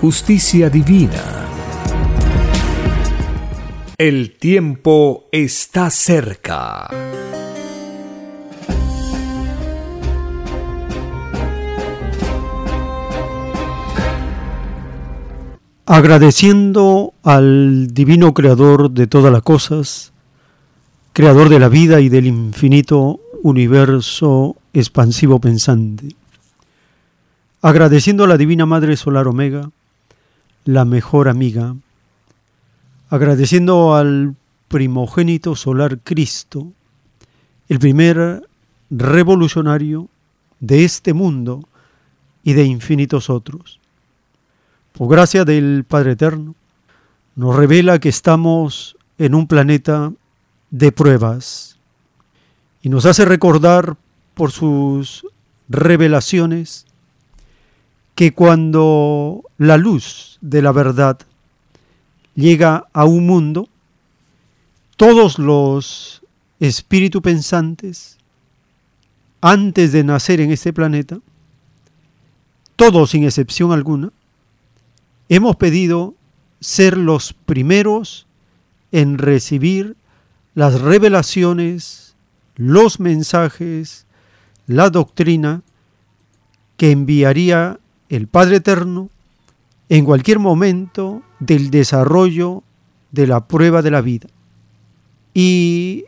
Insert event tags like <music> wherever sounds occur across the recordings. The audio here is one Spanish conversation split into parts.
justicia divina. El tiempo está cerca. Agradeciendo al divino creador de todas las cosas, creador de la vida y del infinito universo expansivo pensante agradeciendo a la Divina Madre Solar Omega, la mejor amiga, agradeciendo al primogénito solar Cristo, el primer revolucionario de este mundo y de infinitos otros. Por gracia del Padre Eterno, nos revela que estamos en un planeta de pruebas y nos hace recordar por sus revelaciones que cuando la luz de la verdad llega a un mundo, todos los espíritus pensantes, antes de nacer en este planeta, todos sin excepción alguna, hemos pedido ser los primeros en recibir las revelaciones, los mensajes, la doctrina que enviaría el Padre Eterno en cualquier momento del desarrollo de la prueba de la vida. Y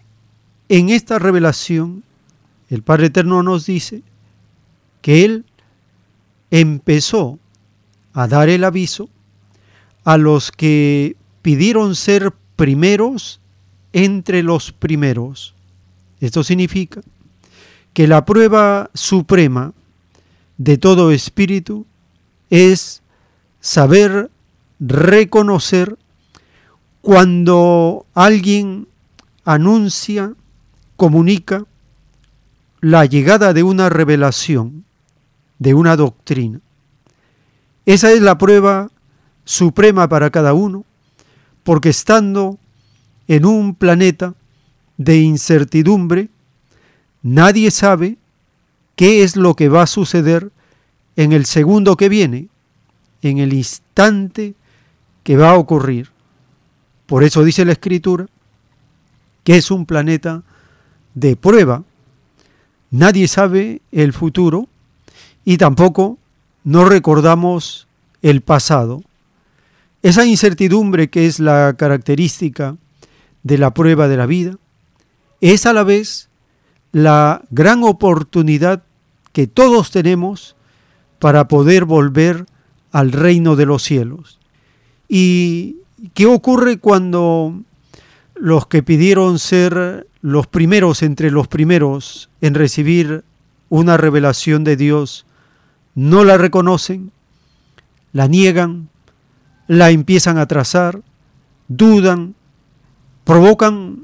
en esta revelación, el Padre Eterno nos dice que Él empezó a dar el aviso a los que pidieron ser primeros entre los primeros. Esto significa que la prueba suprema de todo espíritu es saber reconocer cuando alguien anuncia, comunica la llegada de una revelación, de una doctrina. Esa es la prueba suprema para cada uno, porque estando en un planeta de incertidumbre, nadie sabe qué es lo que va a suceder en el segundo que viene, en el instante que va a ocurrir. Por eso dice la escritura que es un planeta de prueba. Nadie sabe el futuro y tampoco no recordamos el pasado. Esa incertidumbre que es la característica de la prueba de la vida es a la vez la gran oportunidad que todos tenemos para poder volver al reino de los cielos. ¿Y qué ocurre cuando los que pidieron ser los primeros entre los primeros en recibir una revelación de Dios no la reconocen, la niegan, la empiezan a trazar, dudan, provocan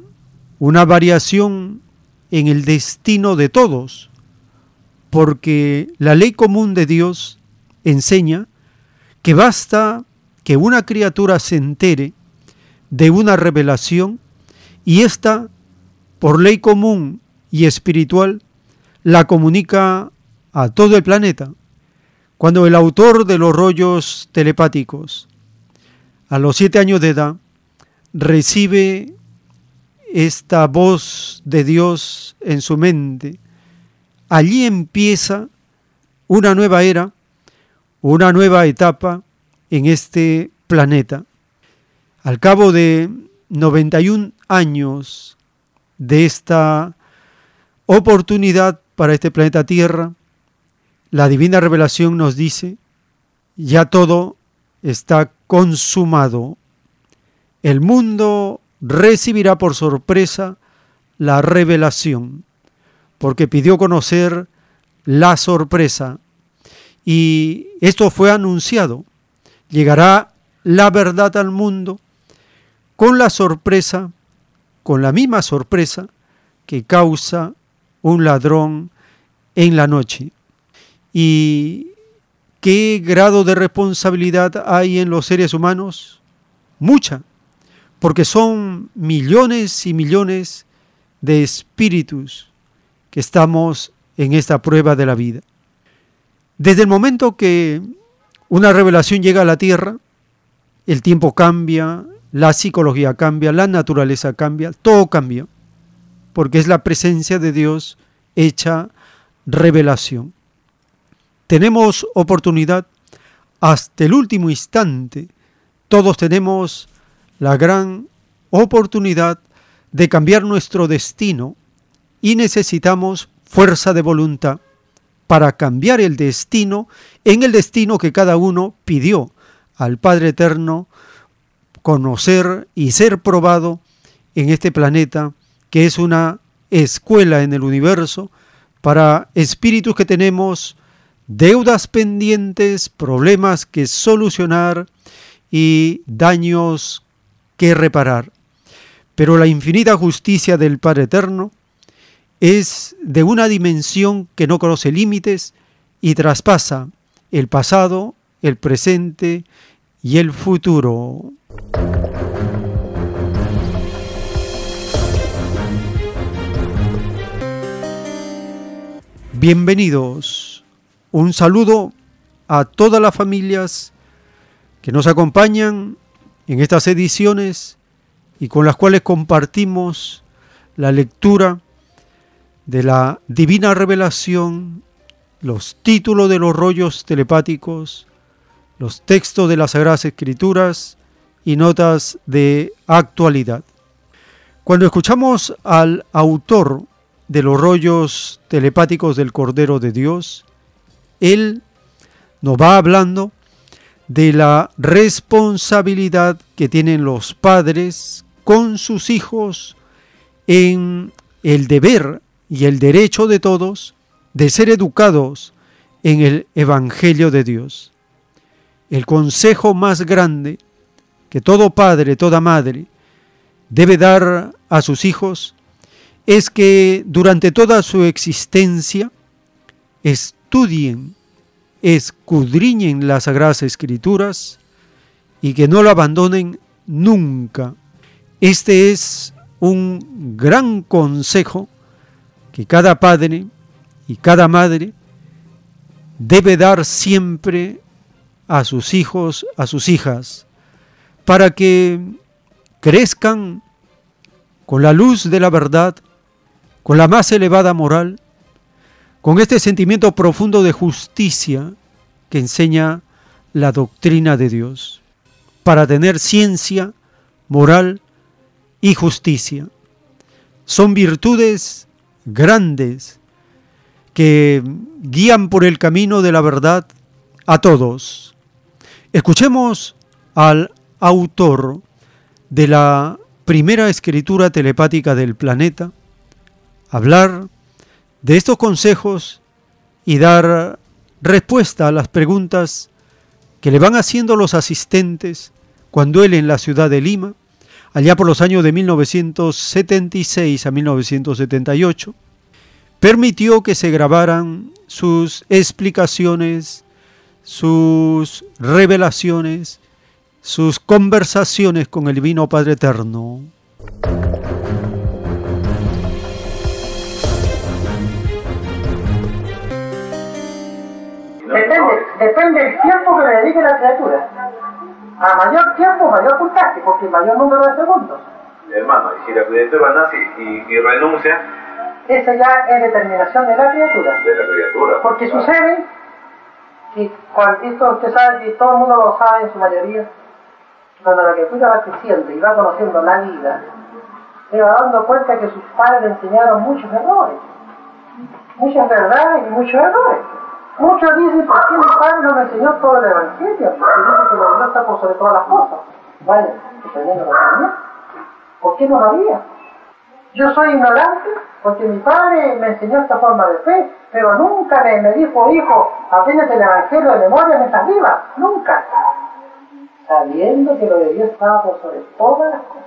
una variación en el destino de todos, porque la ley común de Dios enseña que basta que una criatura se entere de una revelación y ésta, por ley común y espiritual, la comunica a todo el planeta. Cuando el autor de los rollos telepáticos, a los siete años de edad, recibe esta voz de Dios en su mente, allí empieza una nueva era, una nueva etapa en este planeta. Al cabo de 91 años de esta oportunidad para este planeta Tierra, la divina revelación nos dice, ya todo está consumado. El mundo recibirá por sorpresa la revelación, porque pidió conocer la sorpresa. Y esto fue anunciado. Llegará la verdad al mundo con la sorpresa, con la misma sorpresa que causa un ladrón en la noche. ¿Y qué grado de responsabilidad hay en los seres humanos? Mucha, porque son millones y millones de espíritus que estamos en esta prueba de la vida. Desde el momento que una revelación llega a la tierra, el tiempo cambia, la psicología cambia, la naturaleza cambia, todo cambia, porque es la presencia de Dios hecha revelación. Tenemos oportunidad hasta el último instante, todos tenemos la gran oportunidad de cambiar nuestro destino y necesitamos fuerza de voluntad para cambiar el destino en el destino que cada uno pidió al Padre Eterno conocer y ser probado en este planeta que es una escuela en el universo para espíritus que tenemos deudas pendientes, problemas que solucionar y daños que reparar. Pero la infinita justicia del Padre Eterno es de una dimensión que no conoce límites y traspasa el pasado, el presente y el futuro. Bienvenidos. Un saludo a todas las familias que nos acompañan en estas ediciones y con las cuales compartimos la lectura de la divina revelación, los títulos de los rollos telepáticos, los textos de las Sagradas Escrituras y notas de actualidad. Cuando escuchamos al autor de los rollos telepáticos del Cordero de Dios, él nos va hablando de la responsabilidad que tienen los padres con sus hijos en el deber y el derecho de todos de ser educados en el Evangelio de Dios. El consejo más grande que todo padre, toda madre debe dar a sus hijos es que durante toda su existencia estudien, escudriñen las sagradas escrituras y que no lo abandonen nunca. Este es un gran consejo que cada padre y cada madre debe dar siempre a sus hijos, a sus hijas, para que crezcan con la luz de la verdad, con la más elevada moral, con este sentimiento profundo de justicia que enseña la doctrina de Dios, para tener ciencia, moral y justicia. Son virtudes grandes que guían por el camino de la verdad a todos. Escuchemos al autor de la primera escritura telepática del planeta hablar de estos consejos y dar respuesta a las preguntas que le van haciendo los asistentes cuando él en la ciudad de Lima allá por los años de 1976 a 1978, permitió que se grabaran sus explicaciones, sus revelaciones, sus conversaciones con el Divino Padre Eterno. Depende, depende del tiempo que le dedique la criatura a mayor tiempo, mayor puntaje, porque mayor número de segundos. Hermano, y si la criatura nace y, y renuncia. Esa ya es determinación de la criatura. De la criatura. Porque sucede Y cuando esto usted sabe que todo el mundo lo sabe en su mayoría, cuando la criatura va creciendo y va conociendo la vida, se va dando cuenta que sus padres le enseñaron muchos errores, muchas verdades y muchos errores. Muchos dicen, ¿por qué mi padre no me enseñó todo el Evangelio? Porque dice que la verdad está por sobre todas las cosas. Vaya, también lo sabía. ¿Por qué no lo había? Yo soy ignorante porque mi padre me enseñó esta forma de fe, pero nunca me, dijo, hijo, apenas el Evangelio de memoria mientras viva. Nunca. Sabiendo que lo de Dios estaba por sobre todas las cosas.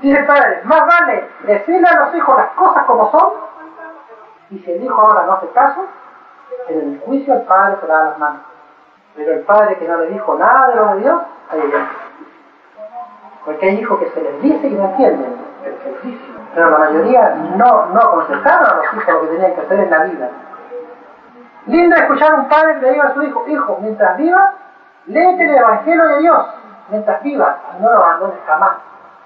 Dice padre, más vale decirle a los hijos las cosas como son, y si el hijo ahora no hace caso, en el juicio el padre se las manos. Pero el padre que no le dijo nada de lo de Dios, ahí viene. Porque hay hijos que se les dice y no entienden, pero la mayoría no, no contestaron a los hijos lo que tenían que hacer en la vida. Lindo escuchar a un padre que le diga a su hijo, hijo, mientras viva, léete el Evangelio de Dios, mientras viva, y no lo abandones jamás,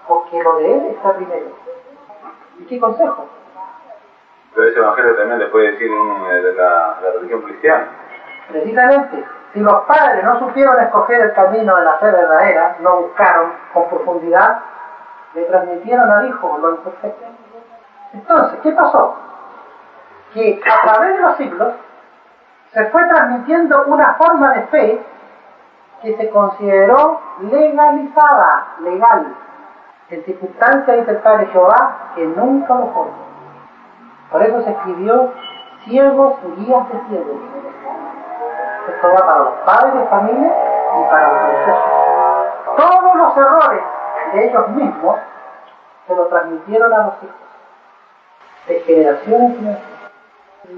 porque lo de Él está primero. ¿Y qué consejo? Pero ese evangelio también le puede decir un, de, la, religión cristiana. Precisamente, si los padres no supieron escoger el camino de la fe verdadera, no buscaron con profundidad, le transmitieron al hijo lo imperfecto. Entonces, ¿qué pasó? Que a través de los siglos se fue transmitiendo una forma de fe que se consideró legalizada, legal, en circunstancias dice el Padre Jehová que nunca lo fue. Por eso se escribió ciegos y guías de ciegos. Esto va para los padres de familia y para los religiosos. Todos los errores de ellos mismos se lo transmitieron a los hijos. De generación en generación.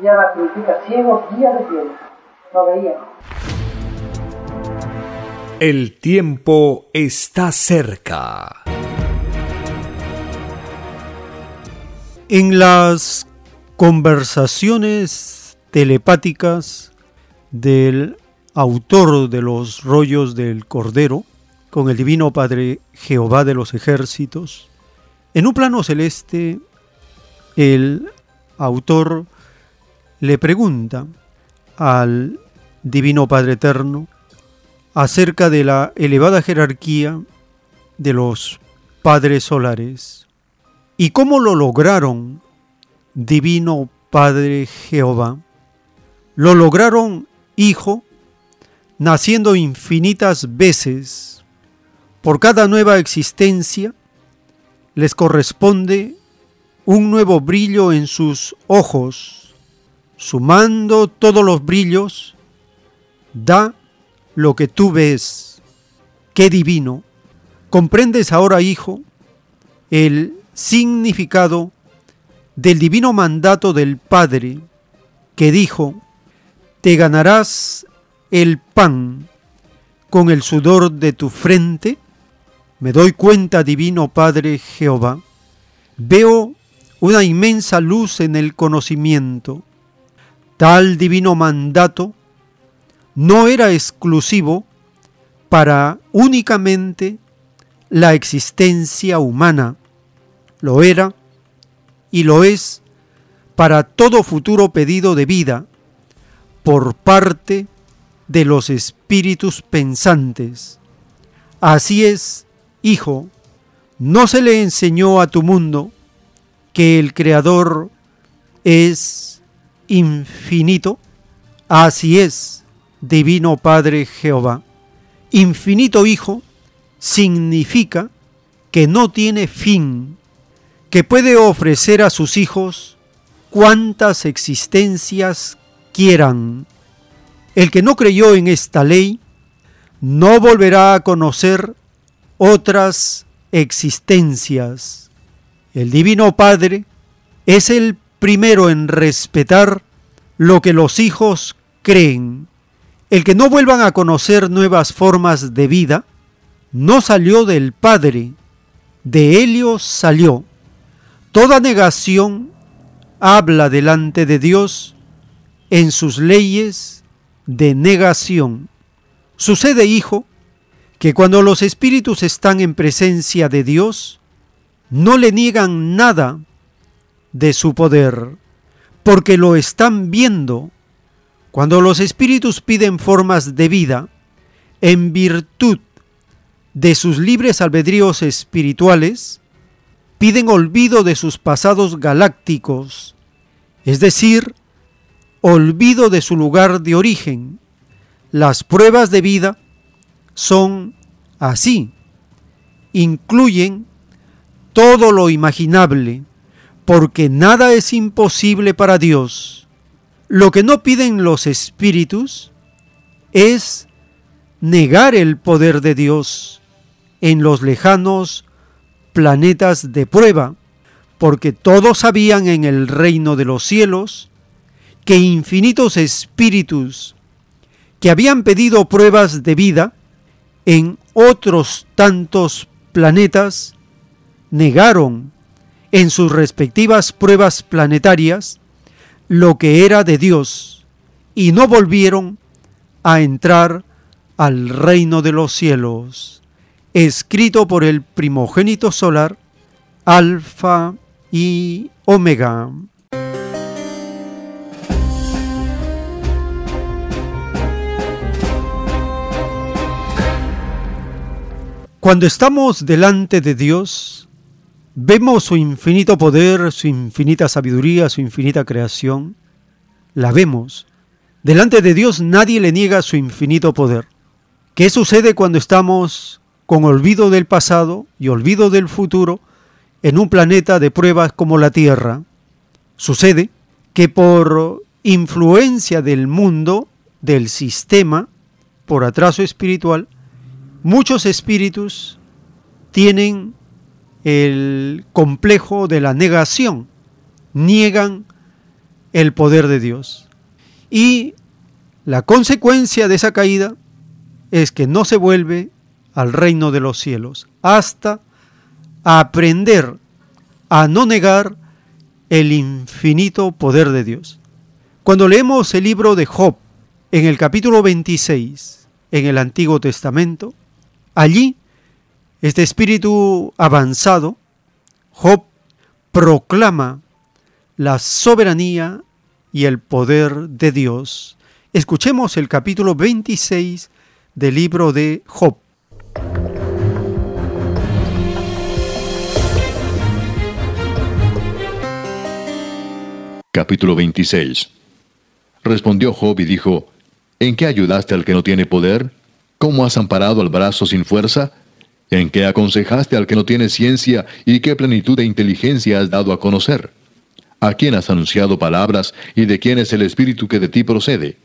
Llama, significa ciegos, guías de ciegos. No veían. El tiempo está cerca. En las conversaciones telepáticas del autor de los rollos del Cordero con el Divino Padre Jehová de los ejércitos, en un plano celeste el autor le pregunta al Divino Padre Eterno acerca de la elevada jerarquía de los padres solares y cómo lo lograron Divino Padre Jehová. Lo lograron, Hijo, naciendo infinitas veces. Por cada nueva existencia les corresponde un nuevo brillo en sus ojos. Sumando todos los brillos, da lo que tú ves. Qué divino. ¿Comprendes ahora, Hijo, el significado del divino mandato del Padre que dijo, te ganarás el pan con el sudor de tu frente? Me doy cuenta, divino Padre Jehová, veo una inmensa luz en el conocimiento. Tal divino mandato no era exclusivo para únicamente la existencia humana, lo era y lo es para todo futuro pedido de vida por parte de los espíritus pensantes. Así es, hijo, no se le enseñó a tu mundo que el Creador es infinito. Así es, Divino Padre Jehová. Infinito Hijo significa que no tiene fin que puede ofrecer a sus hijos cuantas existencias quieran. El que no creyó en esta ley no volverá a conocer otras existencias. El Divino Padre es el primero en respetar lo que los hijos creen. El que no vuelvan a conocer nuevas formas de vida no salió del Padre, de Helio salió. Toda negación habla delante de Dios en sus leyes de negación. Sucede, hijo, que cuando los espíritus están en presencia de Dios, no le niegan nada de su poder, porque lo están viendo Cuando los espíritus piden formas de vida en virtud de sus libres albedríos espirituales, piden olvido de sus pasados galácticos, es decir, olvido de su lugar de origen. Las pruebas de vida son así, incluyen todo lo imaginable, porque nada es imposible para Dios. Lo que no piden los espíritus es negar el poder de Dios en los lejanos planetas de prueba, porque todos sabían en el reino de los cielos que infinitos espíritus que habían pedido pruebas de vida en otros tantos planetas negaron en sus respectivas pruebas planetarias lo que era de Dios y no volvieron a entrar al reino de los cielos, escrito por el primogénito solar, Alfa y Omega. Cuando estamos delante de Dios, vemos su infinito poder, su infinita sabiduría, su infinita creación. La vemos. Delante de Dios nadie le niega su infinito poder. ¿Qué sucede cuando estamos con olvido del pasado y olvido del futuro en un planeta de pruebas como la Tierra? Sucede que por influencia del mundo, del sistema, por atraso espiritual, muchos espíritus tienen el complejo de la negación, niegan el poder de Dios. Y la consecuencia de esa caída es que no se vuelve al reino de los cielos hasta aprender a no negar el infinito poder de Dios. Cuando leemos el libro de Job en el capítulo 26 en el Antiguo Testamento, allí este espíritu avanzado, Job proclama la soberanía y el poder de Dios. Escuchemos el capítulo 26 del libro de Job. Capítulo 26 Respondió Job y dijo, ¿En qué ayudaste al que no tiene poder? ¿Cómo has amparado al brazo sin fuerza? ¿En qué aconsejaste al que no tiene ciencia y qué plenitud de inteligencia has dado a conocer? ¿A quién has anunciado palabras y de quién es el espíritu que de ti procede?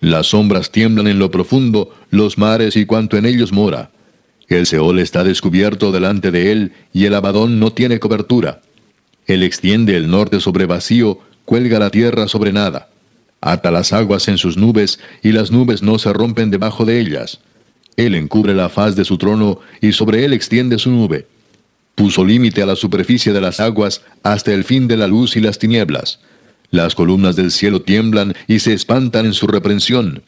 Las sombras tiemblan en lo profundo, los mares y cuanto en ellos mora. El Seol está descubierto delante de él, y el Abadón no tiene cobertura. Él extiende el norte sobre vacío, cuelga la tierra sobre nada. Ata las aguas en sus nubes, y las nubes no se rompen debajo de ellas. Él encubre la faz de su trono, y sobre él extiende su nube. Puso límite a la superficie de las aguas hasta el fin de la luz y las tinieblas. Las columnas del cielo tiemblan y se espantan en su reprensión.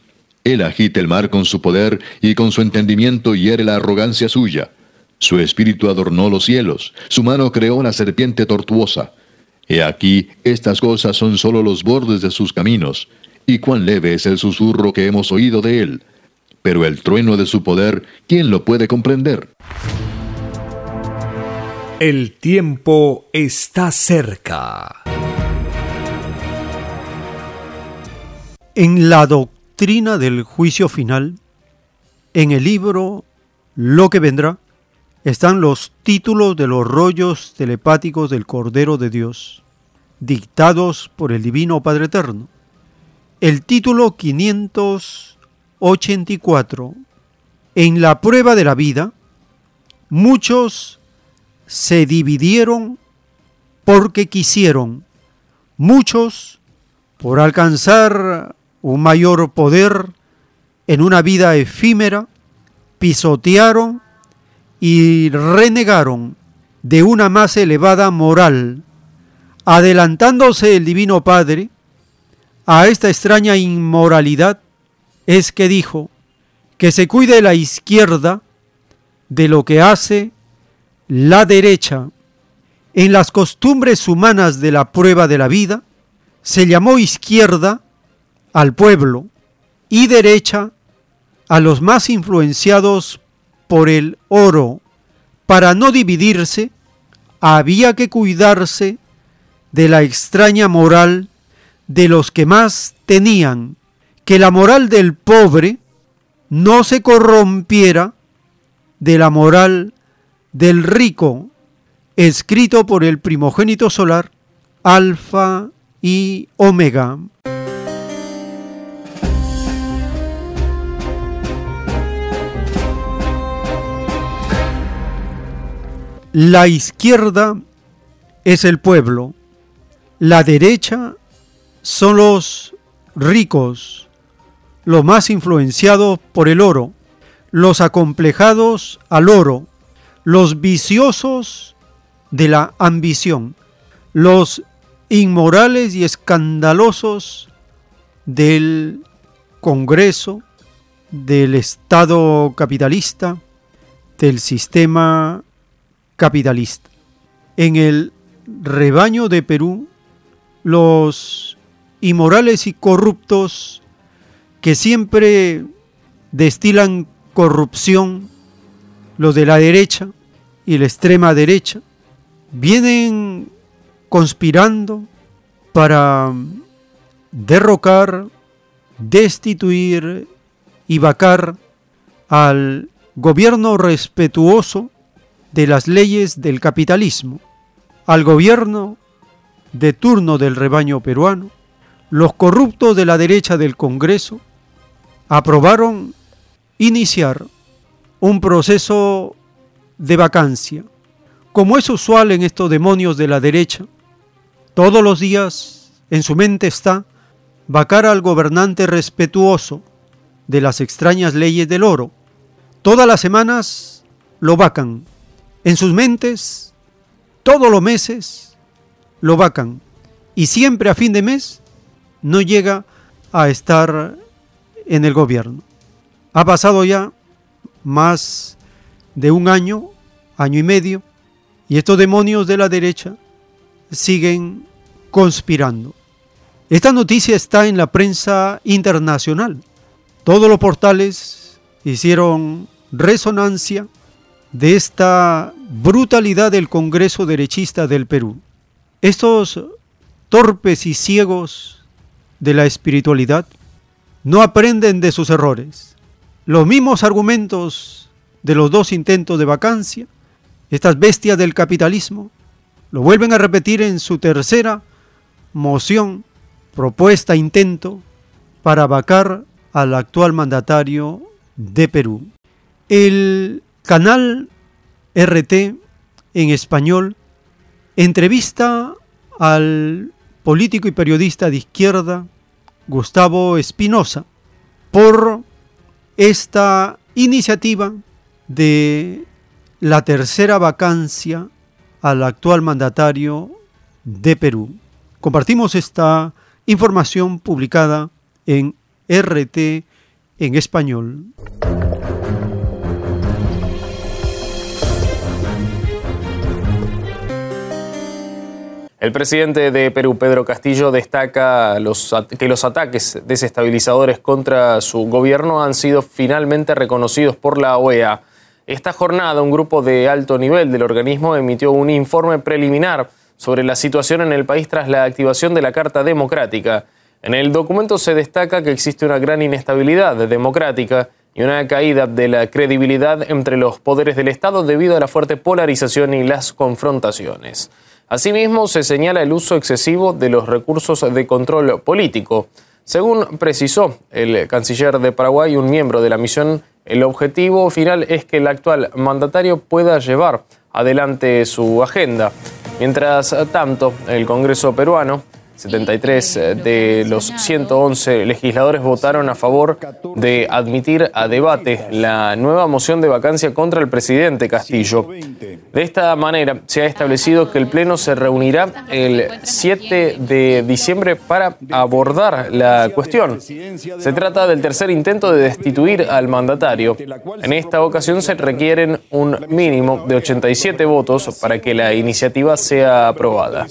Él agita el mar con su poder y con su entendimiento hiere la arrogancia suya. Su espíritu adornó los cielos, su mano creó la serpiente tortuosa. He aquí, estas cosas son sólo los bordes de sus caminos, y cuán leve es el susurro que hemos oído de él. Pero el trueno de su poder, ¿quién lo puede comprender? El tiempo está cerca. En la doctrina del juicio final, en el libro Lo que vendrá, están los títulos de los rollos telepáticos del Cordero de Dios, dictados por el Divino Padre Eterno. El título 584. En la prueba de la vida, muchos se dividieron porque quisieron, muchos por alcanzar un mayor poder en una vida efímera, pisotearon y renegaron de una más elevada moral, adelantándose el Divino Padre a esta extraña inmoralidad, es que dijo que se cuide la izquierda de lo que hace la derecha. En las costumbres humanas de la prueba de la vida, se llamó izquierda al pueblo y derecha a los más influenciados por el oro. Para no dividirse, había que cuidarse de la extraña moral de los que más tenían, que la moral del pobre no se corrompiera de la moral del rico, escrito por el primogénito solar, Alfa y Omega. La izquierda es el pueblo, la derecha son los ricos, los más influenciados por el oro, los acomplejados al oro, los viciosos de la ambición, los inmorales y escandalosos del Congreso, del Estado capitalista, del sistema capitalista. En el rebaño de Perú, los inmorales y corruptos que siempre destilan corrupción, los de la derecha y la extrema derecha, vienen conspirando para derrocar, destituir y vacar al gobierno respetuoso de las leyes del capitalismo, al gobierno de turno del rebaño peruano, los corruptos de la derecha del Congreso aprobaron iniciar un proceso de vacancia. Como es usual en estos demonios de la derecha, todos los días en su mente está vacar al gobernante respetuoso de las extrañas leyes del oro. Todas las semanas lo vacan en sus mentes, todos los meses lo vacan y siempre a fin de mes no llega a estar en el gobierno. Ha pasado ya más de un año, año y medio, y estos demonios de la derecha siguen conspirando. Esta noticia está en la prensa internacional. Todos los portales hicieron resonancia de esta brutalidad del Congreso derechista del Perú. Estos torpes y ciegos de la espiritualidad no aprenden de sus errores. Los mismos argumentos de los dos intentos de vacancia, estas bestias del capitalismo, lo vuelven a repetir en su tercera moción, propuesta, intento para vacar al actual mandatario de Perú. El Canal RT en español entrevista al político y periodista de izquierda Gustavo Espinosa por esta iniciativa de la tercera vacancia al actual mandatario de Perú. Compartimos esta información publicada en RT en español. El presidente de Perú, Pedro Castillo, destaca que los ataques desestabilizadores contra su gobierno han sido finalmente reconocidos por la OEA. Esta jornada, un grupo de alto nivel del organismo emitió un informe preliminar sobre la situación en el país tras la activación de la Carta Democrática. En el documento se destaca que existe una gran inestabilidad democrática y una caída de la credibilidad entre los poderes del Estado debido a la fuerte polarización y las confrontaciones. Asimismo, se señala el uso excesivo de los recursos de control político. Según precisó el canciller de Paraguay, un miembro de la misión, el objetivo final es que el actual mandatario pueda llevar adelante su agenda. Mientras tanto, el Congreso peruano 73 eh, de los 111 legisladores votaron a favor de admitir a debate la nueva moción de vacancia contra el presidente Castillo. De esta manera, se ha establecido que el Pleno se reunirá el 7 de diciembre para abordar la cuestión. Se trata del tercer intento de destituir al mandatario. En esta ocasión se requieren un mínimo de 87 votos para que la iniciativa sea aprobada.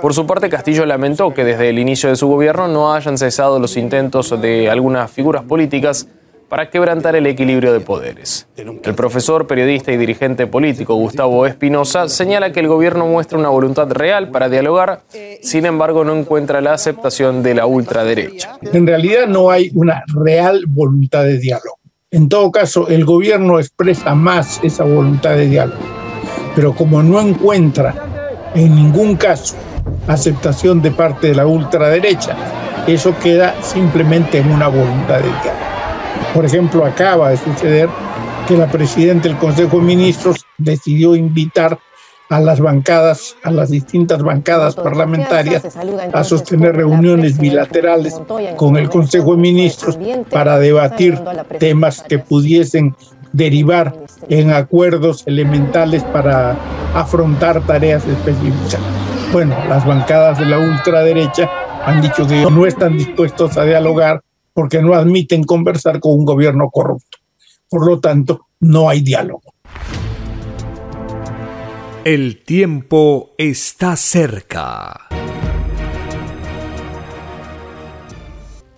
Por su parte, Castillo lamentó que desde el inicio de su gobierno no hayan cesado los intentos de algunas figuras políticas para quebrantar el equilibrio de poderes. El profesor, periodista y dirigente político Gustavo Espinosa señala que el gobierno muestra una voluntad real para dialogar, sin embargo no encuentra la aceptación de la ultraderecha. En realidad no hay una real voluntad de diálogo. En todo caso, el gobierno expresa más esa voluntad de diálogo, pero como no encuentra en ningún caso aceptación de parte de la ultraderecha, eso queda simplemente en una voluntad de diálogo. Por ejemplo, acaba de suceder que la presidenta del Consejo de Ministros decidió invitar a las bancadas, a las distintas bancadas parlamentarias, a sostener reuniones bilaterales con el Consejo de Ministros para debatir temas que pudiesen derivar en acuerdos elementales para afrontar tareas específicas. Bueno, las bancadas de la ultraderecha han dicho que no están dispuestos a dialogar porque no admiten conversar con un gobierno corrupto. Por lo tanto, no hay diálogo. El tiempo está cerca.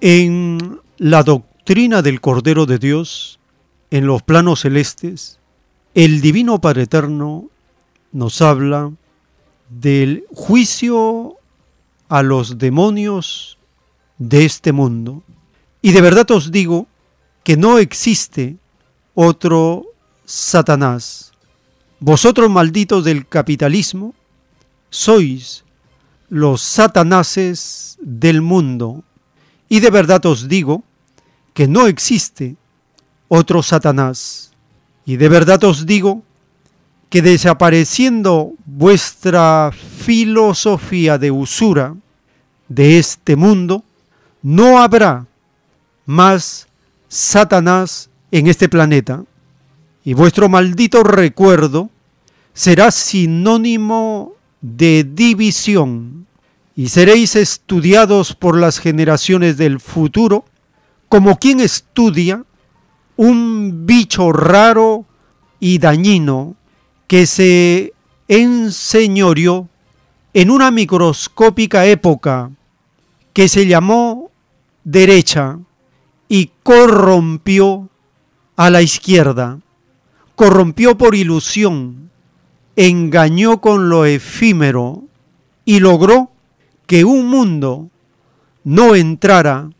En la doctrina del Cordero de Dios, en los planos celestes, el Divino Padre Eterno nos habla del juicio a los demonios de este mundo. Y de verdad os digo que no existe otro Satanás. Vosotros malditos del capitalismo, sois los satanases del mundo. Y de verdad os digo que no existe otro Satanás. Y de verdad os digo que desapareciendo vuestra filosofía de usura de este mundo, no habrá más Satanás en este planeta, y vuestro maldito recuerdo será sinónimo de división, y seréis estudiados por las generaciones del futuro como quien estudia un bicho raro y dañino que se enseñoreó en una microscópica época que se llamó derecha y corrompió a la izquierda, corrompió por ilusión, engañó con lo efímero y logró que un mundo no entrara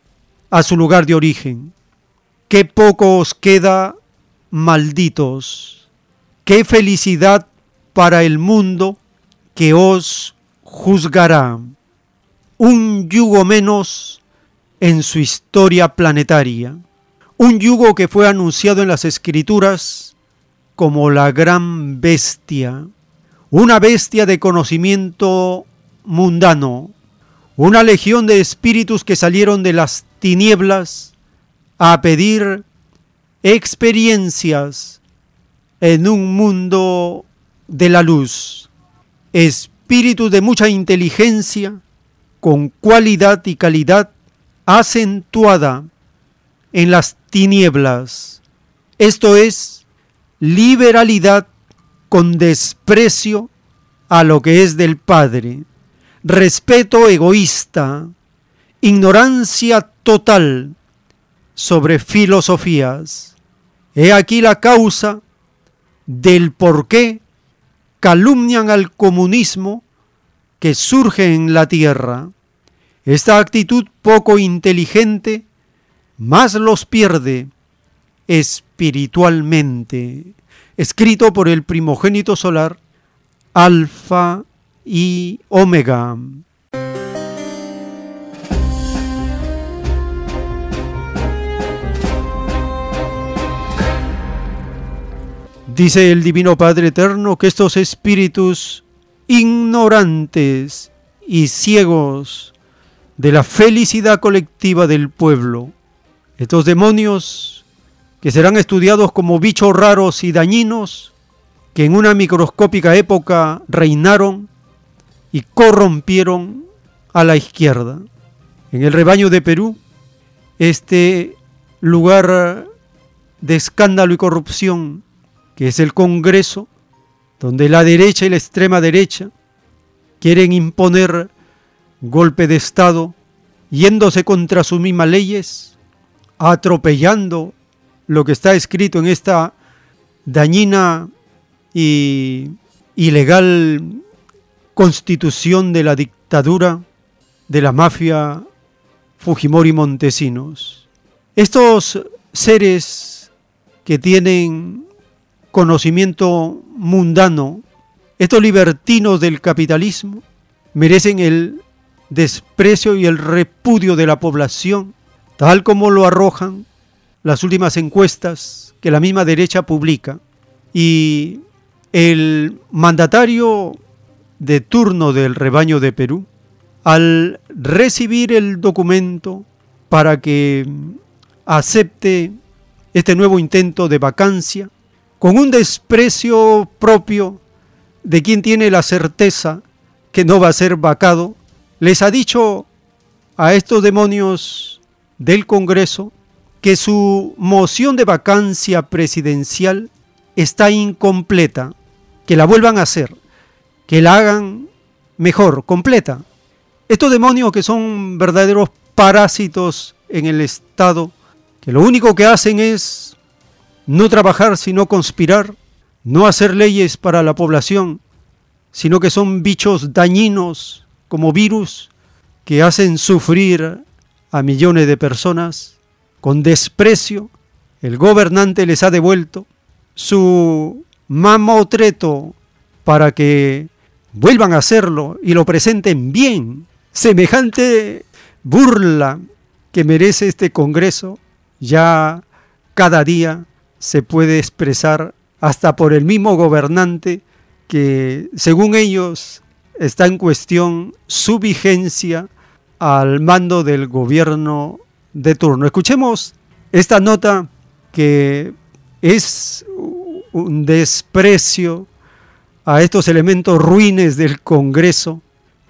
a su lugar de origen. Qué poco os queda, malditos. Qué felicidad para el mundo que os juzgará. Un yugo menos en su historia planetaria, un yugo que fue anunciado en las escrituras como la gran bestia, una bestia de conocimiento mundano, una legión de espíritus que salieron de las tinieblas a pedir experiencias en un mundo de la luz, espíritus de mucha inteligencia, con cualidad y calidad acentuada en las tinieblas. Esto es liberalidad con desprecio a lo que es del Padre, respeto egoísta, ignorancia total sobre filosofías. He aquí la causa del por qué calumnian al comunismo que surge en la tierra. Esta actitud poco inteligente más los pierde espiritualmente. Escrito por el primogénito solar, Alfa y Omega. Dice el Divino Padre Eterno que estos espíritus ignorantes y ciegos de la felicidad colectiva del pueblo. Estos demonios que serán estudiados como bichos raros y dañinos, que en una microscópica época reinaron y corrompieron a la izquierda. En el rebaño de Perú, este lugar de escándalo y corrupción, que es el Congreso, donde la derecha y la extrema derecha quieren imponer golpe de Estado, yéndose contra sus mismas leyes, atropellando lo que está escrito en esta dañina y ilegal constitución de la dictadura de la mafia Fujimori Montesinos. Estos seres que tienen conocimiento mundano, estos libertinos del capitalismo, merecen el desprecio y el repudio de la población, tal como lo arrojan las últimas encuestas que la misma derecha publica. Y el mandatario de turno del rebaño de Perú, al recibir el documento para que acepte este nuevo intento de vacancia, con un desprecio propio de quien tiene la certeza que no va a ser vacado, les ha dicho a estos demonios del Congreso que su moción de vacancia presidencial está incompleta, que la vuelvan a hacer, que la hagan mejor, completa. Estos demonios que son verdaderos parásitos en el Estado, que lo único que hacen es no trabajar sino conspirar, no hacer leyes para la población, sino que son bichos dañinos como virus que hacen sufrir a millones de personas con desprecio. El gobernante les ha devuelto su mamotreto para que vuelvan a hacerlo y lo presenten bien. Semejante burla que merece este Congreso ya cada día se puede expresar hasta por el mismo gobernante que según ellos está en cuestión su vigencia al mando del gobierno de turno. Escuchemos esta nota que es un desprecio a estos elementos ruines del Congreso,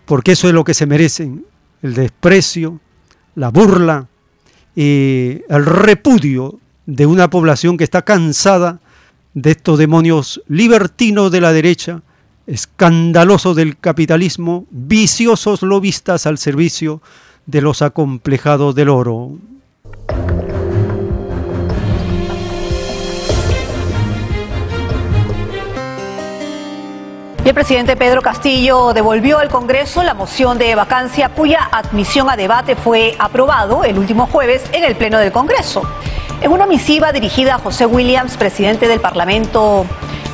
porque eso es lo que se merecen, el desprecio, la burla y el repudio de una población que está cansada de estos demonios libertinos de la derecha, escandalosos del capitalismo, viciosos lobistas al servicio de los acomplejados del oro. el presidente Pedro Castillo devolvió al Congreso la moción de vacancia cuya admisión a debate fue aprobado el último jueves en el Pleno del Congreso. En una misiva dirigida a José Williams, presidente del Parlamento,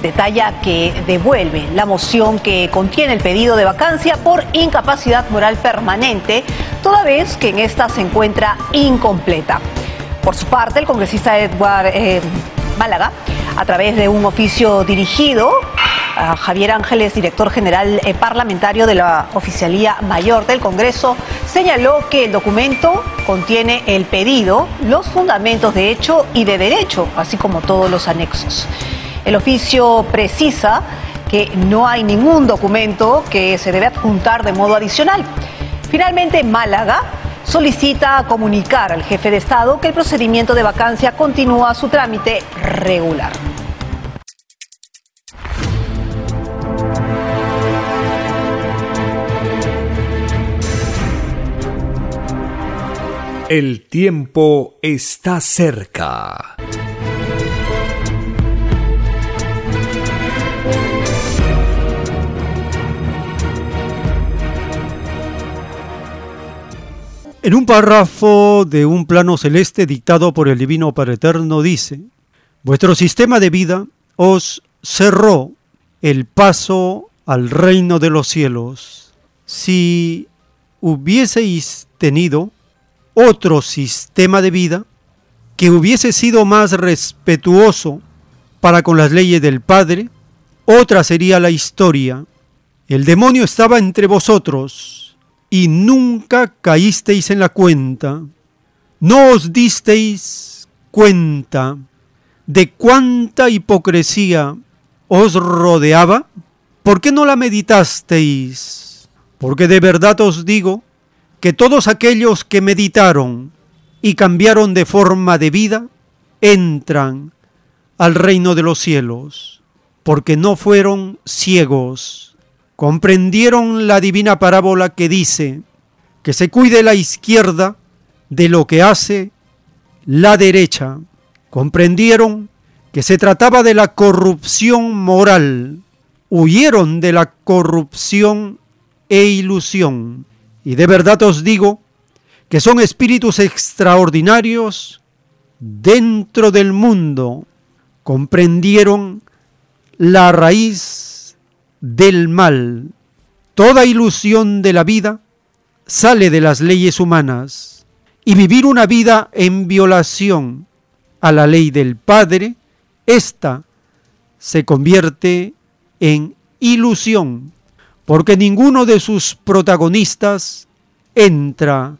detalla que devuelve la moción que contiene el pedido de vacancia por incapacidad moral permanente, toda vez que en esta se encuentra incompleta. Por su parte, el congresista Edward eh, Málaga, a través de un oficio dirigido Javier Ángeles, director general eh, parlamentario de la Oficialía Mayor del Congreso, señaló que el documento contiene el pedido, los fundamentos de hecho y de derecho, así como todos los anexos. El oficio precisa que no hay ningún documento que se debe adjuntar de modo adicional. Finalmente, Málaga solicita comunicar al jefe de Estado que el procedimiento de vacancia continúa su trámite regular. El tiempo está cerca. En un párrafo de un plano celeste dictado por el Divino Padre Eterno dice, Vuestro sistema de vida os cerró el paso al reino de los cielos. Si hubieseis tenido otro sistema de vida que hubiese sido más respetuoso para con las leyes del Padre, otra sería la historia. El demonio estaba entre vosotros y nunca caísteis en la cuenta, no os disteis cuenta de cuánta hipocresía os rodeaba, ¿por qué no la meditasteis? Porque de verdad os digo que todos aquellos que meditaron y cambiaron de forma de vida, entran al reino de los cielos, porque no fueron ciegos comprendieron la divina parábola que dice, que se cuide la izquierda de lo que hace la derecha. Comprendieron que se trataba de la corrupción moral. Huyeron de la corrupción e ilusión. Y de verdad os digo que son espíritus extraordinarios dentro del mundo. Comprendieron la raíz del mal. Toda ilusión de la vida sale de las leyes humanas y vivir una vida en violación a la ley del Padre, esta se convierte en ilusión, porque ninguno de sus protagonistas entra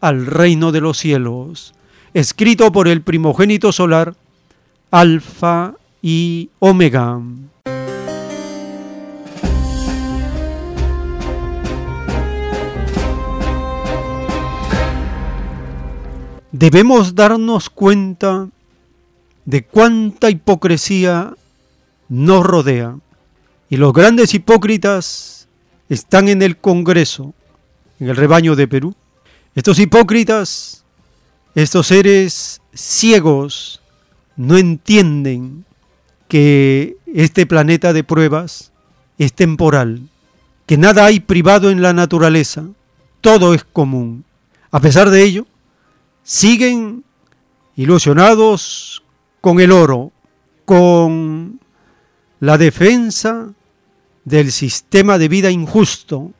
al reino de los cielos, escrito por el primogénito solar, Alfa y Omega. debemos darnos cuenta de cuánta hipocresía nos rodea. Y los grandes hipócritas están en el Congreso, en el rebaño de Perú. Estos hipócritas, estos seres ciegos, no entienden que este planeta de pruebas es temporal, que nada hay privado en la naturaleza, todo es común. A pesar de ello, siguen ilusionados con el oro, con la defensa del sistema de vida injusto,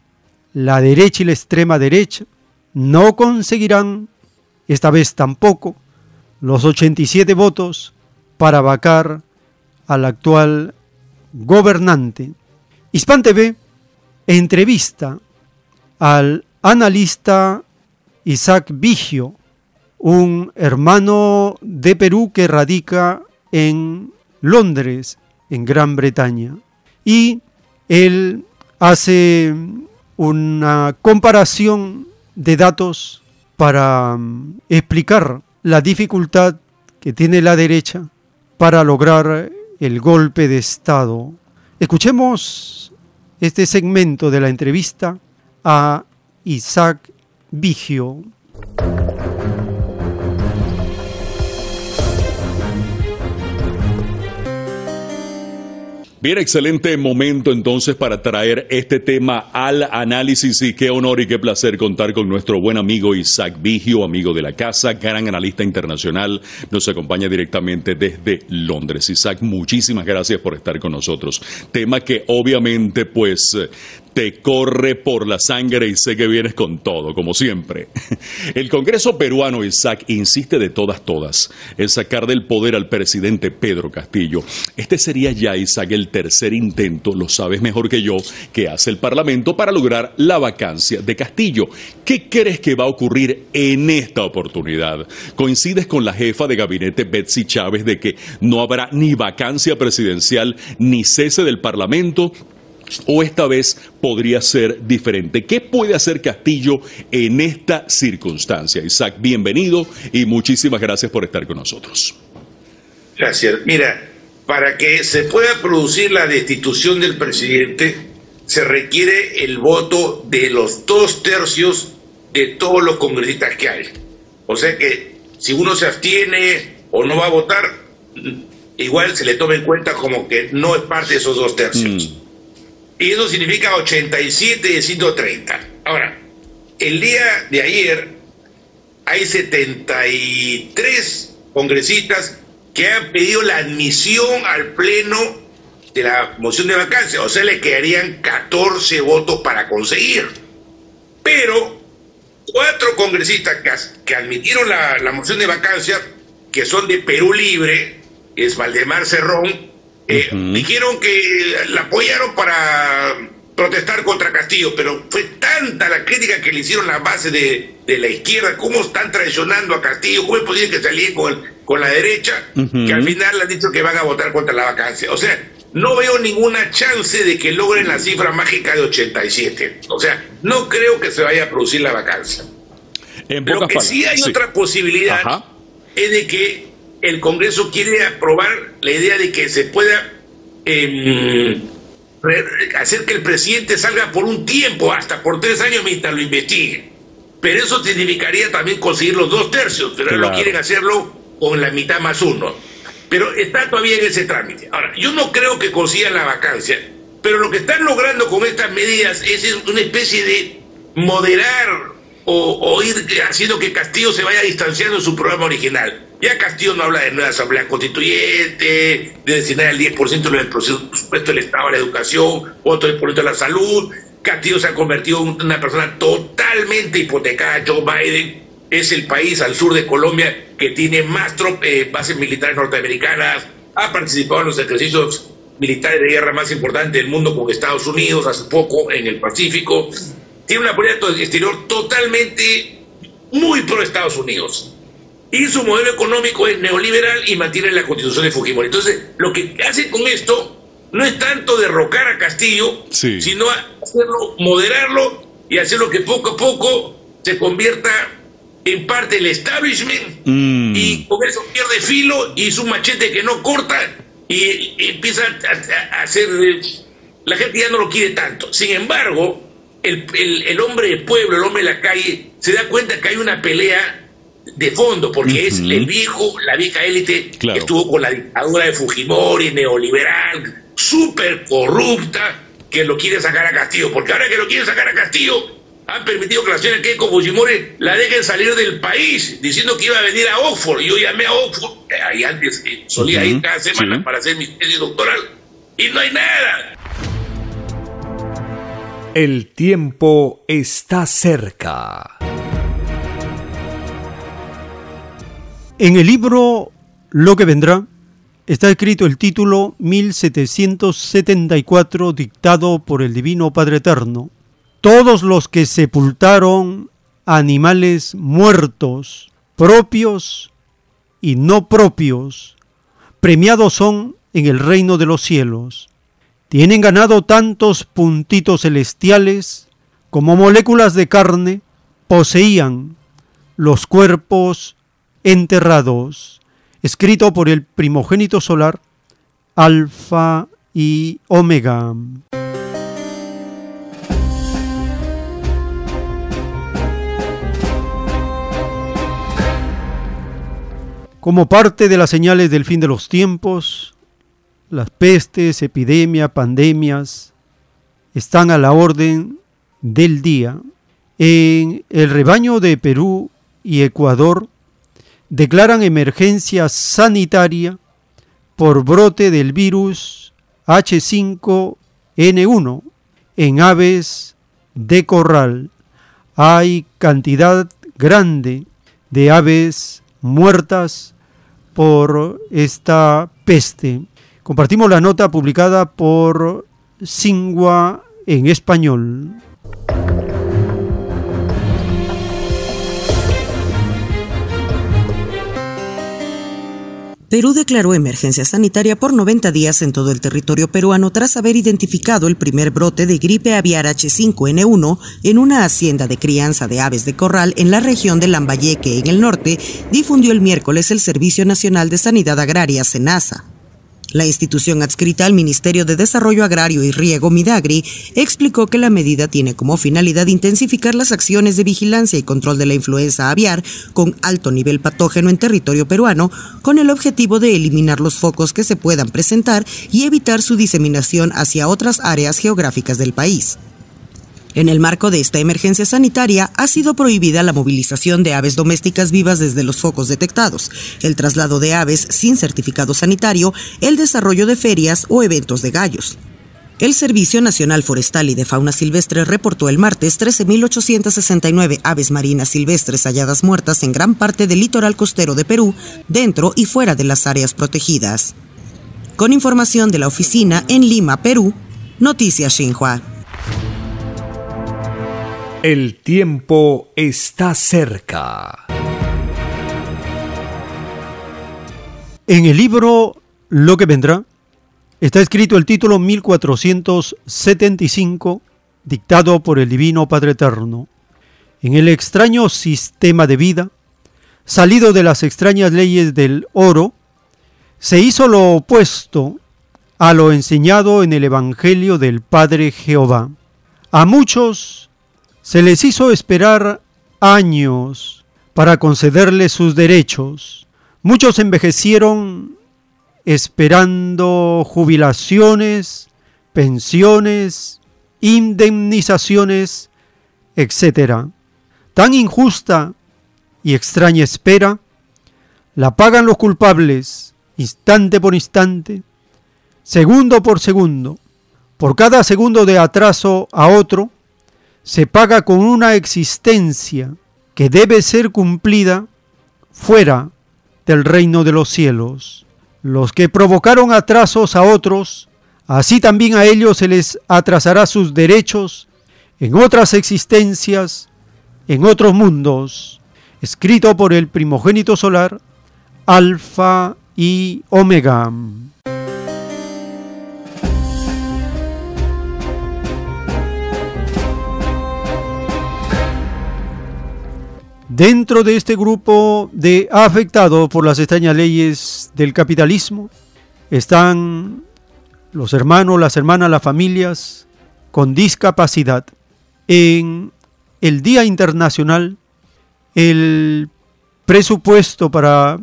la derecha y la extrema derecha, no conseguirán, esta vez tampoco, los 87 votos para vacar al actual gobernante. Hispan TV entrevista al analista Isaac Vigio, un hermano de Perú que radica en Londres, en Gran Bretaña. Y él hace una comparación de datos para mm, explicar la dificultad que tiene la derecha para lograr el golpe de Estado. Escuchemos este segmento de la entrevista a Isaac Vigio. Bien, excelente momento entonces para traer este tema al análisis y qué honor y qué placer contar con nuestro buen amigo Isaac Vigio, amigo de la casa, gran analista internacional, nos acompaña directamente desde Londres. Isaac, muchísimas gracias por estar con nosotros. Tema que obviamente pues te corre por la sangre y sé que vienes con todo, como siempre. <laughs> El Congreso peruano, Isaac, insiste de todas, todas, en sacar del poder al presidente Pedro Castillo. Este sería ya, Isaac, el tercer intento, lo sabes mejor que yo, que hace el Parlamento para lograr la vacancia de Castillo. ¿Qué crees que va a ocurrir en esta oportunidad? ¿Coincides con la jefa de gabinete Betsy Chávez de que no habrá ni vacancia presidencial ni cese del Parlamento? O esta vez podría ser diferente. ¿Qué puede hacer Castillo en esta circunstancia? Isaac, bienvenido y muchísimas gracias por estar con nosotros. Gracias. Mira, para que se pueda producir la destitución del presidente, se requiere el voto de los dos tercios de todos los congresistas que hay. O sea que si uno se abstiene o no va a votar, igual se le toma en cuenta como que no es parte de esos dos tercios. Mm y eso significa 87 de 130. Ahora, el día de ayer hay 73 congresistas que han pedido la admisión al Pleno de la moción de vacancia, o sea, le quedarían 14 votos para conseguir. Pero cuatro congresistas que, admitieron la, la moción de vacancia, que son de Perú Libre, es Valdemar Cerrón, eh, dijeron que la apoyaron para protestar contra Castillo, pero fue tanta la crítica que le hicieron la base de, la izquierda, cómo están traicionando a Castillo, cómo es posible que salían con, con la derecha, que al final le han dicho que van a votar contra la vacancia. O sea, no veo ninguna chance de que logren la cifra mágica de 87. O sea, no creo que se vaya a producir la vacancia. Lo que sí hay otra posibilidad es de que el Congreso quiere aprobar la idea de que se pueda em, hacer que el presidente salga por un tiempo, hasta por tres años mientras lo investiguen. pero eso significaría también conseguir los dos tercios, pero no quieren hacerlo con la mitad más uno. Pero está todavía en ese trámite. Ahora, yo no creo que consigan la vacancia, pero lo que están logrando con estas medidas es una especie de moderar o, ir haciendo que Castillo se vaya distanciando de su programa original. Ya Castillo no habla de nueva asamblea constituyente, de destinar el 10% del presupuesto del Estado a la educación, otro por a la salud. Castillo se ha convertido en una persona totalmente hipotecada. Joe Biden es el país al sur de Colombia que tiene más eh, bases militares norteamericanas, ha participado en los ejercicios militares de guerra más importantes del mundo con Estados Unidos hace poco en el Pacífico tiene una política exterior totalmente muy pro Estados Unidos. Y su modelo económico es neoliberal y mantiene la constitución de Fujimori. Entonces, lo que hace con esto no es tanto derrocar a Castillo, sino hacerlo, moderarlo y hacerlo que poco a poco se convierta en parte del establishment mm. y con eso pierde filo y su machete que no corta y, empieza a hacer... La gente ya no lo quiere tanto. Sin embargo, el, hombre del pueblo, el hombre de la calle, se da cuenta que hay una pelea de fondo, porque es el viejo, la vieja élite que estuvo con la dictadura de Fujimori, neoliberal, súper corrupta, que lo quiere sacar a Castillo, porque ahora que lo quiere sacar a Castillo, han permitido que la señora Keiko Fujimori la dejen salir del país, diciendo que iba a venir a Oxford. Yo llamé a Oxford, ahí antes eh, solía ir cada semana para hacer mi tesis doctoral, y no hay nada. El tiempo está cerca. En el libro Lo que vendrá está escrito el título 1774 dictado por el Divino Padre Eterno. Todos los que sepultaron animales muertos, propios y no propios, premiados son en el reino de los cielos tienen ganado tantos puntitos celestiales como moléculas de carne poseían los cuerpos enterrados, escrito por el primogénito solar, Alfa y Omega. Como parte de las señales del fin de los tiempos, las pestes, epidemias, pandemias están a la orden del día. En el rebaño de Perú y Ecuador declaran emergencia sanitaria por brote del virus H5N1 en aves de corral. Hay cantidad grande de aves muertas por esta peste. Compartimos la nota publicada por Singua en español. Perú declaró emergencia sanitaria por 90 días en todo el territorio peruano tras haber identificado el primer brote de gripe aviar H5N1 en una hacienda de crianza de aves de corral en la región de Lambayeque, en el norte, difundió el miércoles el Servicio Nacional de Sanidad Agraria, SENASA. La institución adscrita al Ministerio de Desarrollo Agrario y Riego, Midagri, explicó que la medida tiene como finalidad intensificar las acciones de vigilancia y control de la influenza aviar con alto nivel patógeno en territorio peruano, con el objetivo de eliminar los focos que se puedan presentar y evitar su diseminación hacia otras áreas geográficas del país. En el marco de esta emergencia sanitaria, ha sido prohibida la movilización de aves domésticas vivas desde los focos detectados, el traslado de aves sin certificado sanitario, el desarrollo de ferias o eventos de gallos. El Servicio Nacional Forestal y de Fauna Silvestre reportó el martes 13.869 aves marinas silvestres halladas muertas en gran parte del litoral costero de Perú, dentro y fuera de las áreas protegidas. Con información de la oficina en Lima, Perú, Noticias Xinhua. El tiempo está cerca. En el libro Lo que vendrá está escrito el título 1475, dictado por el Divino Padre Eterno. En el extraño sistema de vida, salido de las extrañas leyes del oro, se hizo lo opuesto a lo enseñado en el Evangelio del Padre Jehová. A muchos se les hizo esperar años para concederles sus derechos. Muchos envejecieron esperando jubilaciones, pensiones, indemnizaciones, etc. Tan injusta y extraña espera la pagan los culpables instante por instante, segundo por segundo. Por cada segundo de atraso a otro, se paga con una existencia que debe ser cumplida fuera del reino de los cielos. Los que provocaron atrasos a otros, así también a ellos se les atrasará sus derechos en otras existencias, en otros mundos. Escrito por el primogénito solar, Alfa y Omega. Dentro de este grupo de afectados por las extrañas leyes del capitalismo están los hermanos, las hermanas, las familias con discapacidad. En el Día Internacional, el presupuesto para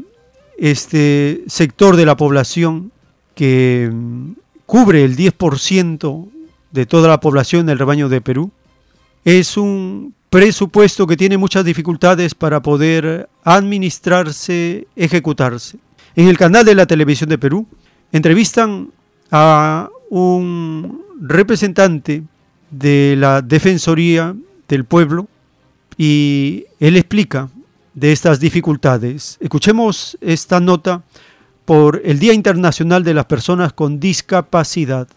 este sector de la población que mm, cubre el 10% de toda la población del rebaño de Perú, es un presupuesto que tiene muchas dificultades para poder administrarse, ejecutarse. En el canal de la televisión de Perú entrevistan a un representante de la Defensoría del Pueblo y él explica de estas dificultades. Escuchemos esta nota por el Día Internacional de las Personas con Discapacidad.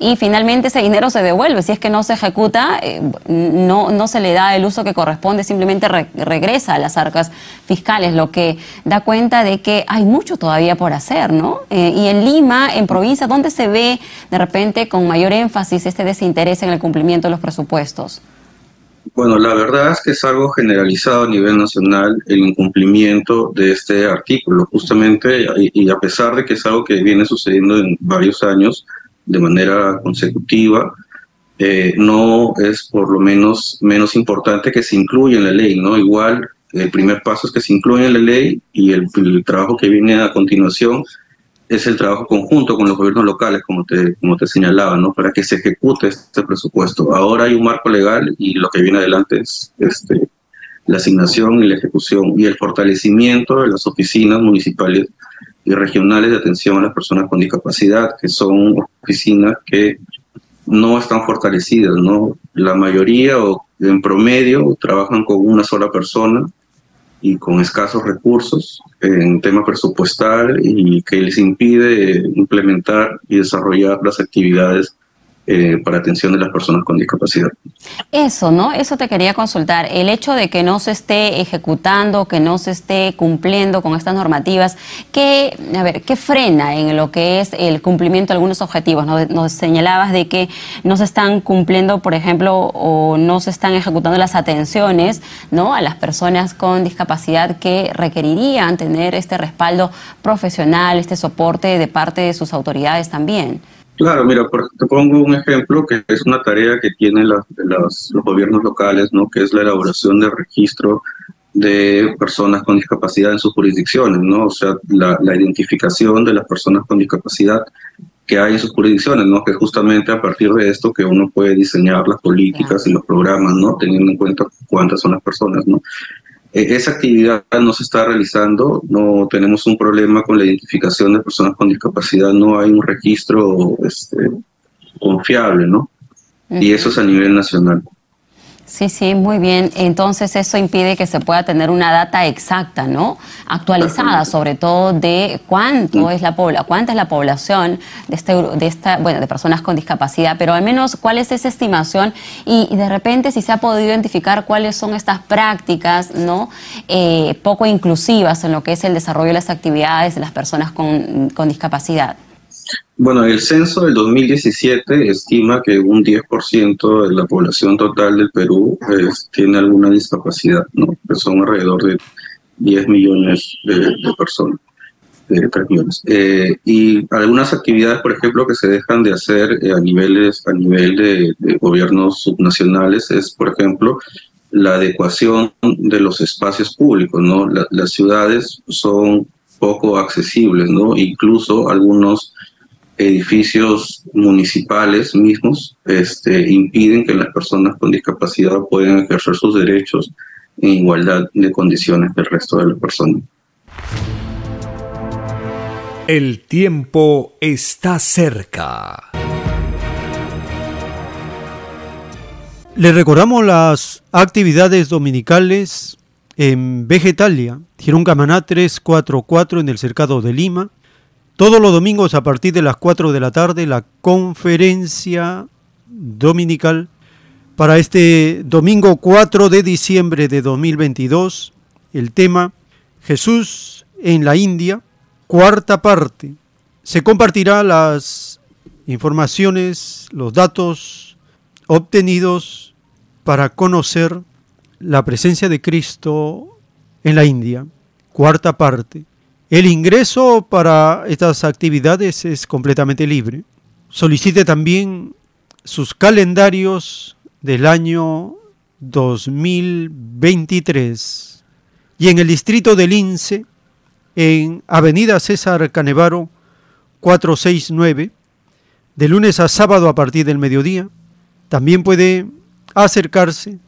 Y finalmente ese dinero se devuelve. Si es que no se ejecuta, eh, no, no se le da el uso que corresponde, simplemente regresa a las arcas fiscales, lo que da cuenta de que hay mucho todavía por hacer, ¿no? Eh, y en Lima, en provincia, ¿dónde se ve de repente con mayor énfasis este desinterés en el cumplimiento de los presupuestos? Bueno, la verdad es que es algo generalizado a nivel nacional el incumplimiento de este artículo, justamente, y a pesar de que es algo que viene sucediendo en varios años, de manera consecutiva, eh, no es por lo menos menos importante que se incluya en la ley, ¿no? Igual el primer paso es que se incluya en la ley y el, trabajo que viene a continuación es el trabajo conjunto con los gobiernos locales, como te, como te señalaba, ¿no? Para que se ejecute este presupuesto. Ahora hay un marco legal y lo que viene adelante es este, la asignación y la ejecución y el fortalecimiento de las oficinas municipales y regionales de atención a las personas con discapacidad, que son oficinas que no están fortalecidas, ¿no? La mayoría o en promedio trabajan con una sola persona y con escasos recursos en tema presupuestal y que les impide implementar y desarrollar las actividades eh, para atención de las personas con discapacidad. Eso, ¿no? Eso te quería consultar. El hecho de que no se esté ejecutando, que no se esté cumpliendo con estas normativas, ¿qué, a ver, ¿qué frena en lo que es el cumplimiento de algunos objetivos? Nos, nos señalabas de que no se están cumpliendo, por ejemplo, o no se están ejecutando las atenciones ¿no? a las personas con discapacidad que requerirían tener este respaldo profesional, este soporte de parte de sus autoridades también. Claro, mira, te pongo un ejemplo que es una tarea que tienen los gobiernos locales, ¿no? que es la elaboración del registro de personas con discapacidad en sus jurisdicciones, ¿no? O sea, la, identificación de las personas con discapacidad que hay en sus jurisdicciones, ¿no? Que justamente a partir de esto que uno puede diseñar las políticas y los programas, ¿no? Teniendo en cuenta cuántas son las personas, ¿no? E-, esa actividad no se está realizando, no tenemos un problema con la identificación de personas con discapacidad, no hay un registro este, confiable, ¿no? Y eso es a nivel nacional. Sí, sí, muy bien. Entonces eso impide que se pueda tener una data exacta, ¿no? Actualizada, sobre todo de cuánto es la cuánta es la población de este, de esta, bueno, de personas con discapacidad, pero al menos cuál es esa estimación y, de repente si se ha podido identificar cuáles son estas prácticas, ¿no? Eh, poco inclusivas en lo que es el desarrollo de las actividades de las personas con, con discapacidad. Bueno, el censo del 2017 estima que un 10% de la población total del Perú pues, tiene alguna discapacidad, ¿no? Que son alrededor de 10 millones de, personas. eh, millones. Eh, y algunas actividades, por ejemplo, que se dejan de hacer eh, a niveles a nivel de, gobiernos subnacionales es, por ejemplo, la adecuación de los espacios públicos, ¿no? las ciudades son poco accesibles, ¿no? Incluso algunos edificios municipales mismos este, impiden que las personas con discapacidad puedan ejercer sus derechos en igualdad de condiciones que el resto de las personas. El tiempo está cerca. Le recordamos las actividades dominicales en Vegetalia, Girón Camaná 344 en el Cercado de Lima. Todos los domingos a partir de las 4 de la tarde la conferencia dominical para este domingo 4 de diciembre de 2022. El tema Jesús en la India, cuarta parte. Se compartirá las informaciones, los datos obtenidos para conocer la presencia de Cristo en la India, cuarta parte. El ingreso para estas actividades es completamente libre. Solicite también sus calendarios del año 2023. Y en el distrito del Lince, en Avenida César Canevaro 469, de lunes a sábado a partir del mediodía, también puede acercarse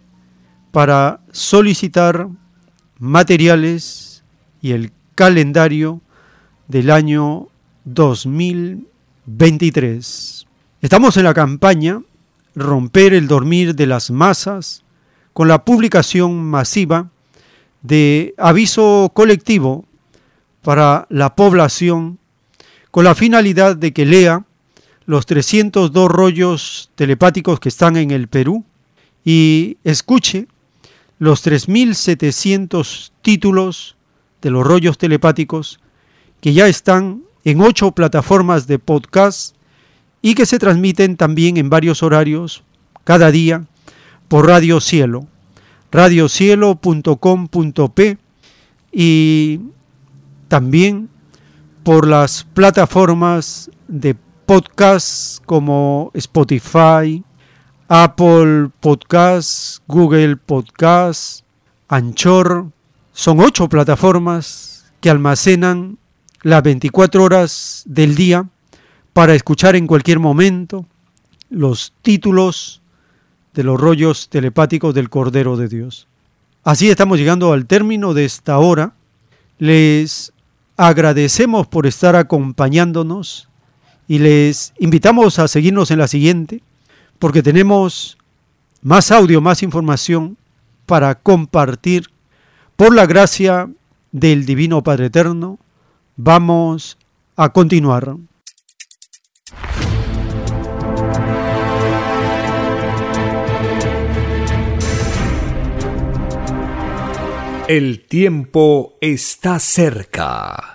para solicitar materiales y el calendario del año 2023. Estamos en la campaña romper el dormir de las masas con la publicación masiva de aviso colectivo para la población con la finalidad de que lea los 302 rollos telepáticos que están en el Perú y escuche los 3.700 títulos de los rollos telepáticos que ya están en ocho plataformas de podcast y que se transmiten también en varios horarios cada día por Radio Cielo, radiocielo.com.p y también por las plataformas de podcast como Spotify, Apple Podcast, Google Podcast, Anchor. Son ocho plataformas que almacenan las 24 horas del día para escuchar en cualquier momento los títulos de los rollos telepáticos del Cordero de Dios. Así estamos llegando al término de esta hora. Les agradecemos por estar acompañándonos y les invitamos a seguirnos en la siguiente porque tenemos más audio, más información para compartir. Por la gracia del Divino Padre Eterno, vamos a continuar. El tiempo está cerca.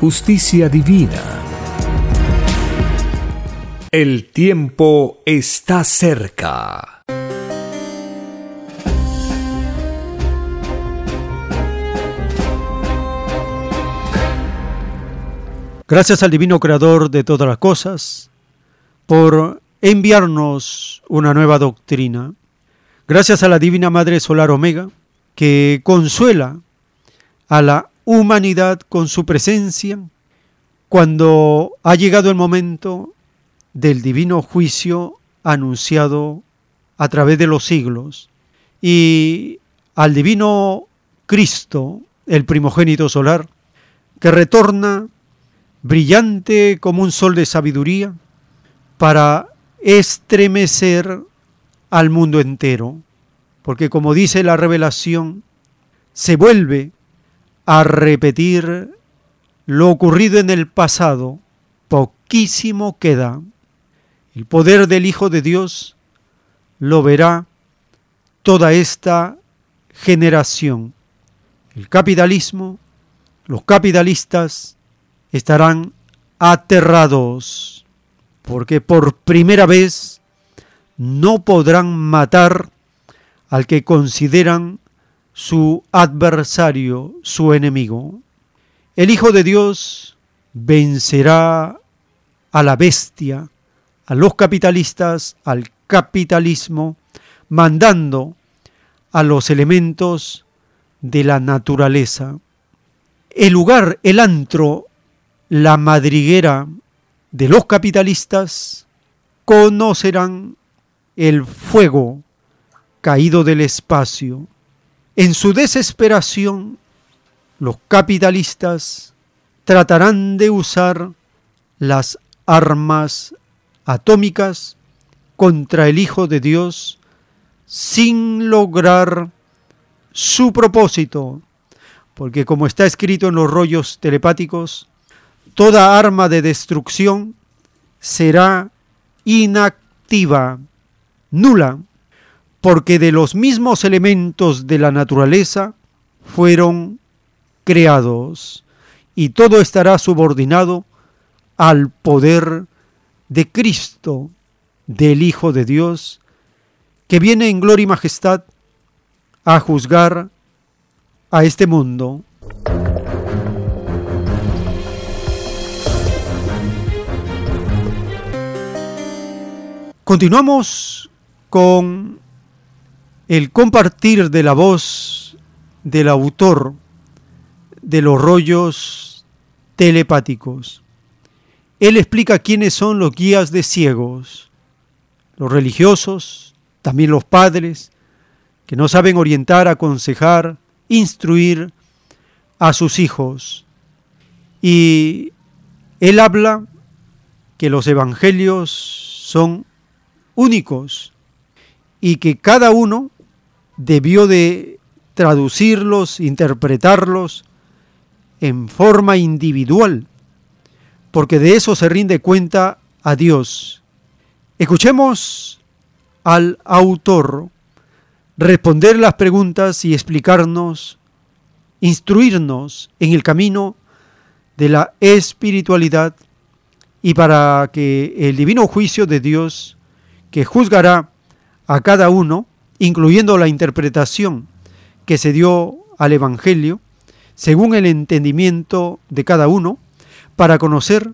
justicia divina. El tiempo está cerca. Gracias al Divino Creador de todas las cosas por enviarnos una nueva doctrina. Gracias a la Divina Madre Solar Omega que consuela a la humanidad con su presencia cuando ha llegado el momento del divino juicio anunciado a través de los siglos y al divino Cristo, el primogénito solar, que retorna brillante como un sol de sabiduría para estremecer al mundo entero, porque como dice la revelación, se vuelve a repetir lo ocurrido en el pasado, poquísimo queda. El poder del Hijo de Dios lo verá toda esta generación. El capitalismo, los capitalistas estarán aterrados, porque por primera vez no podrán matar al que consideran su adversario, su enemigo. El Hijo de Dios vencerá a la bestia, a los capitalistas, al capitalismo, mandando a los elementos de la naturaleza. El lugar, el antro, la madriguera de los capitalistas conocerán el fuego caído del espacio. En su desesperación, los capitalistas tratarán de usar las armas atómicas contra el Hijo de Dios sin lograr su propósito, porque como está escrito en los rollos telepáticos, toda arma de destrucción será inactiva, nula, porque de los mismos elementos de la naturaleza fueron creados y todo estará subordinado al poder de Cristo, del Hijo de Dios, que viene en gloria y majestad a juzgar a este mundo. Continuamos con el compartir de la voz del autor de los rollos telepáticos. Él explica quiénes son los guías de ciegos, los religiosos, también los padres, que no saben orientar, aconsejar, instruir a sus hijos. Y él habla que los evangelios son únicos y que cada uno debió de traducirlos, interpretarlos en forma individual, porque de eso se rinde cuenta a Dios. Escuchemos al autor responder las preguntas y explicarnos, instruirnos en el camino de la espiritualidad y para que el divino juicio de Dios que juzgará a cada uno, incluyendo la interpretación que se dio al Evangelio, según el entendimiento de cada uno, para conocer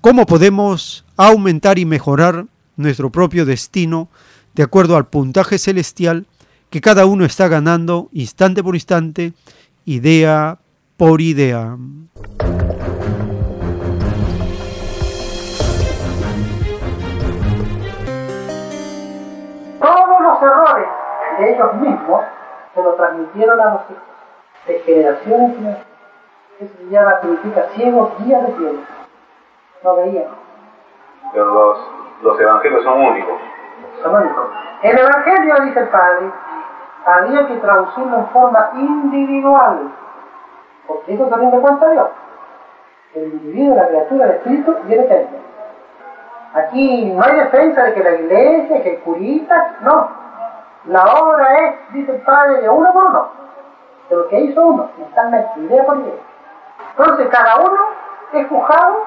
cómo podemos aumentar y mejorar nuestro propio destino de acuerdo al puntaje celestial que cada uno está ganando instante por instante, idea por idea. De ellos mismos se lo transmitieron a los hijos, de generación en generación. Eso se llama, significa ciegos, guías de ciegos. No veían. Pero los, los evangelios son únicos. Son únicos. El evangelio, dice el Padre, había que traducirlo en forma individual. Porque eso se rinde cuenta a Dios. El individuo, la criatura, el espíritu y el eterno. Aquí no hay defensa de que la iglesia, que el curita, no. La obra es, dice el Padre, de uno por uno. De lo que hizo uno, mentalmente, idea por idea. Entonces cada uno es juzgado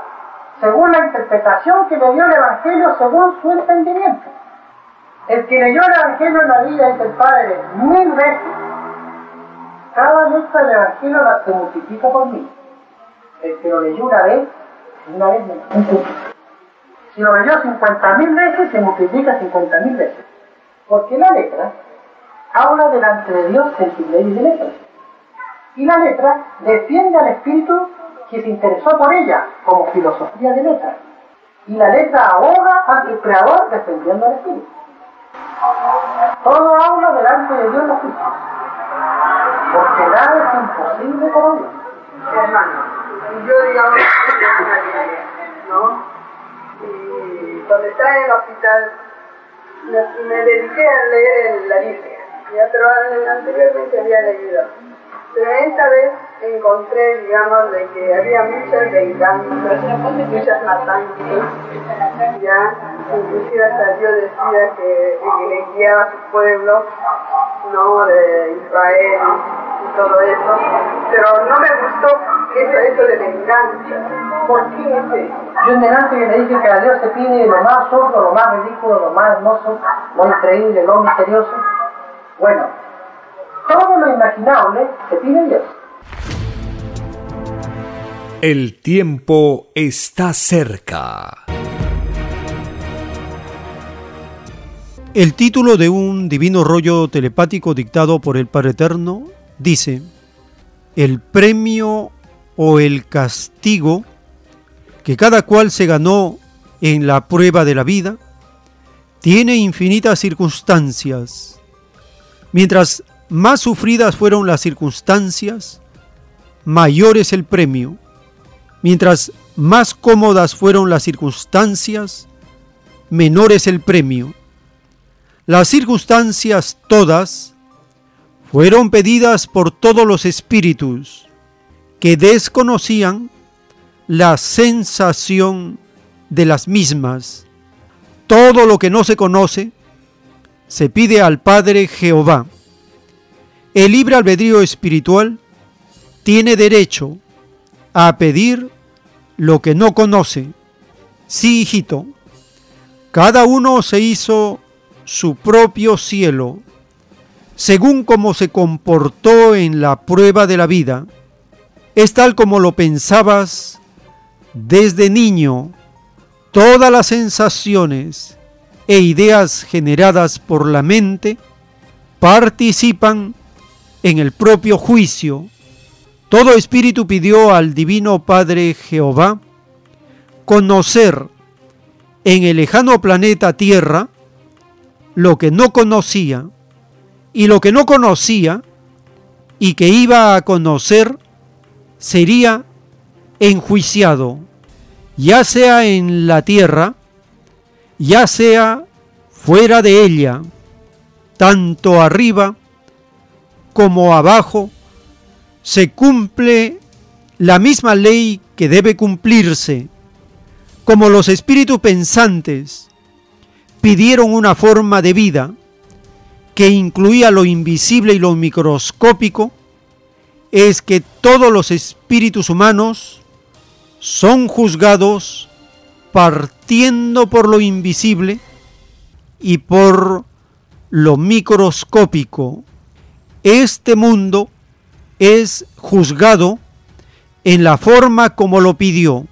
según la interpretación que le dio el Evangelio, según su entendimiento. El que leyó el Evangelio en la vida, dice el Padre, mil veces, cada letra del Evangelio la se multiplica por mil. El que lo leyó una vez, una vez menos. Si lo leyó 50 mil veces, se multiplica 50 mil veces. Porque la letra habla delante de Dios en ley de letras. Y la letra defiende al espíritu que se interesó por ella como filosofía de letras. Y la letra aboga el creador defendiendo al espíritu. Todo habla delante de Dios los juicios. Porque nada es imposible para Dios. Hermano, yo digamos, ¿no? Y cuando en el hospital, me, dediqué a leer la Biblia, ya, pero anteriormente había leído. Pero esta vez encontré, digamos, de que había muchas venganzas, muchas matanzas, ya, inclusive hasta Dios decía que, que guiaba a su pueblo, no, de Israel y todo eso, pero no me gustó eso, eso de venganza. ¿Por qué? Yo en delante que le dije que a Dios se pide lo más sordo, lo más ridículo, lo más hermoso, lo increíble, lo misterioso. Bueno, todo lo imaginable se pide a Dios. El tiempo está cerca. El título de un divino rollo telepático dictado por el Padre Eterno dice, el premio o el castigo que cada cual se ganó en la prueba de la vida tiene infinitas circunstancias. Mientras más sufridas fueron las circunstancias, mayor es el premio. Mientras más cómodas fueron las circunstancias, menor es el premio. Las circunstancias todas fueron pedidas por todos los espíritus que desconocían la sensación de las mismas. Todo lo que no se conoce se pide al Padre Jehová. El libre albedrío espiritual tiene derecho a pedir lo que no conoce. Sí, hijito, cada uno se hizo su propio cielo, según como se comportó en la prueba de la vida. Es tal como lo pensabas desde niño. Todas las sensaciones e ideas generadas por la mente participan en el propio juicio. Todo espíritu pidió al Divino Padre Jehová conocer en el lejano planeta Tierra lo que no conocía y lo que no conocía y que iba a conocer sería enjuiciado, ya sea en la tierra, ya sea fuera de ella, tanto arriba como abajo, se cumple la misma ley que debe cumplirse, como los espíritus pensantes pidieron una forma de vida que incluía lo invisible y lo microscópico, es que todos los espíritus humanos son juzgados partiendo por lo invisible y por lo microscópico. Este mundo es juzgado en la forma como lo pidió.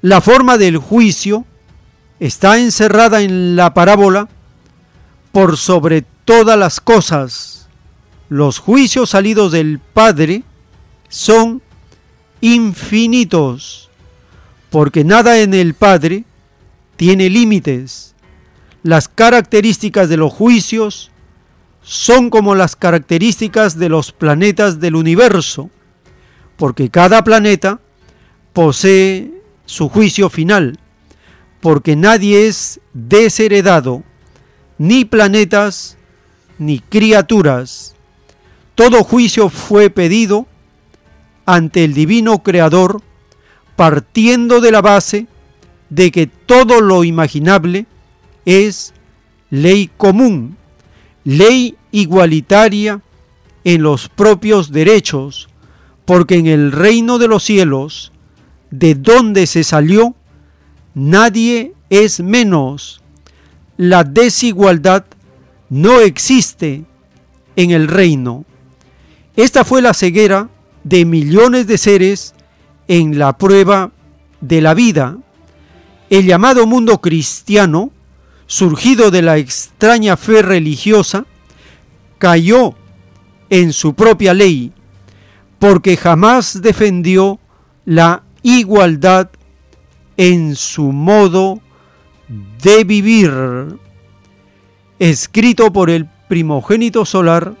La forma del juicio está encerrada en la parábola por sobre todas las cosas. Los juicios salidos del Padre son infinitos, porque nada en el Padre tiene límites. Las características de los juicios son como las características de los planetas del universo, porque cada planeta posee su juicio final, porque nadie es desheredado, ni planetas, ni criaturas. Todo juicio fue pedido ante el divino Creador, partiendo de la base de que todo lo imaginable es ley común, ley igualitaria en los propios derechos, porque en el reino de los cielos, de donde se salió, nadie es menos. La desigualdad no existe en el reino. Esta fue la ceguera de millones de seres en la prueba de la vida. El llamado mundo cristiano, surgido de la extraña fe religiosa, cayó en su propia ley, porque jamás defendió la igualdad en su modo de vivir. Escrito por el primogénito solar,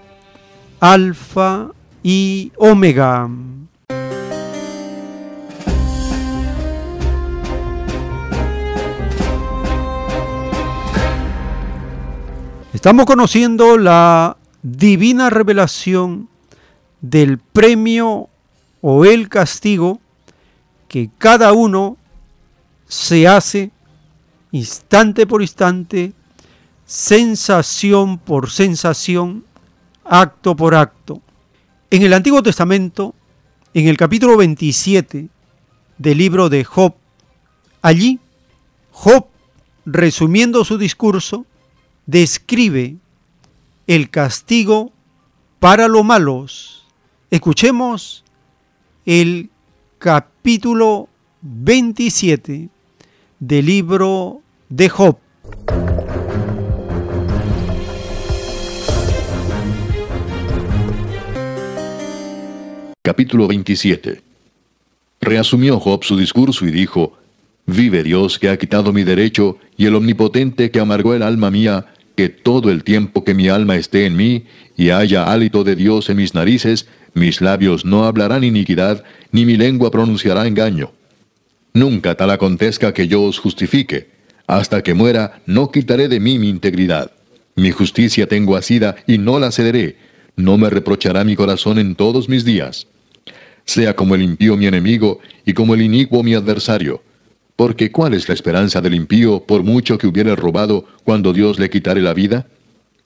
Alfa y Omega. Estamos conociendo la divina revelación del premio o el castigo que cada uno se hace instante por instante, sensación por sensación, acto por acto. En el Antiguo Testamento, en el capítulo 27 del libro de Job, allí Job, resumiendo su discurso, describe el castigo para los malos. Escuchemos el capítulo 27 del libro de Job. Capítulo 27 Reasumió Job su discurso y dijo, Vive Dios que ha quitado mi derecho y el omnipotente que amargó el alma mía, que todo el tiempo que mi alma esté en mí y haya hálito de Dios en mis narices, mis labios no hablarán iniquidad, ni mi lengua pronunciará engaño. Nunca tal acontezca que yo os justifique. Hasta que muera, no quitaré de mí mi integridad. Mi justicia tengo asida y no la cederé. No me reprochará mi corazón en todos mis días. Sea como el impío mi enemigo y como el inicuo mi adversario. Porque ¿cuál es la esperanza del impío por mucho que hubiere robado cuando Dios le quitare la vida?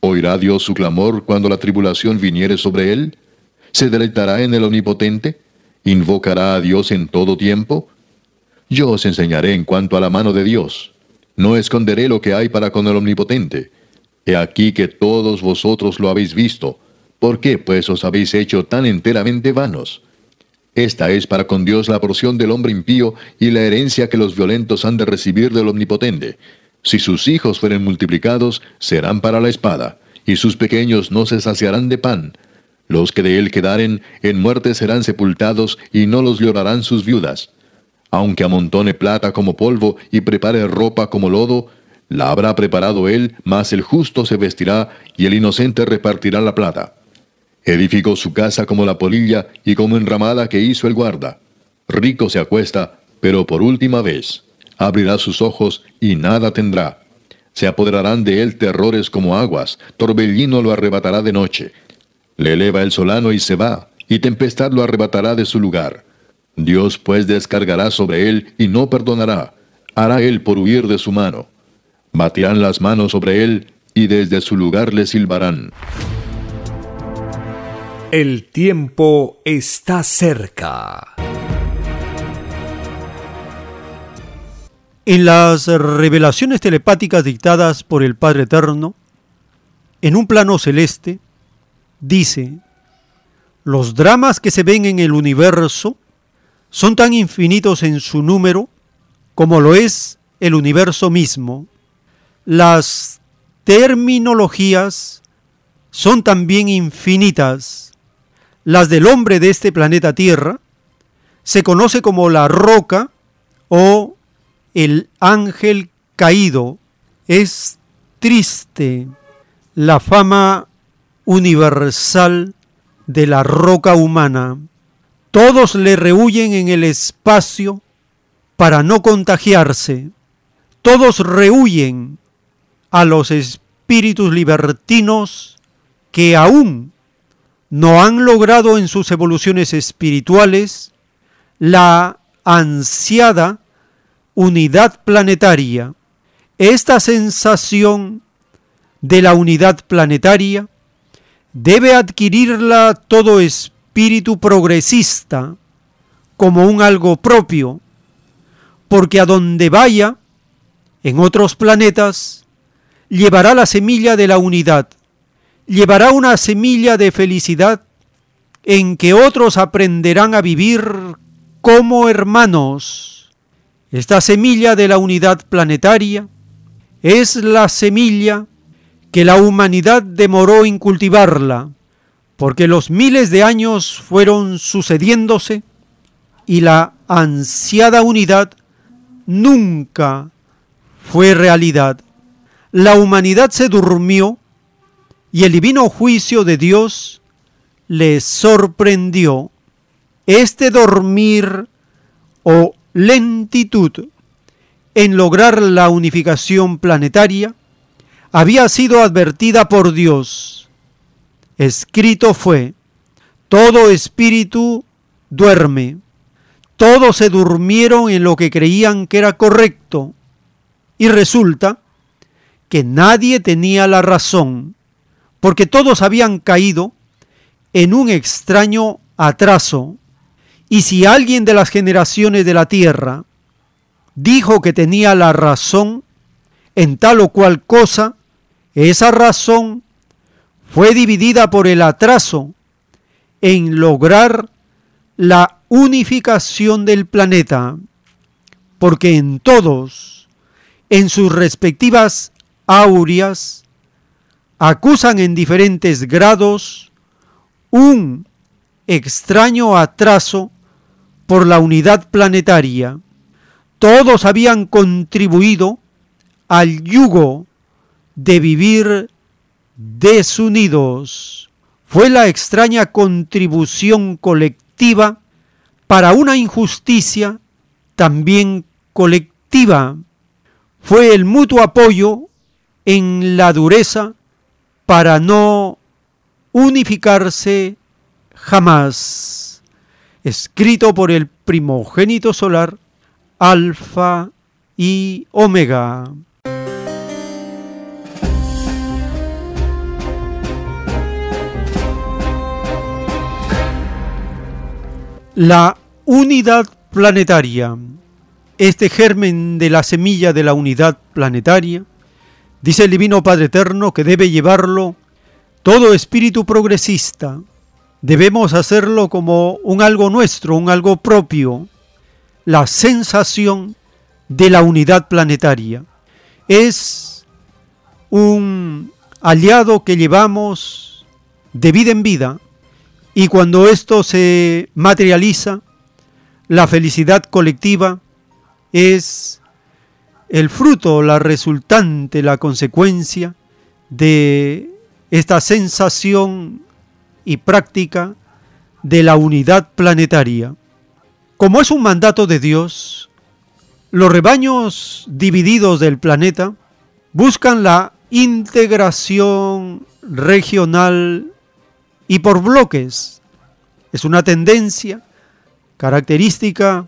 ¿Oirá Dios su clamor cuando la tribulación viniere sobre él? ¿Se deleitará en el omnipotente? ¿Invocará a Dios en todo tiempo? Yo os enseñaré en cuanto a la mano de Dios. No esconderé lo que hay para con el Omnipotente. He aquí que todos vosotros lo habéis visto. ¿Por qué pues os habéis hecho tan enteramente vanos? Esta es para con Dios la porción del hombre impío y la herencia que los violentos han de recibir del Omnipotente. Si sus hijos fueren multiplicados, serán para la espada, y sus pequeños no se saciarán de pan. Los que de él quedaren, en muerte serán sepultados, y no los llorarán sus viudas. Aunque amontone plata como polvo y prepare ropa como lodo, la habrá preparado él, mas el justo se vestirá, y el inocente repartirá la plata. Edificó su casa como la polilla y como enramada que hizo el guarda. Rico se acuesta, pero por última vez. Abrirá sus ojos y nada tendrá. Se apoderarán de él terrores como aguas, torbellino lo arrebatará de noche. Le eleva el solano y se va, y tempestad lo arrebatará de su lugar. Dios pues descargará sobre él y no perdonará. Hará él por huir de su mano. Batirán las manos sobre él y desde su lugar le silbarán. El tiempo está cerca. En las revelaciones telepáticas dictadas por el Padre Eterno, en un plano celeste, dice, los dramas que se ven en el universo son tan infinitos en su número como lo es el universo mismo. Las terminologías son también infinitas las del hombre de este planeta Tierra, se conoce como la roca o el ángel caído. Es triste la fama universal de la roca humana. Todos le rehuyen en el espacio para no contagiarse. Todos rehuyen a los espíritus libertinos que aún no han logrado en sus evoluciones espirituales la ansiada unidad planetaria. Esta sensación de la unidad planetaria debe adquirirla todo espíritu progresista como un algo propio, porque a donde vaya, en otros planetas, llevará la semilla de la unidad llevará una semilla de felicidad en que otros aprenderán a vivir como hermanos. Esta semilla de la unidad planetaria es la semilla que la humanidad demoró en cultivarla, porque los miles de años fueron sucediéndose y la ansiada unidad nunca fue realidad. La humanidad se durmió y el divino juicio de Dios le sorprendió. Este dormir o lentitud en lograr la unificación planetaria había sido advertida por Dios. Escrito fue, todo espíritu duerme. Todos se durmieron en lo que creían que era correcto. Y resulta que nadie tenía la razón porque todos habían caído en un extraño atraso. Y si alguien de las generaciones de la tierra dijo que tenía la razón en tal o cual cosa, esa razón fue dividida por el atraso en lograr la unificación del planeta, porque en todos, en sus respectivas aureas, acusan en diferentes grados un extraño atraso por la unidad planetaria. Todos habían contribuido al yugo de vivir desunidos. Fue la extraña contribución colectiva para una injusticia también colectiva. Fue el mutuo apoyo en la dureza para no unificarse jamás. Escrito por el primogénito solar, Alfa y Omega. La unidad planetaria, este germen de la semilla de la unidad planetaria, dice el Divino Padre Eterno que debe llevarlo todo espíritu progresista. Debemos hacerlo como un algo nuestro, un algo propio, la sensación de la unidad planetaria. Es un aliado que llevamos de vida en vida y cuando esto se materializa, la felicidad colectiva es el fruto, la resultante, la consecuencia de esta sensación y práctica de la unidad planetaria. Como es un mandato de Dios, los rebaños divididos del planeta buscan la integración regional y por bloques. Es una tendencia característica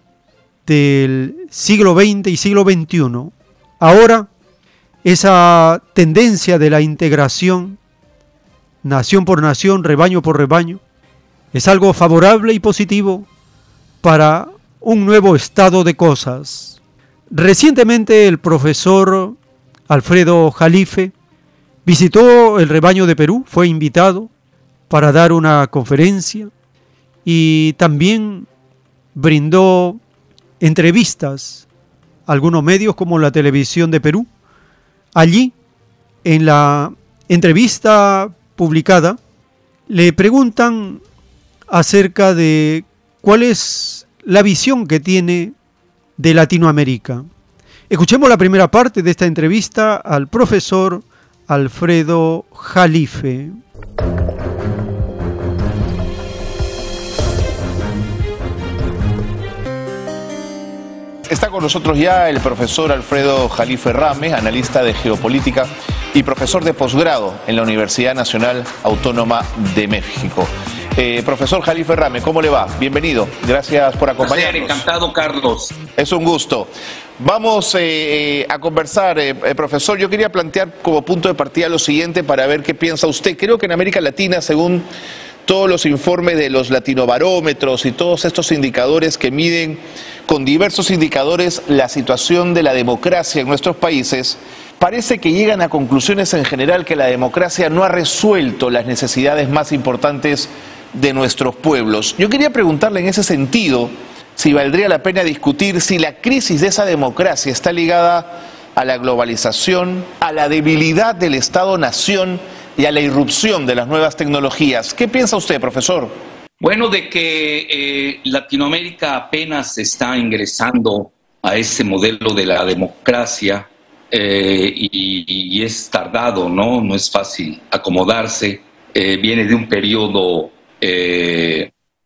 del siglo XX y siglo XXI. Ahora, esa tendencia de la integración, nación por nación, rebaño por rebaño, es algo favorable y positivo para un nuevo estado de cosas. Recientemente el profesor Alfredo Jalife visitó el rebaño de Perú, fue invitado para dar una conferencia y también brindó entrevistas algunos medios como la televisión de Perú. Allí, en la entrevista publicada, le preguntan acerca de cuál es la visión que tiene de Latinoamérica. Escuchemos la primera parte de esta entrevista al profesor Alfredo Jalife. Está con nosotros ya el profesor Alfredo Jalife Rame, analista de geopolítica y profesor de posgrado en la Universidad Nacional Autónoma de México. Eh, profesor Jalife Rame, ¿cómo le va? Bienvenido. Gracias por acompañarnos. encantado, Carlos. Es un gusto. Vamos eh, eh, a conversar, profesor. Yo quería plantear como punto de partida lo siguiente para ver qué piensa usted. Creo que en América Latina, según todos los informes de los latinobarómetros y todos estos indicadores que miden con diversos indicadores la situación de la democracia en nuestros países, parece que llegan a conclusiones en general que la democracia no ha resuelto las necesidades más importantes de nuestros pueblos. Yo quería preguntarle en ese sentido si valdría la pena discutir si la crisis de esa democracia está ligada a la globalización, a la debilidad del Estado-nación y a la irrupción de las nuevas tecnologías. ¿Qué piensa usted, profesor? Bueno, de que eh, Latinoamérica apenas está ingresando a ese modelo de la democracia eh, y, es tardado, ¿no? No es fácil acomodarse. Eh, viene de un periodo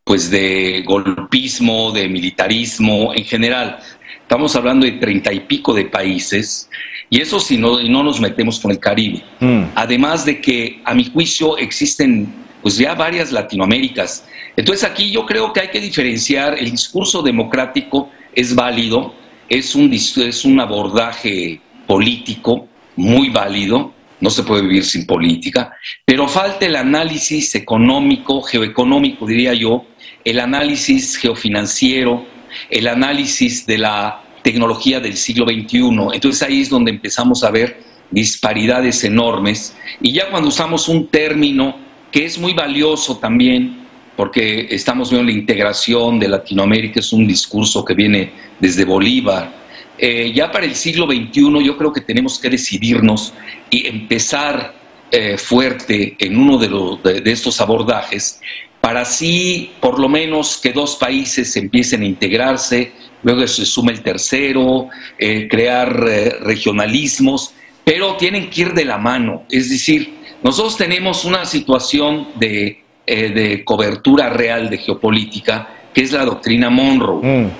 pues de golpismo, de militarismo en general. Estamos hablando de treinta y pico de países y eso si no, no nos metemos con el Caribe. Mm. Además de que, a mi juicio, existen pues ya varias Latinoaméricas. Entonces aquí yo creo que hay que diferenciar, el discurso democrático es válido, es un, es un abordaje político muy válido, no se puede vivir sin política, pero falta el análisis económico, geoeconómico diría yo, el análisis geofinanciero, el análisis de la tecnología del siglo XXI. Entonces ahí es donde empezamos a ver disparidades enormes. Y ya cuando usamos un término que es muy valioso también, porque estamos viendo la integración de Latinoamérica, es un discurso que viene desde Bolívar. Eh, ya para el siglo XXI yo creo que tenemos que decidirnos y empezar eh, fuerte en uno de, de estos abordajes para así por lo menos que dos países empiecen a integrarse, luego se suma el tercero, eh, crear eh, regionalismos, pero tienen que ir de la mano. Es decir, nosotros tenemos una situación de, eh, cobertura real de geopolítica, que es la doctrina Monroe. Mm.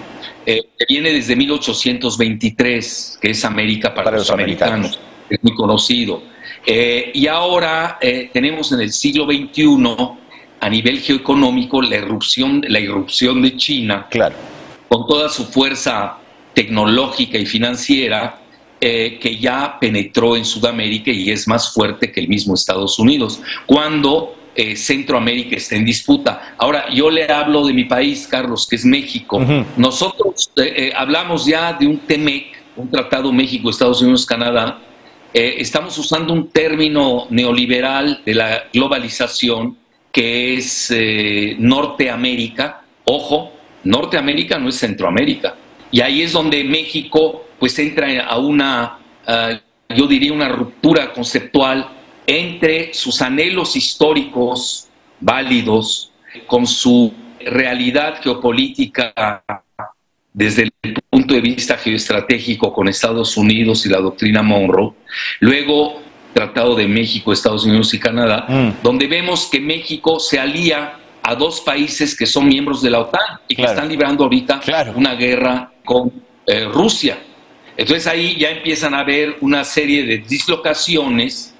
que viene desde 1823, que es América para, los, americanos. es muy conocido. y ahora tenemos en el siglo XXI, a nivel geoeconómico, la irrupción, la irrupción de China, claro con toda su fuerza tecnológica y financiera, eh, que ya penetró en Sudamérica y es más fuerte que el mismo Estados Unidos. Cuando eh, Centroamérica está en disputa. Ahora, yo le hablo de mi país, Carlos, que es México. Nosotros eh, eh, hablamos ya de un TEMEC, un tratado México, Estados Unidos, Canadá. estamos usando un término neoliberal de la globalización que es Norteamérica. Ojo, Norteamérica no es Centroamérica. Y ahí es donde México pues entra a una, yo diría, una ruptura conceptual entre sus anhelos históricos válidos con su realidad geopolítica desde el punto de vista geoestratégico con Estados Unidos y la doctrina Monroe, luego Tratado de México, Estados Unidos y Canadá, mm. donde vemos que México se alía a dos países que son miembros de la OTAN y que están librando ahorita una guerra con eh, Rusia. Entonces ahí ya empiezan a haber una serie de dislocaciones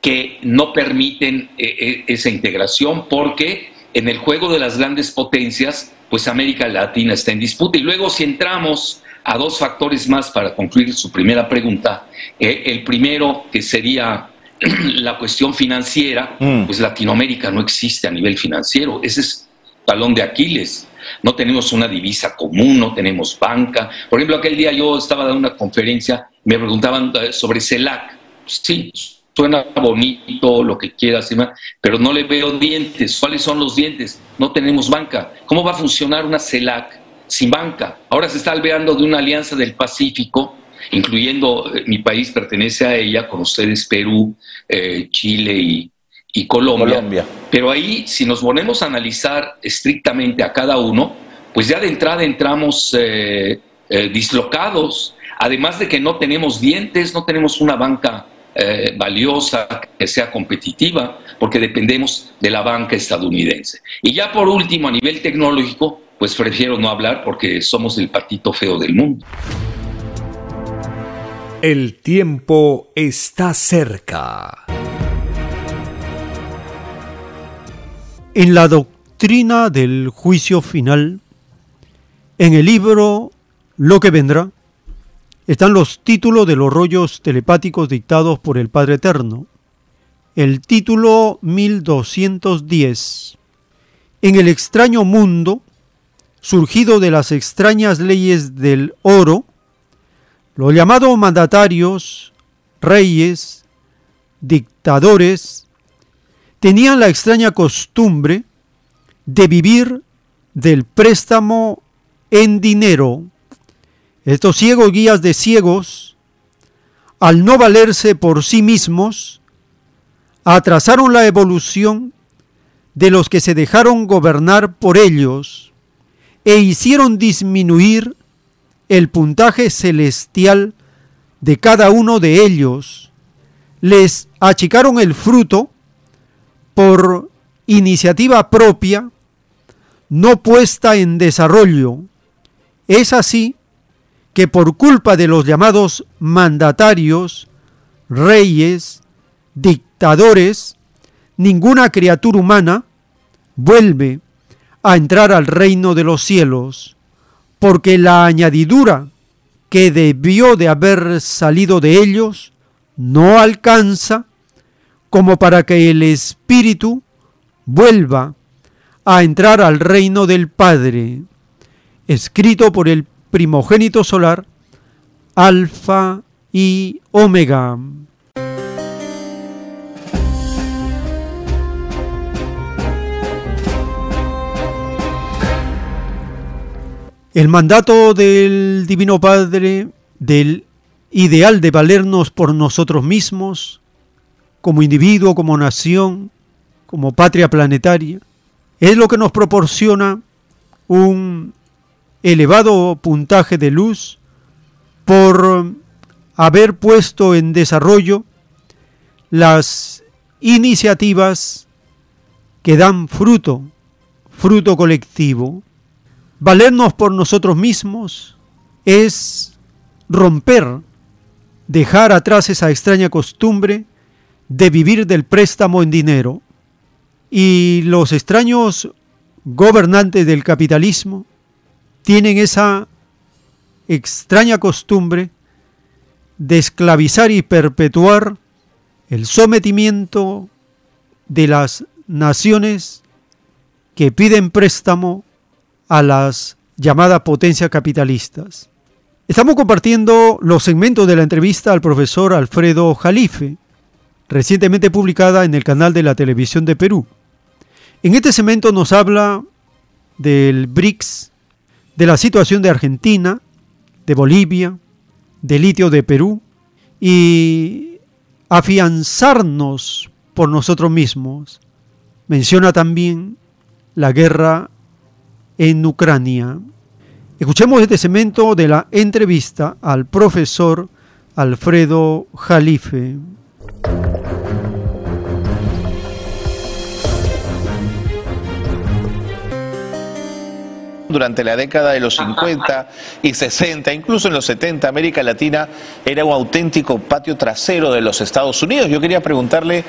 que no permiten eh, eh, esa integración porque en el juego de las grandes potencias, pues América Latina está en disputa. Y luego si entramos a dos factores más para concluir su primera pregunta, eh, el primero que sería <clears throat> la cuestión financiera, mm. pues Latinoamérica no existe a nivel financiero, ese es talón de Aquiles. No tenemos una divisa común, no tenemos banca. Por ejemplo, aquel día yo estaba dando una conferencia, me preguntaban sobre CELAC. Sí, suena bonito, lo que quieras, pero no le veo dientes. ¿Cuáles son los dientes? No tenemos banca. ¿Cómo va a funcionar una CELAC sin banca? Ahora se está alveando de una alianza del Pacífico, incluyendo eh, mi país pertenece a ella, con ustedes Perú, eh, Chile y, Colombia. Pero ahí, si nos ponemos a analizar estrictamente a cada uno, pues ya de entrada entramos eh, dislocados, además de que no tenemos dientes, no tenemos una banca eh, valiosa, que sea competitiva, porque dependemos de la banca estadounidense. Y ya por último, a nivel tecnológico, pues prefiero no hablar porque somos el patito feo del mundo. El tiempo está cerca. En la doctrina del juicio final, en el libro Lo que vendrá, están los títulos de los rollos telepáticos dictados por el Padre Eterno. El título 1210. En el extraño mundo, surgido de las extrañas leyes del oro, los llamados mandatarios, reyes, dictadores, tenían la extraña costumbre de vivir del préstamo en dinero. Estos ciegos guías de ciegos, al no valerse por sí mismos, atrasaron la evolución de los que se dejaron gobernar por ellos e hicieron disminuir el puntaje celestial de cada uno de ellos. Les achicaron el fruto por iniciativa propia, no puesta en desarrollo. Es así que por culpa de los llamados mandatarios, reyes, dictadores, ninguna criatura humana vuelve a entrar al reino de los cielos, porque la añadidura que debió de haber salido de ellos no alcanza como para que el Espíritu vuelva a entrar al reino del Padre, escrito por el primogénito solar, Alfa y Omega. El mandato del Divino Padre, del ideal de valernos por nosotros mismos, como individuo, como nación, como patria planetaria, es lo que nos proporciona un elevado puntaje de luz por haber puesto en desarrollo las iniciativas que dan fruto, fruto colectivo. Valernos por nosotros mismos es romper, dejar atrás esa extraña costumbre de vivir del préstamo en dinero. Y los extraños gobernantes del capitalismo tienen esa extraña costumbre de esclavizar y perpetuar el sometimiento de las naciones que piden préstamo a las llamadas potencias capitalistas. Estamos compartiendo los segmentos de la entrevista al profesor Alfredo Jalife, recientemente publicada en el canal de la televisión de Perú. En este segmento nos habla del BRICS, de la situación de Argentina, de Bolivia, del litio de Perú y afianzarnos por nosotros mismos. Menciona también la guerra en Ucrania. Escuchemos este segmento de la entrevista al profesor Alfredo Jalife. Durante la década de los 50 y 60, incluso en los 70, América Latina era un auténtico patio trasero de los Estados Unidos. Yo quería preguntarle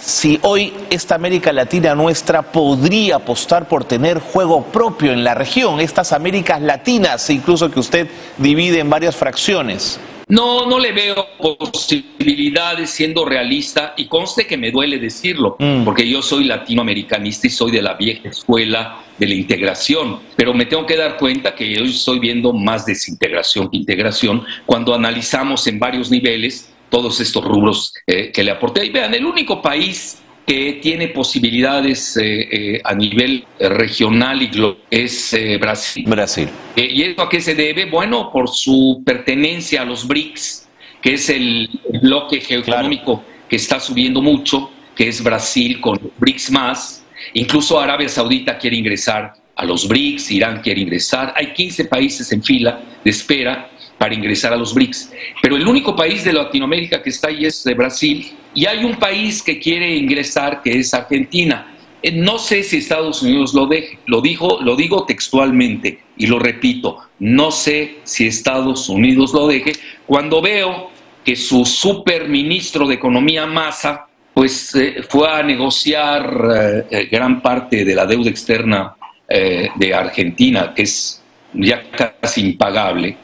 si hoy esta América Latina nuestra podría apostar por tener juego propio en la región, estas Américas Latinas, incluso que usted divide en varias fracciones. No, no le veo posibilidades siendo realista y conste que me duele decirlo, porque yo soy latinoamericanista y soy de la vieja escuela de la integración, pero me tengo que dar cuenta que hoy estoy viendo más desintegración que integración cuando analizamos en varios niveles todos estos rubros eh, que le aporté. Y vean, el único país que tiene posibilidades eh, eh, a nivel regional y global es Brasil. Brasil. ¿Y eso a qué se debe? Bueno, por su pertenencia a los BRICS, que es el bloque geoeconómico que está subiendo mucho, que es Brasil con BRICS más. Incluso Arabia Saudita quiere ingresar a los BRICS, Irán quiere ingresar. Hay 15 países en fila de espera para ingresar a los BRICS. Pero el único país de Latinoamérica que está ahí es Brasil. Y hay un país que quiere ingresar, que es Argentina. Eh, no sé si Estados Unidos lo deje, lo dijo, lo digo textualmente y lo repito, no sé si Estados Unidos lo deje cuando veo que su superministro de Economía Massa pues eh, fue a negociar eh, gran parte de la deuda externa de Argentina, que es ya casi impagable,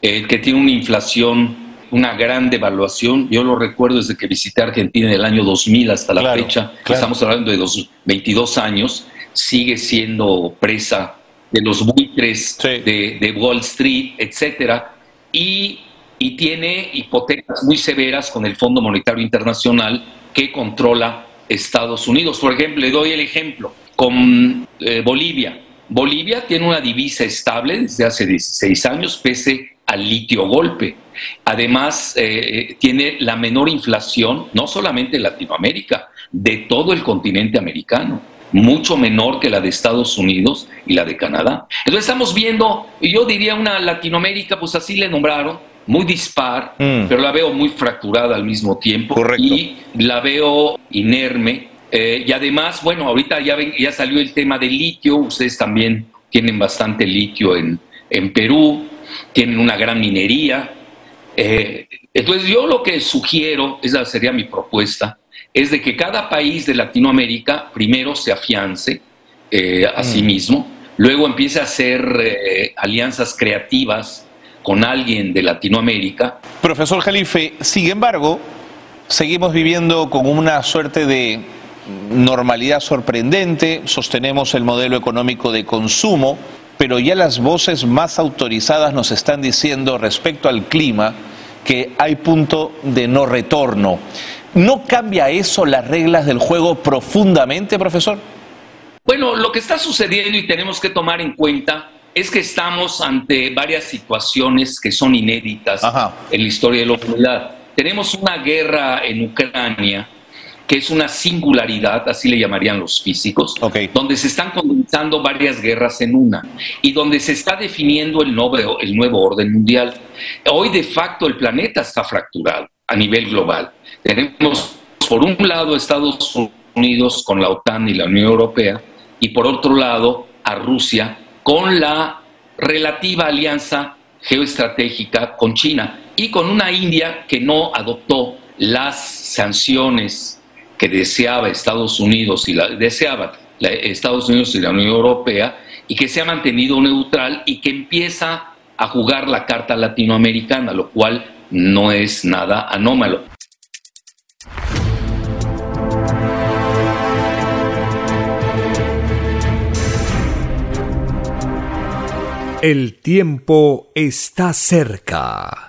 eh, que tiene una inflación, una gran devaluación. Yo lo recuerdo desde que visité Argentina en el año 2000 hasta la fecha, estamos hablando de los 22 años, sigue siendo presa de los buitres de, Wall Street, etcétera, y, y tiene hipotecas muy severas con el Fondo Monetario Internacional que controla Estados Unidos. Por ejemplo, le doy el ejemplo con eh, Bolivia. Bolivia tiene una divisa estable desde hace 16 años, pese al litio golpe. Además, eh, tiene la menor inflación, no solamente en Latinoamérica, de todo el continente americano, mucho menor que la de Estados Unidos y la de Canadá. Entonces estamos viendo, yo diría una Latinoamérica, pues así le nombraron, muy dispar, mm. pero la veo muy fracturada al mismo tiempo y la veo inerme. Eh, y además, bueno, ahorita ya, ya salió el tema del litio, ustedes también tienen bastante litio en, en Perú, tienen una gran minería. Eh, entonces yo lo que sugiero, esa sería mi propuesta, es de que cada país de Latinoamérica primero se afiance eh, a sí mm. mismo, luego empiece a hacer alianzas creativas con alguien de Latinoamérica. Profesor Jalife, sin embargo, seguimos viviendo con una suerte de normalidad sorprendente, sostenemos el modelo económico de consumo, pero ya las voces más autorizadas nos están diciendo respecto al clima que hay punto de no retorno. ¿No cambia eso las reglas del juego profundamente, profesor? Bueno, lo que está sucediendo y tenemos que tomar en cuenta es que estamos ante varias situaciones que son inéditas en la historia de la humanidad. Tenemos una guerra en Ucrania que es una singularidad, así le llamarían los físicos, donde se están condensando varias guerras en una y donde se está definiendo el nuevo, el nuevo orden mundial. Hoy de facto el planeta está fracturado a nivel global. Tenemos por un lado Estados Unidos con la OTAN y la Unión Europea y por otro lado a Rusia con la relativa alianza geoestratégica con China y con una India que no adoptó las sanciones que deseaba Estados Unidos y la deseaba la, Estados Unidos y la Unión Europea y que se ha mantenido neutral y que empieza a jugar la carta latinoamericana, lo cual no es nada anómalo. El tiempo está cerca.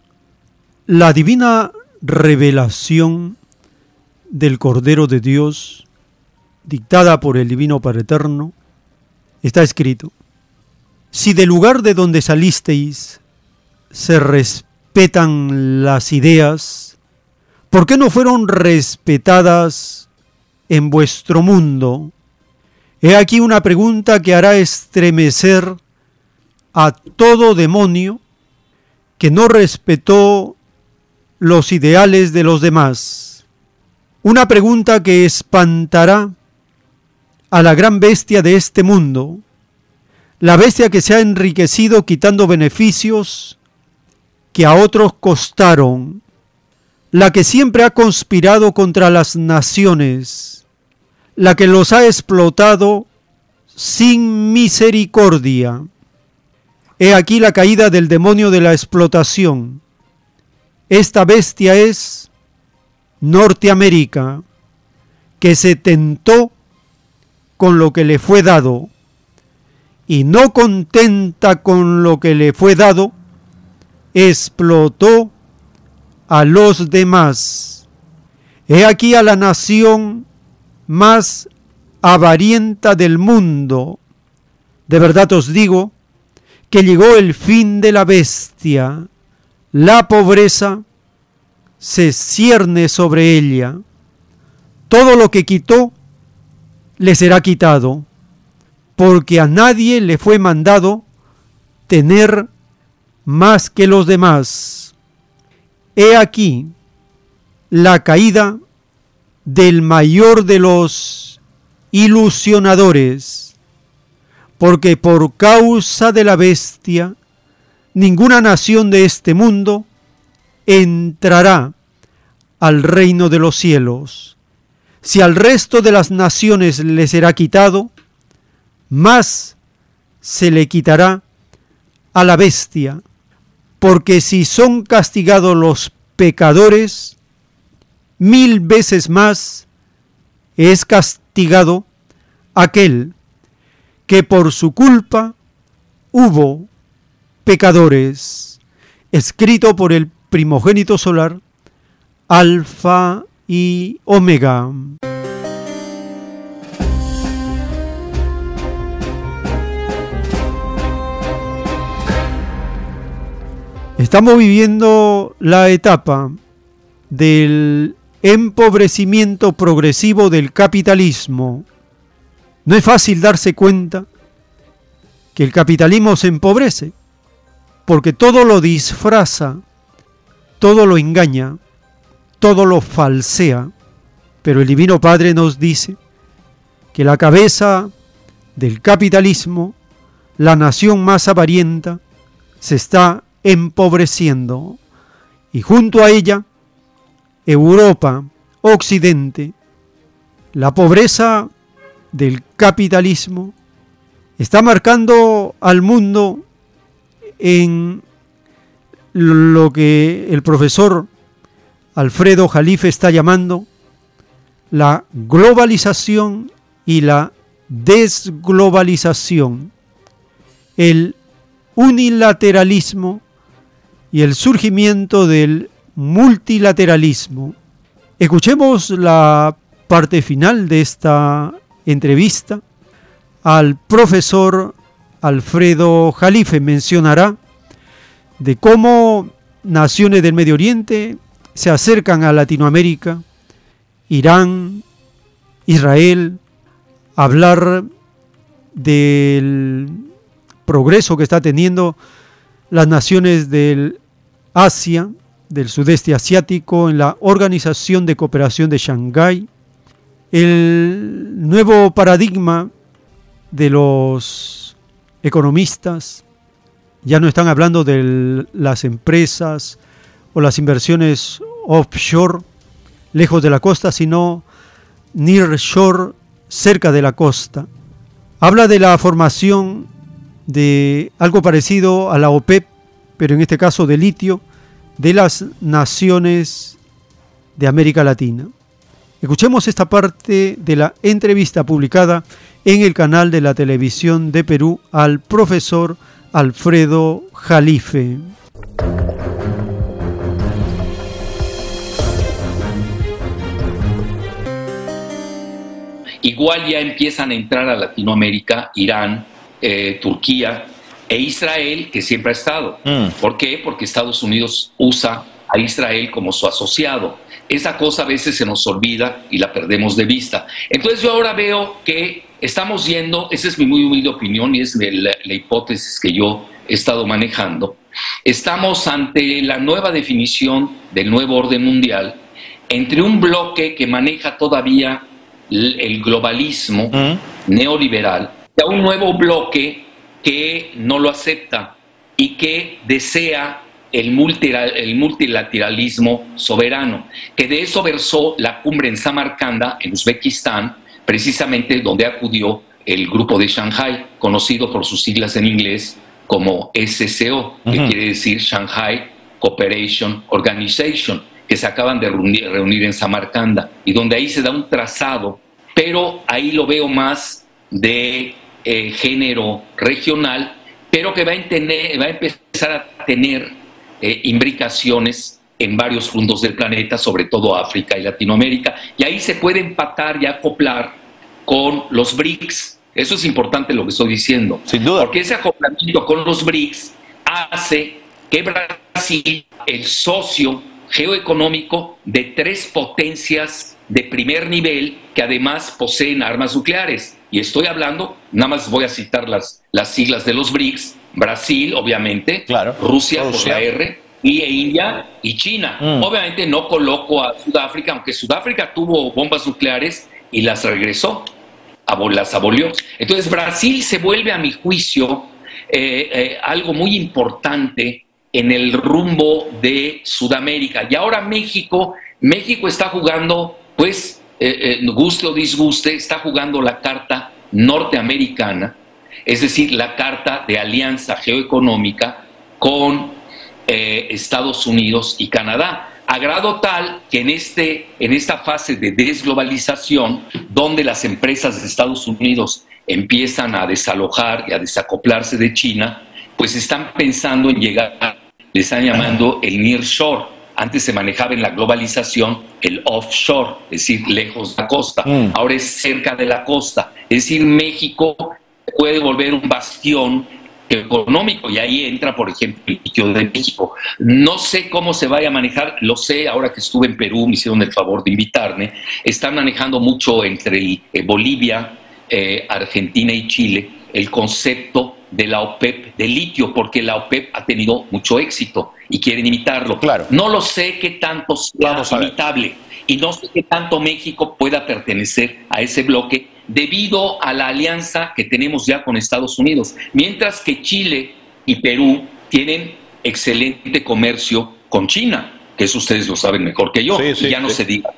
la divina revelación del Cordero de Dios, dictada por el Divino Padre Eterno, está escrito, si del lugar de donde salisteis se respetan las ideas, ¿por qué no fueron respetadas en vuestro mundo? He aquí una pregunta que hará estremecer a todo demonio que no respetó los ideales de los demás. Una pregunta que espantará a la gran bestia de este mundo, la bestia que se ha enriquecido quitando beneficios que a otros costaron, la que siempre ha conspirado contra las naciones, la que los ha explotado sin misericordia. He aquí la caída del demonio de la explotación. Esta bestia es Norteamérica, que se tentó con lo que le fue dado y no contenta con lo que le fue dado, explotó a los demás. He aquí a la nación más avarienta del mundo. De verdad os digo que llegó el fin de la bestia, la pobreza se cierne sobre ella, todo lo que quitó le será quitado, porque a nadie le fue mandado tener más que los demás. He aquí la caída del mayor de los ilusionadores, porque por causa de la bestia, ninguna nación de este mundo entrará al reino de los cielos. Si al resto de las naciones le será quitado, más se le quitará a la bestia, porque si son castigados los pecadores, mil veces más es castigado aquel que por su culpa hubo pecadores, escrito por el primogénito solar, Alfa y Omega. Estamos viviendo la etapa del empobrecimiento progresivo del capitalismo no es fácil darse cuenta que el capitalismo se empobrece, porque todo lo disfraza, todo lo engaña, todo lo falsea, pero el Divino Padre nos dice que la cabeza del capitalismo, la nación más avarienta, se está empobreciendo. y junto a ella Europa, Occidente, la pobreza del capitalismo está marcando al mundo en lo que el profesor Alfredo Jalife está llamando la globalización y la desglobalización, el unilateralismo y el surgimiento del multilateralismo. Escuchemos la parte final de esta entrevista al profesor Alfredo Jalife mencionará de cómo naciones del Medio Oriente se acercan a Latinoamérica, Irán, Israel, hablar del progreso que está teniendo las naciones del Asia, del sudeste asiático, en la Organización de Cooperación de Shanghái, el nuevo paradigma de los economistas, ya no están hablando de las empresas o las inversiones offshore, lejos de la costa, sino nearshore, cerca de la costa. Habla de la formación de algo parecido a la OPEP, pero en este caso de litio, de las naciones de América Latina. Escuchemos esta parte de la entrevista publicada en el canal de la televisión de Perú al profesor Alfredo Jalife. Igual ya empiezan a entrar a Latinoamérica, Irán, eh, Turquía e Israel, que siempre ha estado. ¿Por qué? Porque Estados Unidos usa a Israel como su asociado esa cosa a veces se nos olvida y la perdemos de vista. Entonces yo ahora veo que estamos yendo, esa es mi muy humilde opinión y es la, la hipótesis que yo he estado manejando, estamos ante la nueva definición del nuevo orden mundial entre un bloque que maneja todavía el globalismo neoliberal y a un nuevo bloque que no lo acepta y que desea el, multilateralismo soberano, que de eso versó la cumbre en Samarcanda, en Uzbekistán, precisamente donde acudió el grupo de Shanghai, conocido por sus siglas en inglés como SCO, que quiere decir Shanghai Cooperation Organization, que se acaban de reunir, en Samarcanda, y donde ahí se da un trazado, pero ahí lo veo más de eh, género regional, pero que va a, va a empezar a tener eh, imbricaciones en varios puntos del planeta, sobre todo África y Latinoamérica, y ahí se puede empatar y acoplar con los BRICS. Eso es importante lo que estoy diciendo. Sin duda. Porque ese acoplamiento con los BRICS hace que Brasil, el socio geoeconómico de tres potencias de primer nivel que además poseen armas nucleares. Y estoy hablando, nada más voy a citar las, las siglas de los BRICS, Brasil, obviamente, claro. Rusia, por la R, y India y China. Mm. Obviamente no coloco a Sudáfrica, aunque Sudáfrica tuvo bombas nucleares y las regresó, las abolió. Entonces Brasil se vuelve, a mi juicio, eh, eh, algo muy importante en el rumbo de Sudamérica. Y ahora México, México está jugando, pues, eh, guste o disguste, está jugando la carta norteamericana es decir, la carta de alianza geoeconómica con eh, Estados Unidos y Canadá, a grado tal que en, este, en esta fase de desglobalización, donde las empresas de Estados Unidos empiezan a desalojar y a desacoplarse de China, pues están pensando en llegar, le están llamando el nearshore. Antes se manejaba en la globalización el offshore, es decir, lejos de la costa. Mm. Ahora es cerca de la costa. Es decir, México puede volver un bastión económico y ahí entra, por ejemplo, el litio de México. No sé cómo se vaya a manejar, lo sé ahora que estuve en Perú, me hicieron el favor de invitarme, están manejando mucho entre eh, Bolivia, eh, Argentina y Chile el concepto de la OPEP de litio, porque la OPEP ha tenido mucho éxito y quieren imitarlo. Claro. No lo sé qué tanto sea imitable y no sé qué tanto México pueda pertenecer a ese bloque debido a la alianza que tenemos ya con Estados Unidos, mientras que Chile y Perú tienen excelente comercio con China. que eso ustedes lo saben mejor que yo, y ya no se diga.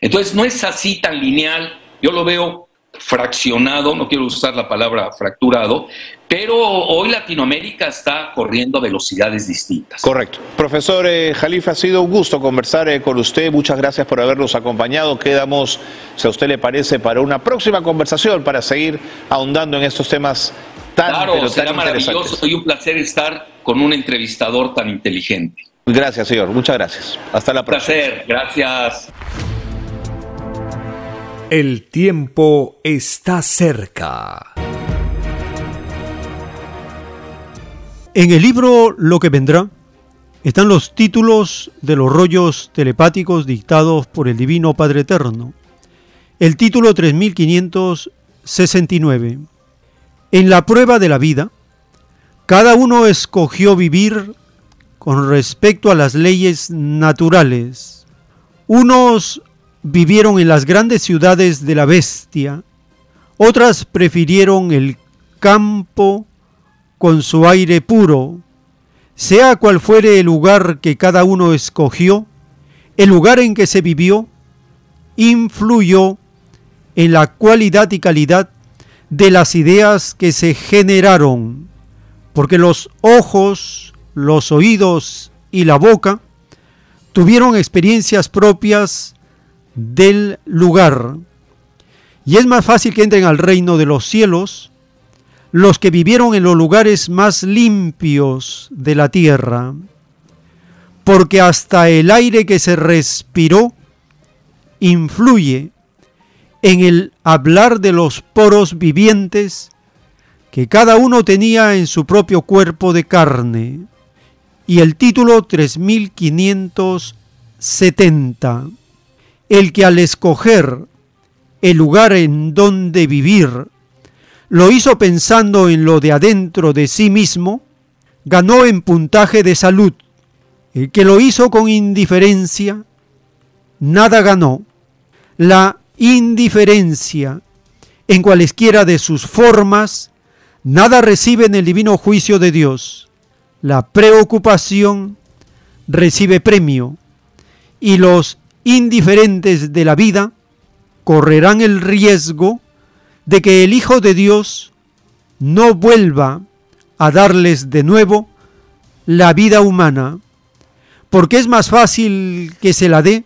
Entonces no es así tan lineal, yo lo veo fraccionado, no quiero usar la palabra fracturado, pero hoy Latinoamérica está corriendo a velocidades distintas. Correcto. Profesor eh, Jalifa, ha sido un gusto conversar eh, con usted. Muchas gracias por habernos acompañado. Quedamos, si a usted le parece, para una próxima conversación para seguir ahondando en estos temas tan, claro, pero tan será maravilloso y un placer estar con un entrevistador tan inteligente. Gracias, señor. Muchas gracias. Hasta la próxima. Placer, gracias. El tiempo está cerca. En el libro Lo que vendrá están los títulos de los rollos telepáticos dictados por el Divino Padre Eterno. El título 3569. En la prueba de la vida, cada uno escogió vivir con respecto a las leyes naturales. Unos vivieron en las grandes ciudades de la bestia, otras prefirieron el campo con su aire puro. Sea cual fuere el lugar que cada uno escogió, el lugar en que se vivió influyó en la cualidad y calidad de las ideas que se generaron, porque los ojos, los oídos y la boca tuvieron experiencias propias del lugar. Y es más fácil que entren al reino de los cielos los que vivieron en los lugares más limpios de la tierra, porque hasta el aire que se respiró influye en el hablar de los poros vivientes que cada uno tenía en su propio cuerpo de carne. Y el título 3570 el que al escoger el lugar en donde vivir lo hizo pensando en lo de adentro de sí mismo, ganó en puntaje de salud. El que lo hizo con indiferencia, nada ganó. La indiferencia en cualesquiera de sus formas, nada recibe en el divino juicio de Dios. La preocupación recibe premio y los indiferentes de la vida correrán el riesgo de que el Hijo de Dios no vuelva a darles de nuevo la vida humana, porque es más fácil que se la dé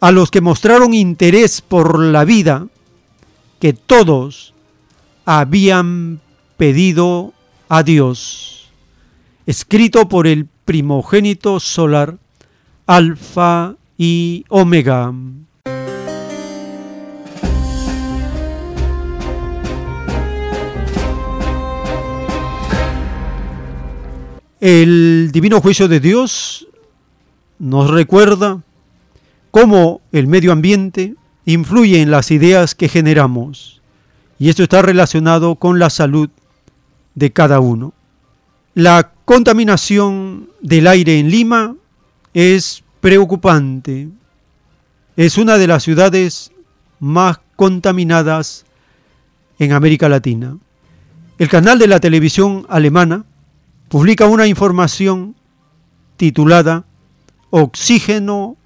a los que mostraron interés por la vida que todos habían pedido a Dios. Escrito por el primogénito solar, Alfa y Omega. El divino juicio de Dios nos recuerda cómo el medio ambiente influye en las ideas que generamos y esto está relacionado con la salud de cada uno. La contaminación del aire en Lima es preocupante. Es una de las ciudades más contaminadas en América Latina. El canal de la televisión alemana publica una información titulada Oxígeno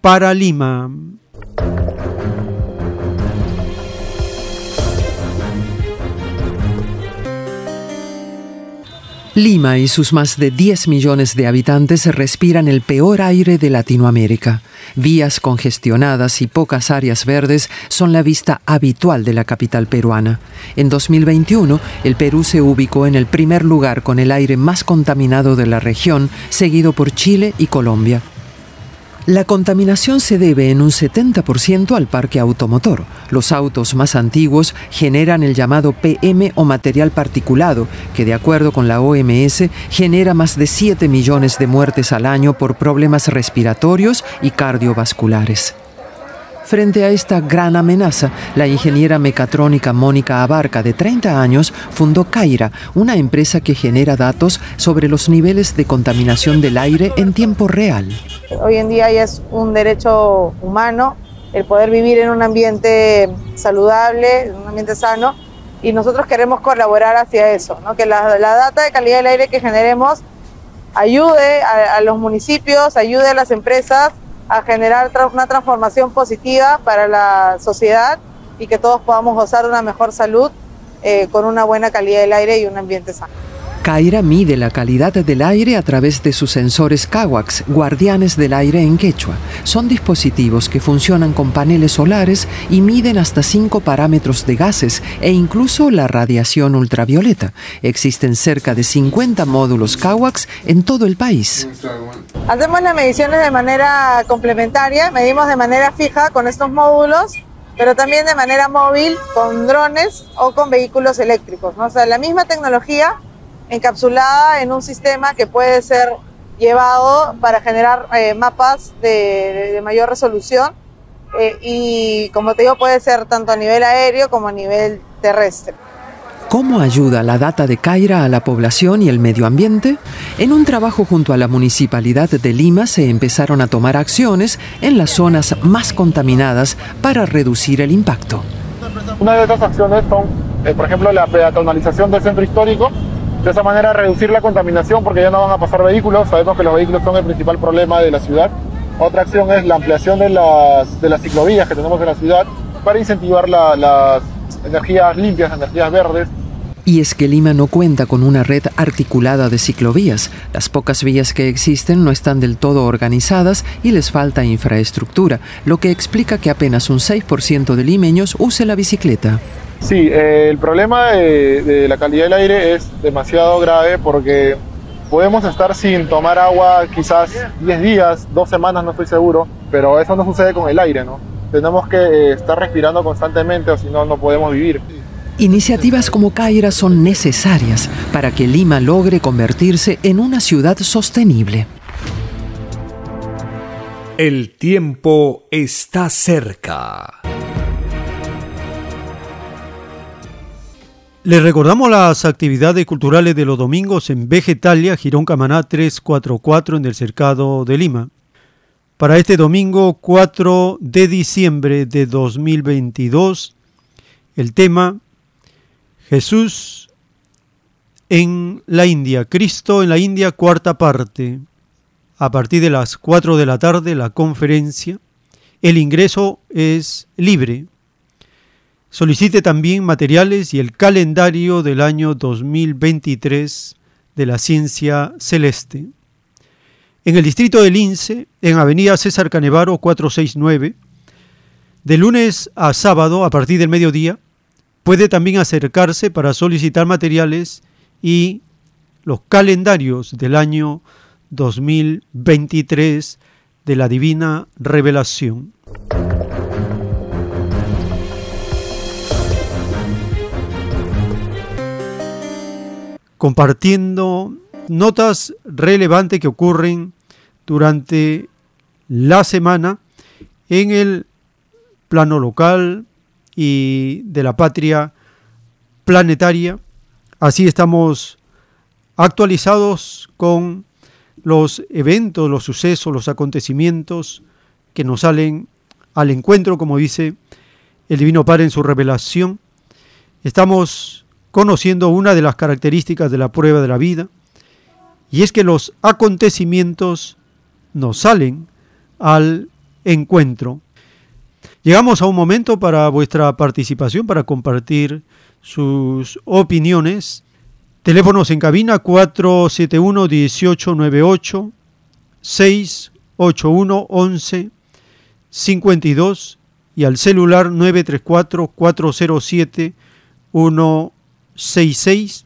para Lima. Lima y sus más de 10 millones de habitantes respiran el peor aire de Latinoamérica. Vías congestionadas y pocas áreas verdes son la vista habitual de la capital peruana. En 2021, el Perú se ubicó en el primer lugar con el aire más contaminado de la región, seguido por Chile y Colombia. La contaminación se debe en un 70% al parque automotor. Los autos más antiguos generan el llamado PM o material particulado, que de acuerdo con la OMS genera más de 7 millones de muertes al año por problemas respiratorios y cardiovasculares. Frente a esta gran amenaza, la ingeniera mecatrónica Mónica Abarca, de 30 años, fundó Caira, una empresa que genera datos sobre los niveles de contaminación del aire en tiempo real. Hoy en día ya es un derecho humano el poder vivir en un ambiente saludable, en un ambiente sano, y nosotros queremos colaborar hacia eso, ¿no? que la, data de calidad del aire que generemos ayude a, a los municipios, ayude a las empresas a generar una transformación positiva para la sociedad y que todos podamos gozar de una mejor salud eh, con una buena calidad del aire y un ambiente sano. Kaira mide la calidad del aire a través de sus sensores Kawax, guardianes del aire en quechua. Son dispositivos que funcionan con paneles solares y miden hasta 5 parámetros de gases e incluso la radiación ultravioleta. Existen cerca de 50 módulos Kawax en todo el país. Hacemos las mediciones de manera complementaria, medimos de manera fija con estos módulos, pero también de manera móvil con drones o con vehículos eléctricos. ¿no? O sea, la misma tecnología encapsulada en un sistema que puede ser llevado para generar eh, mapas de, de- mayor resolución eh, y como te digo puede ser tanto a nivel aéreo como a nivel terrestre. ¿Cómo ayuda la data de Kaira a la población y el medio ambiente? En un trabajo junto a la Municipalidad de Lima se empezaron a tomar acciones en las zonas más contaminadas para reducir el impacto. Una de estas acciones son, eh, por ejemplo, la peatonalización del centro histórico. De esa manera reducir la contaminación porque ya no van a pasar vehículos. Sabemos que los vehículos son el principal problema de la ciudad. Otra acción es la ampliación de las, de las ciclovías que tenemos en la ciudad para incentivar la- las energías limpias, energías verdes. Y es que Lima no cuenta con una red articulada de ciclovías. Las pocas vías que existen no están del todo organizadas y les falta infraestructura, lo que explica que apenas un 6% de limeños use la bicicleta. Sí, eh, el problema de, de la calidad del aire es demasiado grave porque podemos estar sin tomar agua quizás 10 días, dos semanas, no estoy seguro, pero eso no sucede con el aire, ¿no? Tenemos que eh, estar respirando constantemente o si no, no podemos vivir. Iniciativas como Kaira son necesarias para que Lima logre convertirse en una ciudad sostenible. El tiempo está cerca. Les recordamos las actividades culturales de los domingos en Vegetalia, Girón Camaná 344 en el Cercado de Lima. Para este domingo 4 de diciembre de 2022, el tema Jesús en la India, Cristo en la India, cuarta parte. A partir de las 4 de la tarde, la conferencia. El ingreso es libre. Solicite también materiales y el calendario del año 2023 de la ciencia celeste. En el distrito del Lince, en Avenida César Canevaro 469, de lunes a sábado a partir del mediodía, puede también acercarse para solicitar materiales y los calendarios del año 2023 de la Divina Revelación. Compartiendo notas relevantes que ocurren durante la semana en el plano local y de la patria planetaria. Así estamos actualizados con los eventos, los sucesos, los acontecimientos que nos salen al encuentro, como dice el Divino Padre en su revelación. Estamos conociendo una de las características de la prueba de la vida, y es que los acontecimientos nos salen al encuentro. Llegamos a un momento para vuestra participación, para compartir sus opiniones. Teléfonos en cabina 471-1898, 681-11-52 y al celular 934-407-166.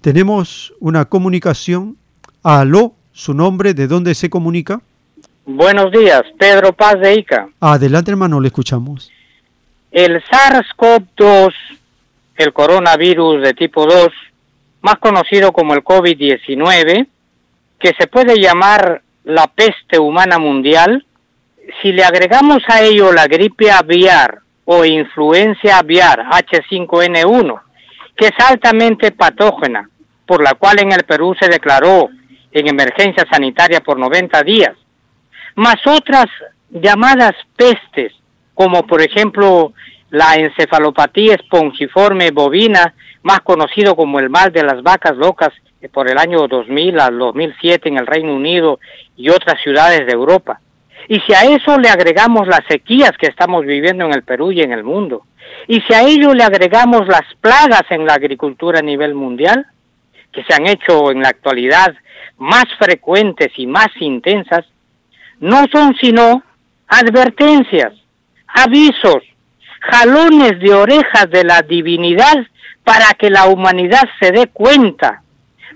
Tenemos una comunicación. Aló, su nombre, ¿de dónde se comunica? Buenos días, Pedro Paz de Ica. Adelante, hermano, le escuchamos. El SARS-CoV-2, el coronavirus de tipo 2, más conocido como el COVID-19, que se puede llamar la peste humana mundial, si le agregamos a ello la gripe aviar o influencia aviar H5N1, que es altamente patógena, por la cual en el Perú se declaró en emergencia sanitaria por 90 días, más otras llamadas pestes, como por ejemplo la encefalopatía espongiforme bovina, más conocido como el mal de las vacas locas eh, por el año 2000 al 2007 en el Reino Unido y otras ciudades de Europa. Y si a eso le agregamos las sequías que estamos viviendo en el Perú y en el mundo, y si a ello le agregamos las plagas en la agricultura a nivel mundial, que se han hecho en la actualidad más frecuentes y más intensas, no son sino advertencias, avisos, jalones de orejas de la divinidad para que la humanidad se dé cuenta,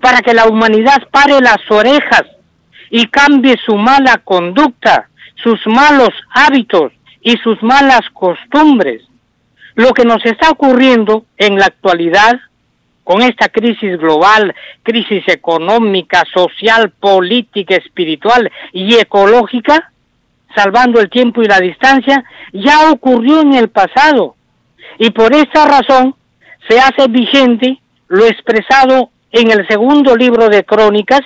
para que la humanidad pare las orejas y cambie su mala conducta, sus malos hábitos y sus malas costumbres. Lo que nos está ocurriendo en la actualidad con esta crisis global, crisis económica, social, política, espiritual y ecológica, salvando el tiempo y la distancia, ya ocurrió en el pasado. Y por esta razón se hace vigente lo expresado en el segundo libro de Crónicas,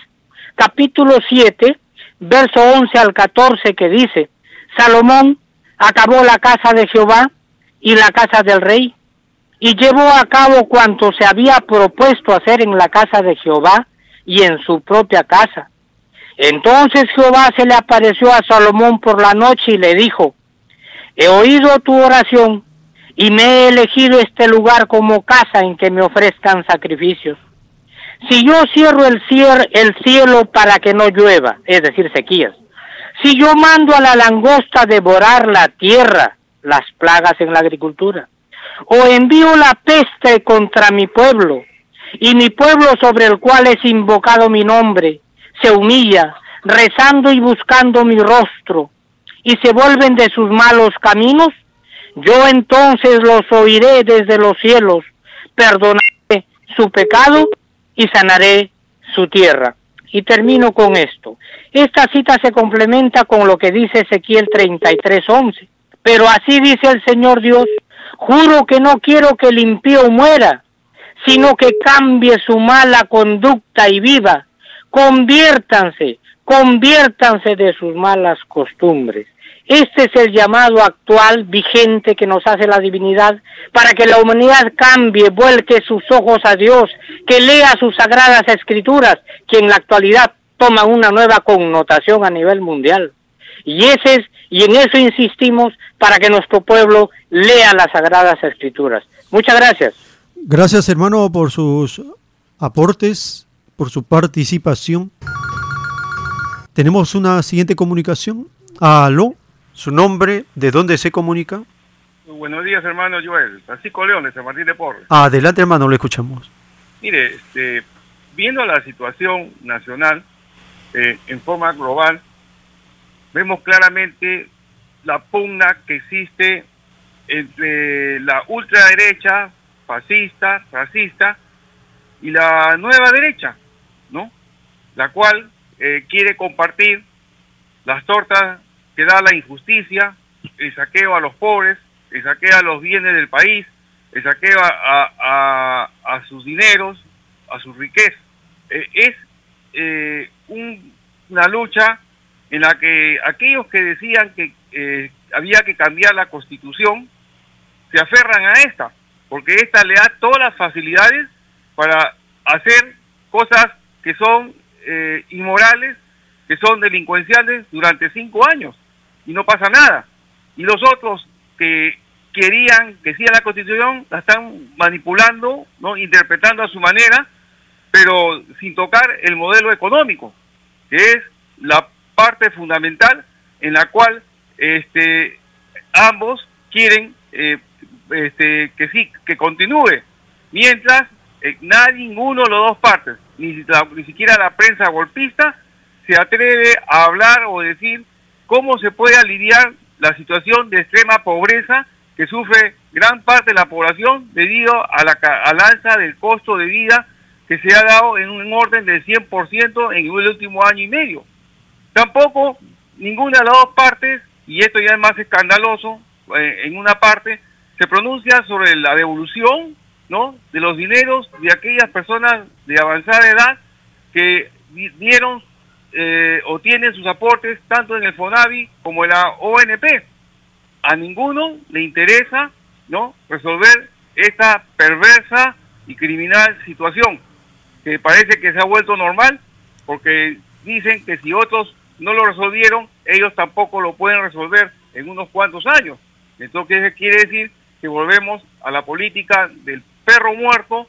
capítulo 7, verso 11 al 14, que dice, Salomón acabó la casa de Jehová y la casa del rey, y llevó a cabo cuanto se había propuesto hacer en la casa de Jehová y en su propia casa. Entonces Jehová se le apareció a Salomón por la noche y le dijo, he oído tu oración y me he elegido este lugar como casa en que me ofrezcan sacrificios. Si yo cierro el, cielo, el cielo para que no llueva, es decir, sequías, si yo mando a la langosta devorar la tierra, las plagas en la agricultura, o envío la peste contra mi pueblo, y mi pueblo sobre el cual es invocado mi nombre, se humilla, rezando y buscando mi rostro, y se vuelven de sus malos caminos, yo entonces los oiré desde los cielos, perdonaré su pecado y sanaré su tierra. Y termino con esto. Esta cita se complementa con lo que dice Ezequiel 33:11. Pero así dice el Señor Dios, Juro que no quiero que el impío muera, sino que cambie su mala conducta y viva. Conviértanse, conviértanse de sus malas costumbres. Este es el llamado actual, vigente, que nos hace la divinidad, para que la humanidad cambie, vuelque sus ojos a Dios, que lea sus sagradas escrituras, que en la actualidad toma una nueva connotación a nivel mundial. Y ese es, y en eso insistimos para que nuestro pueblo lea las sagradas escrituras. Muchas gracias. Gracias, hermano, por sus aportes, por su participación. Tenemos una siguiente comunicación. Aló, su nombre, ¿de dónde se comunica? Buenos días, hermano Joel. Francisco León, de San Martín de Porres. Adelante, hermano, le escuchamos. Mire, este, viendo la situación nacional eh, en forma global, vemos claramente la pugna que existe entre la ultraderecha, fascista, racista, y la nueva derecha, ¿no? La cual eh, quiere compartir las tortas que da la injusticia, el saqueo a los pobres, el saqueo a los bienes del país, el saqueo a, a, sus dineros, a sus riquezas. Eh, es eh, una lucha en la que aquellos que decían que eh, había que cambiar la constitución se aferran a esta, porque esta le da todas las facilidades para hacer cosas que son eh, inmorales, que son delincuenciales durante cinco años y no pasa nada. Y los otros que querían que siga la constitución la están manipulando, no interpretando a su manera, pero sin tocar el modelo económico, que es la parte fundamental en la cual este, ambos quieren eh, este, que sí, que continúe, mientras eh, nadie, ninguno de las dos partes, ni, ni siquiera la prensa golpista, se atreve a hablar o decir cómo se puede aliviar la situación de extrema pobreza que sufre gran parte de la población debido a la, al alza del costo de vida que se ha dado en un orden del 100% en el último año y medio. Tampoco ninguna de las dos partes, y esto ya es más escandaloso, eh, en una parte, se pronuncia sobre la devolución ¿no? de los dineros de aquellas personas de avanzada edad que dieron eh, o tienen sus aportes tanto en el FONAVI como en la ONP. A ninguno le interesa ¿no? resolver esta perversa y criminal situación. que parece que se ha vuelto normal, porque dicen que si otros no lo resolvieron, ellos tampoco lo pueden resolver en unos cuantos años. Entonces, quiere decir que volvemos a la política del perro muerto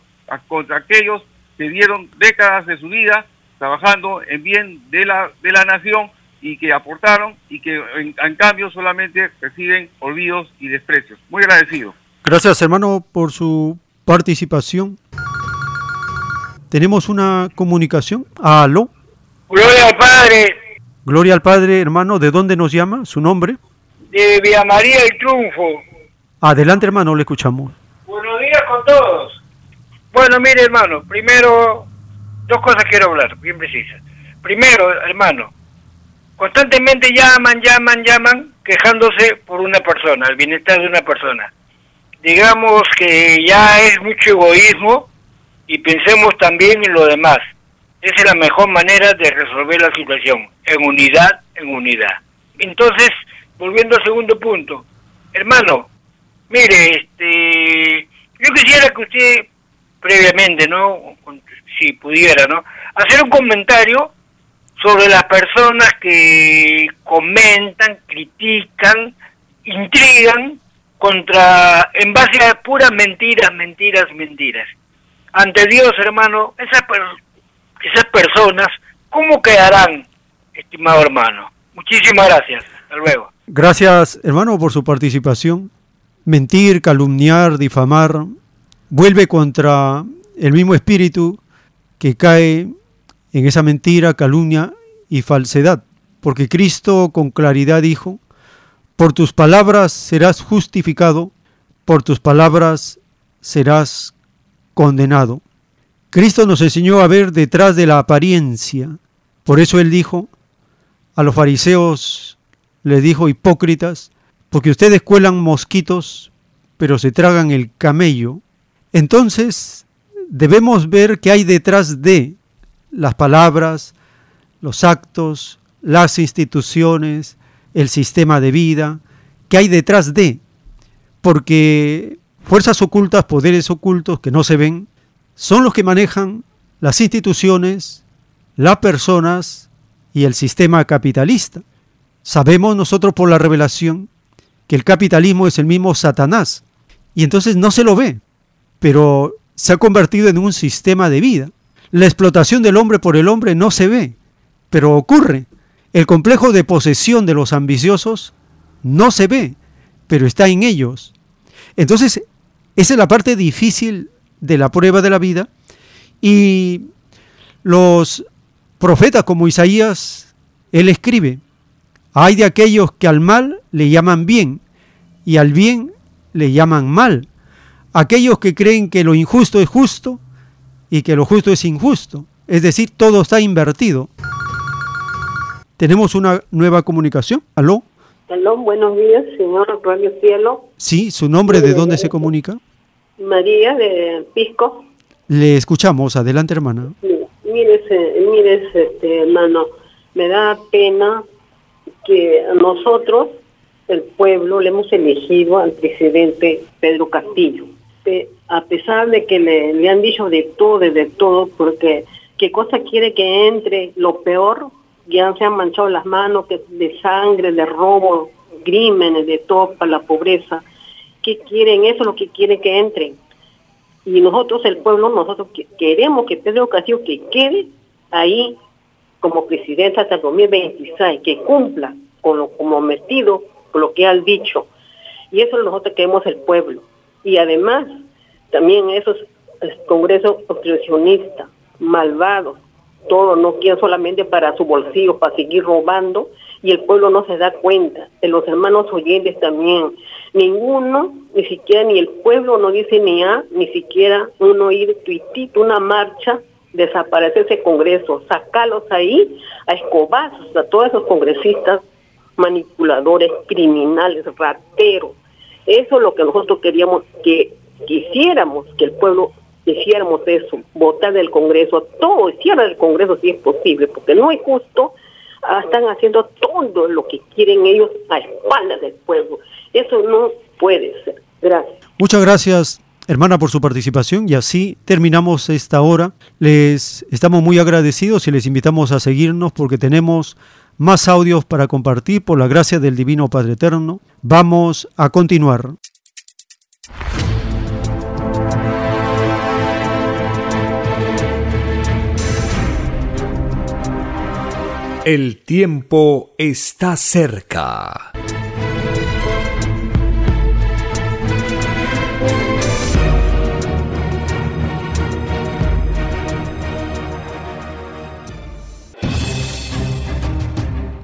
contra aquellos que dieron décadas de su vida trabajando en bien de la, de la nación y que aportaron y que en, en cambio solamente reciben olvidos y desprecios. Muy agradecido. Gracias, hermano, por su participación. Tenemos una comunicación. Aló. Gloria al Padre, Gloria al Padre, hermano. ¿De dónde nos llama? ¿Su nombre? de Villa María el Triunfo. Adelante, hermano, le escuchamos. Buenos días con todos. Bueno, mire, hermano, primero, dos cosas quiero hablar, bien precisas. Primero, hermano, constantemente llaman, llaman, llaman, quejándose por una persona, el bienestar de una persona. Digamos que ya es mucho egoísmo y pensemos también en lo demás. Esa es la mejor manera de resolver la situación, en unidad, en unidad. Entonces, volviendo al segundo punto, hermano, mire, este, yo quisiera que usted previamente, ¿no? Si pudiera, ¿no? Hacer un comentario sobre las personas que comentan, critican, intrigan contra, en base a puras mentiras, mentiras, mentiras. Ante Dios, hermano, esas, per- esas personas, ¿cómo quedarán, estimado hermano? Muchísimas gracias. Hasta luego. Gracias, hermano, por su participación. Mentir, calumniar, difamar, vuelve contra el mismo espíritu que cae en esa mentira, calumnia y falsedad. Porque Cristo con claridad dijo, por tus palabras serás justificado, por tus palabras serás condenado. Cristo nos enseñó a ver detrás de la apariencia. Por eso él dijo a los fariseos, les dijo hipócritas, porque ustedes cuelan mosquitos, pero se tragan el camello. Entonces, debemos ver qué hay detrás de las palabras, los actos, las instituciones, el sistema de vida, qué hay detrás de. Porque fuerzas ocultas, poderes ocultos que no se ven, son los que manejan las instituciones, las personas y el sistema capitalista. Sabemos nosotros por la revelación que el capitalismo es el mismo Satanás y entonces no se lo ve, pero se ha convertido en un sistema de vida. La explotación del hombre por el hombre no se ve, pero ocurre. El complejo de posesión de los ambiciosos no se ve, pero está en ellos. Entonces, esa es la parte difícil de la prueba de la vida y los profetas como Isaías, él escribe, hay de aquellos que al mal le llaman bien y al bien le llaman mal. Aquellos que creen que lo injusto es justo y que lo justo es injusto. Es decir, todo está invertido. Tenemos una nueva comunicación. ¿Aló? Aló, buenos días, señor Radio Cielo. Sí, su nombre, ¿de dónde se comunica? María de Pisco. Le escuchamos. Adelante, hermana. Mire, mire, este, hermano, me da pena que nosotros, el pueblo, le hemos elegido al presidente Pedro Castillo. A pesar de que le, han dicho de todo, de, todo, porque qué cosa quiere que entre lo peor, ya se han manchado las manos que de sangre, de robo, crímenes, de todo para la pobreza. ¿Qué quieren? Eso es lo que quieren que entren. Y nosotros, el pueblo, nosotros que- queremos que Pedro Castillo que quede ahí como presidente hasta el 2026, que cumpla con lo como metido, con lo que ha dicho. Y eso nosotros queremos el pueblo. Y además, también esos congresos obstruccionistas, malvados, todo no quieren solamente para su bolsillo, para seguir robando, y el pueblo no se da cuenta. De los hermanos oyentes también. Ninguno, ni siquiera ni el pueblo no dice ni A, ni siquiera uno ir tuitito, una marcha, desaparecer ese congreso, sacarlos ahí a escobazos a todos esos congresistas manipuladores, criminales, rateros. Eso es lo que nosotros queríamos que quisiéramos que el pueblo hiciéramos eso, votar del Congreso, todo hiciera del Congreso si es posible, porque no es justo, ah, están haciendo todo lo que quieren ellos a espaldas del pueblo. Eso no puede ser. Gracias. Muchas gracias, hermana, por su participación y así terminamos esta hora. Les estamos muy agradecidos y les invitamos a seguirnos porque tenemos más audios para compartir por la gracia del Divino Padre Eterno. Vamos a continuar. El tiempo está cerca.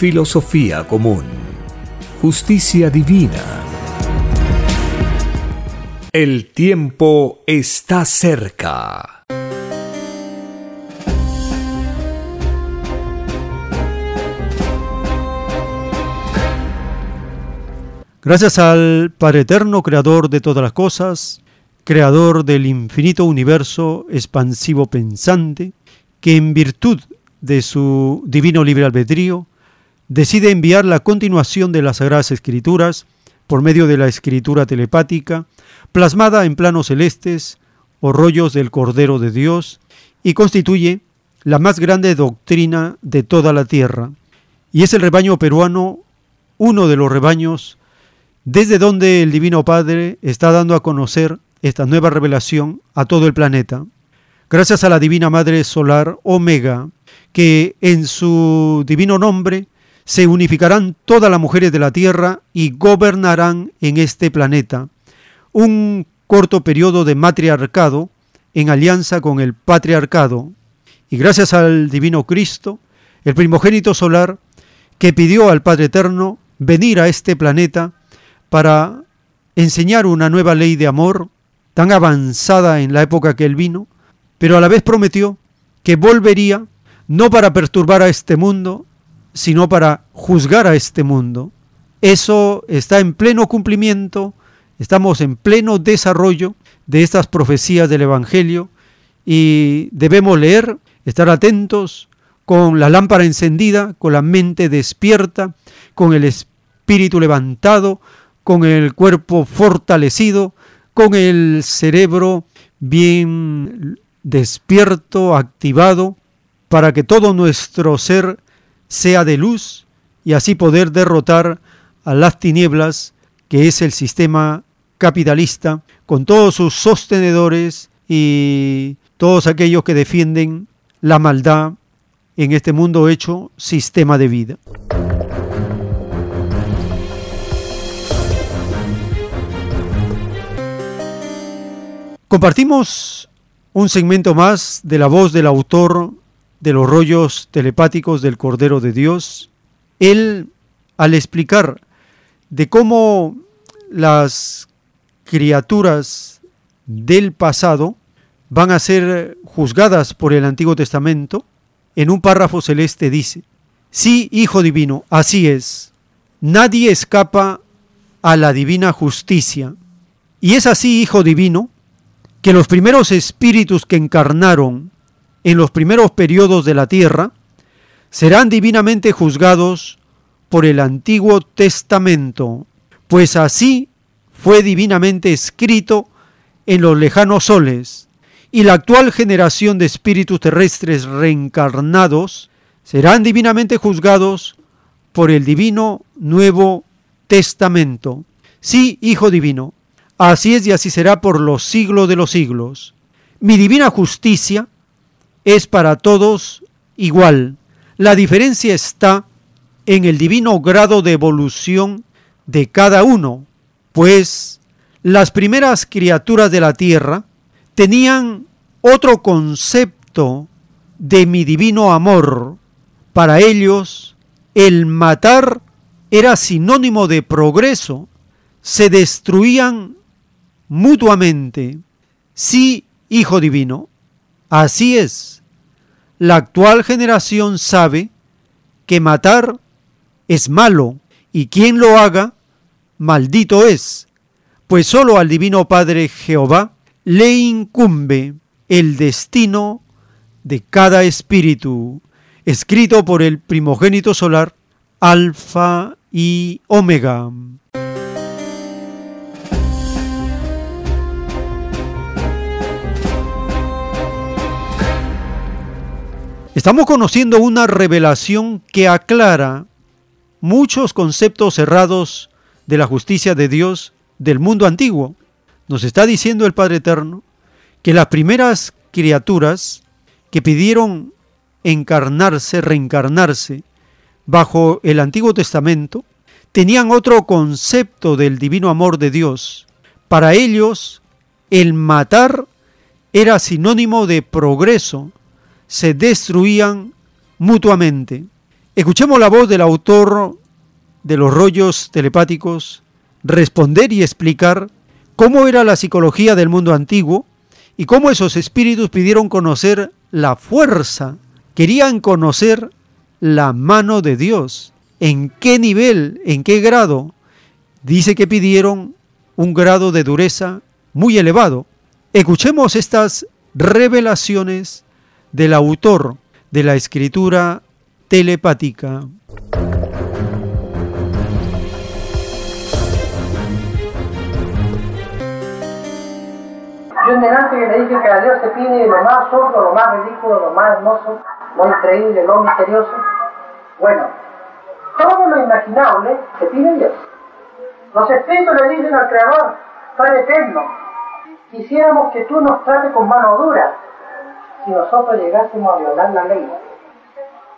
filosofía común, justicia divina. El tiempo está cerca. Gracias al Padre Eterno, Creador de todas las cosas, Creador del infinito universo expansivo pensante, que en virtud de su divino libre albedrío decide enviar la continuación de las Sagradas Escrituras por medio de la escritura telepática, plasmada en planos celestes o rollos del Cordero de Dios, y constituye la más grande doctrina de toda la tierra. Y es el rebaño peruano uno de los rebaños desde donde el Divino Padre está dando a conocer esta nueva revelación a todo el planeta. Gracias a la Divina Madre Solar Omega, que en su divino nombre se unificarán todas las mujeres de la Tierra y gobernarán en este planeta. Un corto periodo de matriarcado en alianza con el patriarcado. Y gracias al Divino Cristo, el primogénito solar, que pidió al Padre Eterno venir a este planeta para enseñar una nueva ley de amor tan avanzada en la época que él vino, pero a la vez prometió que volvería no para perturbar a este mundo, sino para juzgar a este mundo. Eso está en pleno cumplimiento, estamos en pleno desarrollo de estas profecías del Evangelio y debemos leer, estar atentos, con la lámpara encendida, con la mente despierta, con el espíritu levantado, con el cuerpo fortalecido, con el cerebro bien despierto, activado, para que todo nuestro ser sea de luz y así poder derrotar a las tinieblas que es el sistema capitalista con todos sus sostenedores y todos aquellos que defienden la maldad en este mundo hecho sistema de vida. Compartimos un segmento más de la voz del autor de los rollos telepáticos del Cordero de Dios. Él, al explicar de cómo las criaturas del pasado van a ser juzgadas por el Antiguo Testamento, en un párrafo celeste dice, sí, Hijo Divino, así es, nadie escapa a la divina justicia. Y es así, Hijo Divino, que los primeros espíritus que encarnaron en los primeros periodos de la tierra serán divinamente juzgados por el Antiguo Testamento, pues así fue divinamente escrito en los lejanos soles, y la actual generación de espíritus terrestres reencarnados serán divinamente juzgados por el divino Nuevo Testamento. Sí, Hijo Divino, Así es y así será por los siglos de los siglos. Mi divina justicia es para todos igual. La diferencia está en el divino grado de evolución de cada uno, pues las primeras criaturas de la tierra tenían otro concepto de mi divino amor. Para ellos, el matar era sinónimo de progreso. Se destruían mutuamente. Sí, Hijo Divino, así es. La actual generación sabe que matar es malo y quien lo haga, maldito es, pues sólo al Divino Padre Jehová le incumbe el destino de cada espíritu, escrito por el primogénito solar, Alfa y Omega. Estamos conociendo una revelación que aclara muchos conceptos cerrados de la justicia de Dios del mundo antiguo. Nos está diciendo el Padre Eterno que las primeras criaturas que pidieron encarnarse, reencarnarse bajo el Antiguo Testamento, tenían otro concepto del divino amor de Dios. Para ellos, el matar era sinónimo de progreso, se destruían mutuamente. Escuchemos la voz del autor de los rollos telepáticos responder y explicar cómo era la psicología del mundo antiguo y cómo esos espíritus pidieron conocer la fuerza, querían conocer la mano de Dios. ¿En qué nivel, en qué grado? Dice que pidieron un grado de dureza muy elevado. Escuchemos estas revelaciones del autor de la escritura telepática. Yo en delante que le dije que a Dios se pide lo más sordo, lo más ridículo, lo más hermoso, lo increíble, lo misterioso. Bueno, todo lo imaginable se pide a Dios. Los espíritus le dicen al Creador, Padre eterno, quisiéramos que tú nos trates con mano dura, si nosotros llegásemos a violar la ley.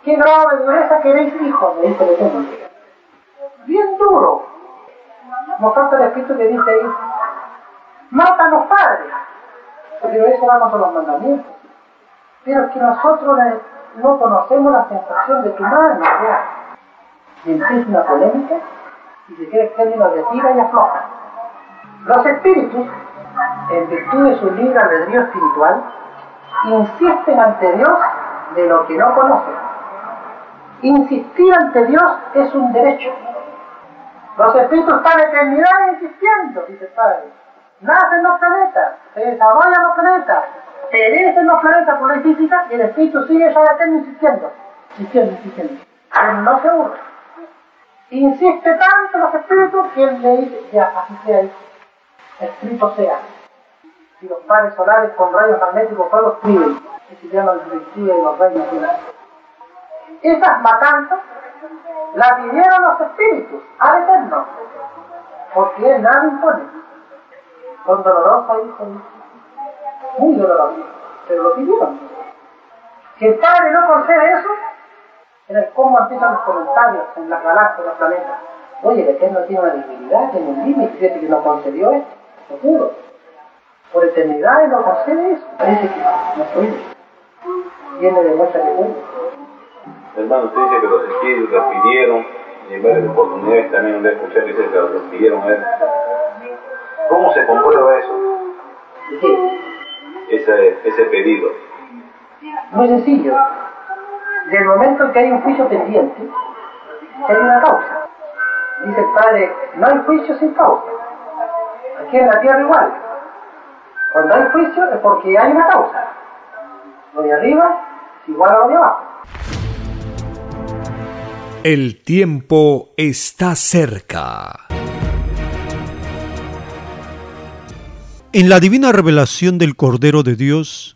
¿Qué grado de dureza queréis, hijo? Me dice el Eterno. Bien duro. Nos falta el Espíritu que dice ahí, mátanos, Padre. Pero eso va contra los mandamientos. Pero es que nosotros no conocemos la sensación de tu mano, ya. Y empieza una polémica y se cree que lo retira y afloja. Los espíritus, en virtud de su libre albedrío espiritual, insisten ante Dios de lo que no conocen. Insistir ante Dios es un derecho. Los espíritus están eternidad insistiendo, dice el Padre. Nacen los planetas, se desarrollan los planetas, perecen los planetas por la física y el espíritu sigue esa eterno insistiendo, insistiendo, insistiendo. Pero no se aburre. Insiste tanto los espíritus que él le dice, ya, así sea, escrito sea y los pares solares con rayos magnéticos escriben, que se llaman y los rayos Esas matanzas las pidieron los espíritus al Eterno, porque Él nada impone. Son dolorosas, hijo, muy dolorosas, pero lo pidieron. Si el Padre no concede eso, en el cómo empiezan los comentarios en las galaxias, en los planetas. Oye, el Eterno tiene una divinidad, tiene un límite, fíjate que no concedió esto, pudo por eternidad y no concede eso. Parece que no puede. Viene de mucha que Hermano, usted dice que los espíritus les pidieron, y en varias oportunidades también le escuché que dice que los pidieron a él. ¿Cómo se comprueba eso? ¿Qué? Ese, ese pedido. Muy sencillo. Del momento que hay un juicio pendiente, hay una causa. Dice el Padre, no hay juicio sin causa. Aquí en la tierra igual. Cuando hay juicio es porque hay una causa. Lo de arriba es igual a lo de abajo. El tiempo está cerca. En la divina revelación del Cordero de Dios,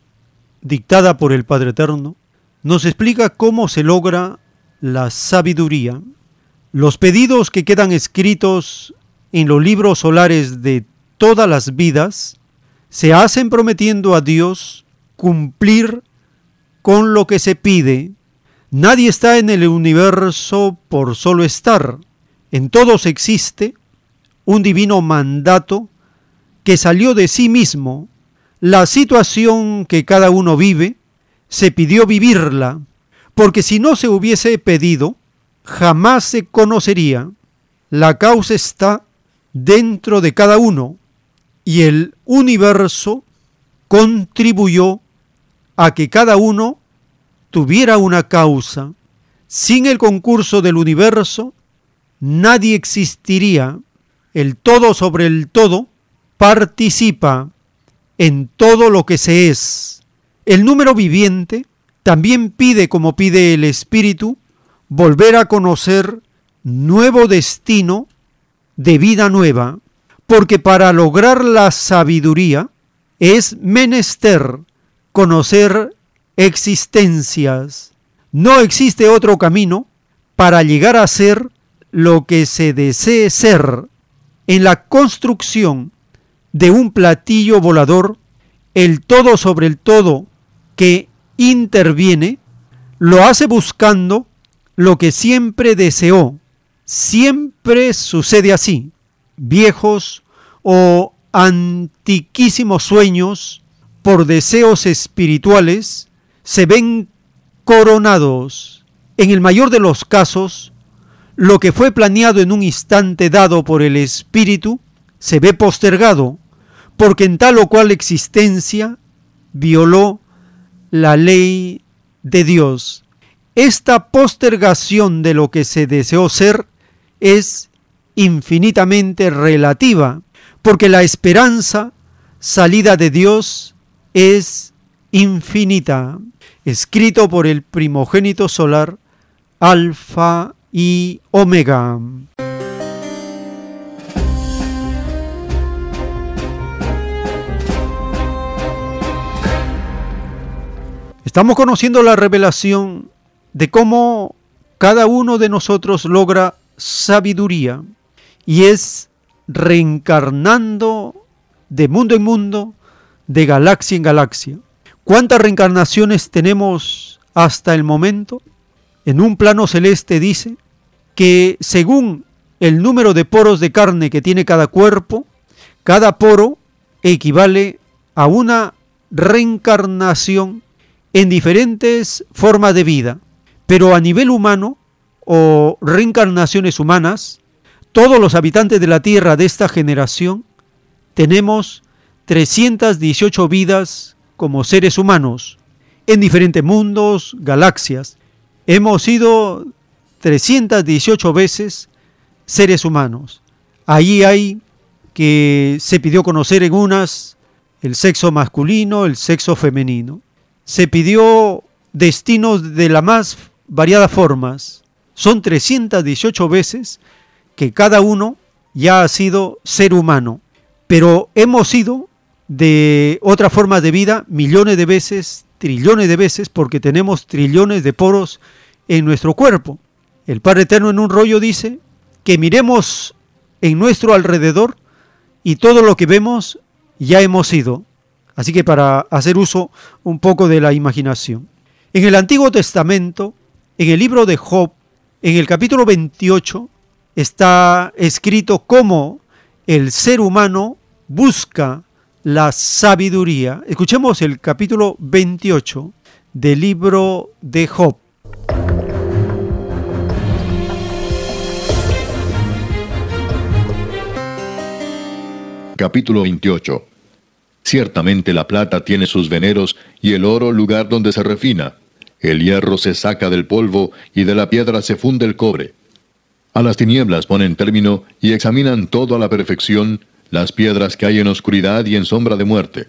dictada por el Padre Eterno, nos explica cómo se logra la sabiduría. Los pedidos que quedan escritos en los libros solares de todas las vidas se hacen prometiendo a Dios cumplir con lo que se pide. Nadie está en el universo por solo estar. En todos existe un divino mandato que salió de sí mismo. La situación que cada uno vive, se pidió vivirla, porque si no se hubiese pedido, jamás se conocería. La causa está dentro de cada uno y el universo contribuyó a que cada uno tuviera una causa. Sin el concurso del universo, nadie existiría. El todo sobre el todo participa en todo lo que se es. El número viviente también pide, como pide el espíritu, volver a conocer nuevo destino de vida nueva porque para lograr la sabiduría es menester conocer existencias. No existe otro camino para llegar a ser lo que se desee ser. En la construcción de un platillo volador, el todo sobre el todo que interviene, lo hace buscando lo que siempre deseó. Siempre sucede así viejos o antiquísimos sueños por deseos espirituales se ven coronados. En el mayor de los casos, lo que fue planeado en un instante dado por el espíritu se ve postergado, porque en tal o cual existencia violó la ley de Dios. Esta postergación de lo que se deseó ser es infinitamente relativa, porque la esperanza salida de Dios es infinita. Escrito por el primogénito solar, Alfa y Omega. Estamos conociendo la revelación de cómo cada uno de nosotros logra sabiduría y es reencarnando de mundo en mundo, de galaxia en galaxia. ¿Cuántas reencarnaciones tenemos hasta el momento? En un plano celeste dice que según el número de poros de carne que tiene cada cuerpo, cada poro equivale a una reencarnación en diferentes formas de vida. Pero a nivel humano o reencarnaciones humanas, todos los habitantes de la Tierra de esta generación tenemos 318 vidas como seres humanos en diferentes mundos, galaxias. Hemos sido 318 veces seres humanos. Allí hay que se pidió conocer en unas el sexo masculino, el sexo femenino. Se pidió destinos de las más variadas formas. Son 318 veces que cada uno ya ha sido ser humano, pero hemos sido de otra forma de vida millones de veces, trillones de veces, porque tenemos trillones de poros en nuestro cuerpo. El Padre Eterno en un rollo dice que miremos en nuestro alrededor y todo lo que vemos ya hemos sido. Así que para hacer uso un poco de la imaginación. En el Antiguo Testamento, en el libro de Job, en el capítulo 28, está escrito cómo el ser humano busca la sabiduría. Escuchemos el capítulo 28 del libro de Job. Capítulo 28 Ciertamente la plata tiene sus veneros y el oro lugar donde se refina. El hierro se saca del polvo y de la piedra se funde el cobre. A las tinieblas ponen término y examinan todo a la perfección las piedras que hay en oscuridad y en sombra de muerte.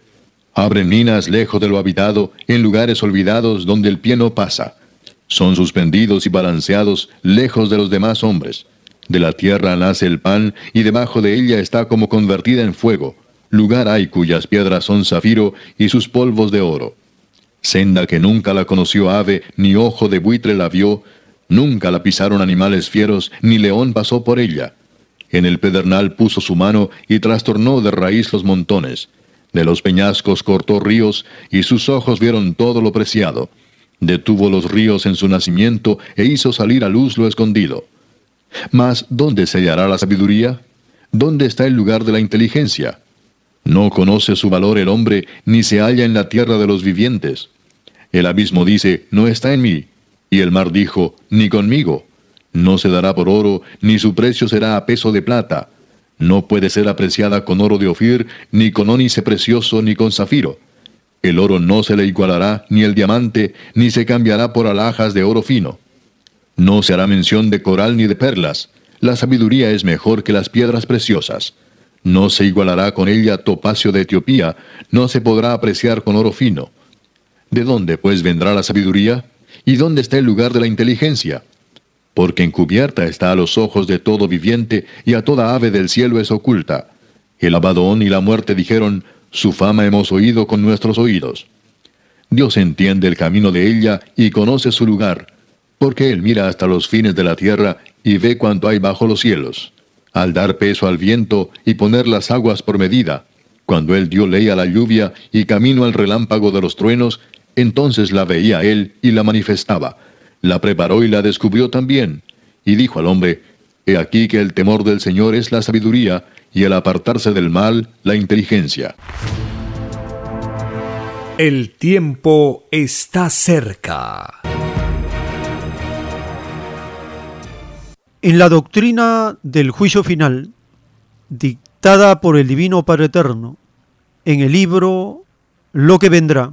Abren minas lejos de lo habitado, en lugares olvidados donde el pie no pasa. Son suspendidos y balanceados lejos de los demás hombres. De la tierra nace el pan, y debajo de ella está como convertida en fuego. Lugar hay cuyas piedras son zafiro y sus polvos de oro. Senda que nunca la conoció ave, ni ojo de buitre la vio, nunca la pisaron animales fieros, ni león pasó por ella. En el pedernal puso su mano y trastornó de raíz los montones. De los peñascos cortó ríos, y sus ojos vieron todo lo preciado. Detuvo los ríos en su nacimiento e hizo salir a luz lo escondido. Mas, ¿dónde se hallará la sabiduría? ¿Dónde está el lugar de la inteligencia? No conoce su valor el hombre, ni se halla en la tierra de los vivientes. El abismo dice, no está en mí. Y el mar dijo, ni conmigo. No se dará por oro, ni su precio será a peso de plata. No puede ser apreciada con oro de Ofir, ni con ónice precioso, ni con zafiro. El oro no se le igualará, ni el diamante, ni se cambiará por alhajas de oro fino. No se hará mención de coral ni de perlas. La sabiduría es mejor que las piedras preciosas. No se igualará con ella topacio de Etiopía, no se podrá apreciar con oro fino. ¿De dónde pues vendrá la sabiduría? ¿Y dónde está el lugar de la inteligencia? Porque encubierta está a los ojos de todo viviente y a toda ave del cielo es oculta. El abadón y la muerte dijeron, su fama hemos oído con nuestros oídos. Dios entiende el camino de ella y conoce su lugar porque Él mira hasta los fines de la tierra y ve cuanto hay bajo los cielos. Al dar peso al viento y poner las aguas por medida, cuando Él dio ley a la lluvia y camino al relámpago de los truenos, entonces la veía Él y la manifestaba. La preparó y la descubrió también. Y dijo al hombre, He aquí que el temor del Señor es la sabiduría, y el apartarse del mal, la inteligencia. El tiempo está cerca. En la doctrina del juicio final, dictada por el Divino Padre Eterno, en el libro Lo que vendrá,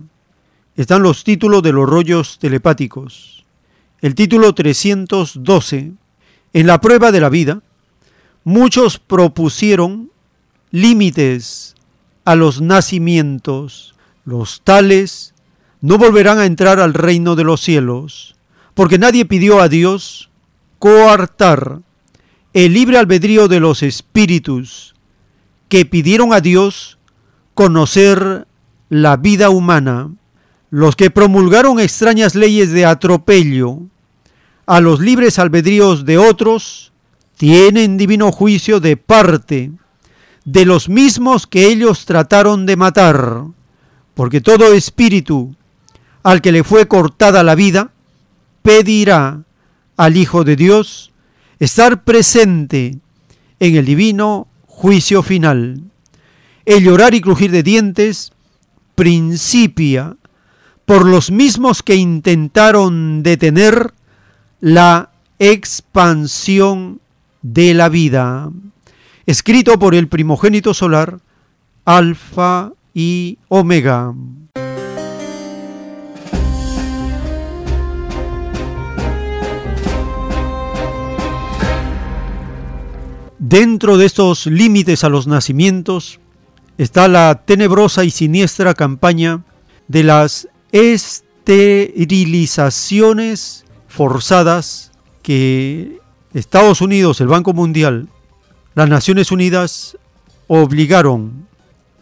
están los títulos de los rollos telepáticos. El título 312, en la prueba de la vida, muchos propusieron límites a los nacimientos. Los tales no volverán a entrar al reino de los cielos, porque nadie pidió a Dios coartar el libre albedrío de los espíritus que pidieron a Dios conocer la vida humana. Los que promulgaron extrañas leyes de atropello a los libres albedríos de otros, tienen divino juicio de parte de los mismos que ellos trataron de matar, porque todo espíritu al que le fue cortada la vida, pedirá al Hijo de Dios estar presente en el divino juicio final. El llorar y crujir de dientes principia por los mismos que intentaron detener la expansión de la vida. Escrito por el primogénito solar, Alfa y Omega. Dentro de estos límites a los nacimientos está la tenebrosa y siniestra campaña de las esterilizaciones forzadas que Estados Unidos, el Banco Mundial, las Naciones Unidas obligaron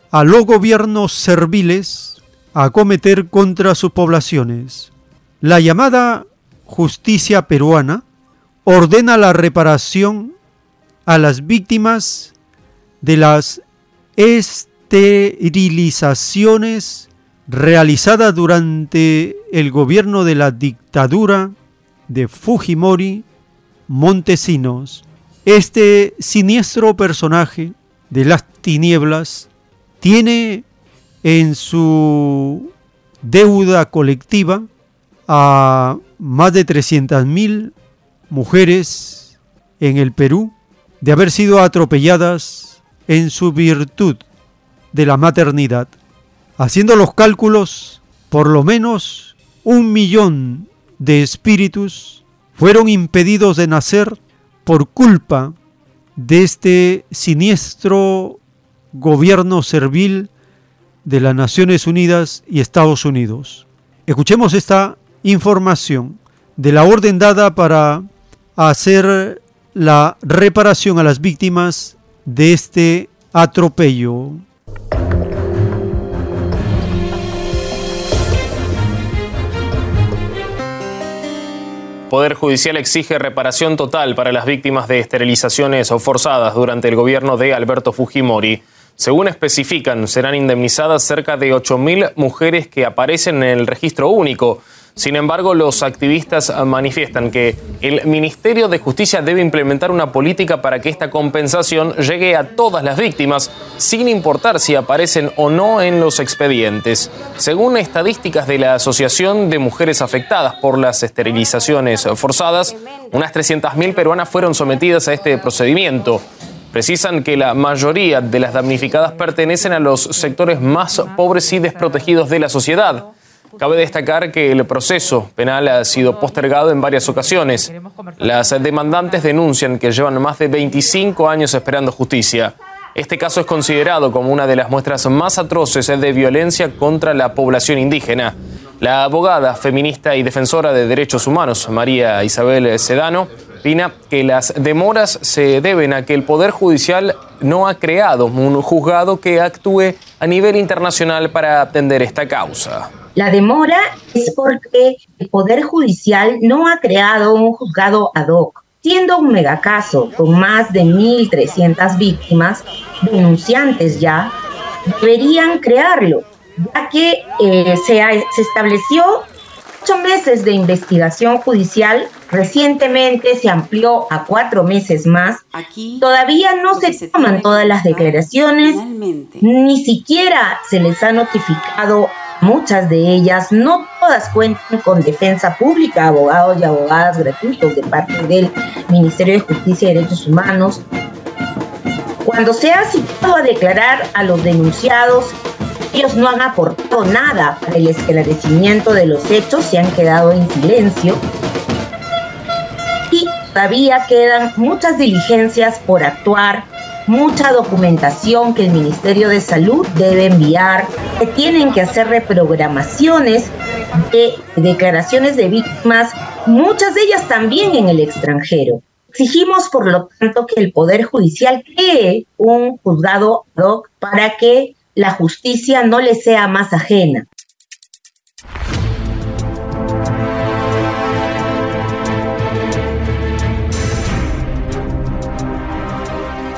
a los gobiernos serviles a cometer contra sus poblaciones. La llamada justicia peruana ordena la reparación a las víctimas de las esterilizaciones realizadas durante el gobierno de la dictadura de Fujimori Montesinos. Este siniestro personaje de las tinieblas tiene en su deuda colectiva a más de 300.000 mujeres en el Perú de haber sido atropelladas en su virtud de la maternidad. Haciendo los cálculos, por lo menos un millón de espíritus fueron impedidos de nacer por culpa de este siniestro gobierno servil de las Naciones Unidas y Estados Unidos. Escuchemos esta información de la orden dada para hacer la reparación a las víctimas de este atropello. Poder Judicial exige reparación total para las víctimas de esterilizaciones forzadas durante el gobierno de Alberto Fujimori. Según especifican, serán indemnizadas cerca de 8.000 mujeres que aparecen en el registro único. Sin embargo, los activistas manifiestan que el Ministerio de Justicia debe implementar una política para que esta compensación llegue a todas las víctimas, sin importar si aparecen o no en los expedientes. Según estadísticas de la Asociación de Mujeres Afectadas por las Esterilizaciones Forzadas, unas 300.000 peruanas fueron sometidas a este procedimiento. Precisan que la mayoría de las damnificadas pertenecen a los sectores más pobres y desprotegidos de la sociedad. Cabe destacar que el proceso penal ha sido postergado en varias ocasiones. Las demandantes denuncian que llevan más de 25 años esperando justicia. Este caso es considerado como una de las muestras más atroces de violencia contra la población indígena. La abogada, feminista y defensora de derechos humanos, María Isabel Sedano, opina que las demoras se deben a que el Poder Judicial no ha creado un juzgado que actúe a nivel internacional para atender esta causa. La demora es porque el Poder Judicial no ha creado un juzgado ad hoc. Siendo un megacaso con más de 1.300 víctimas, denunciantes ya, deberían crearlo, ya que eh, se, se estableció ocho meses de investigación judicial, recientemente se amplió a cuatro meses más. Todavía no se toman todas las declaraciones, ni siquiera se les ha notificado muchas de ellas, no todas cuentan con defensa pública, abogados y abogadas gratuitos de parte del Ministerio de Justicia y Derechos Humanos. Cuando se ha citado a declarar a los denunciados, ellos no han aportado nada para el esclarecimiento de los hechos, se han quedado en silencio. Y todavía quedan muchas diligencias por actuar mucha documentación que el Ministerio de Salud debe enviar, que tienen que hacer reprogramaciones de declaraciones de víctimas, muchas de ellas también en el extranjero. Exigimos, por lo tanto, que el Poder Judicial cree un juzgado ad hoc para que la justicia no le sea más ajena.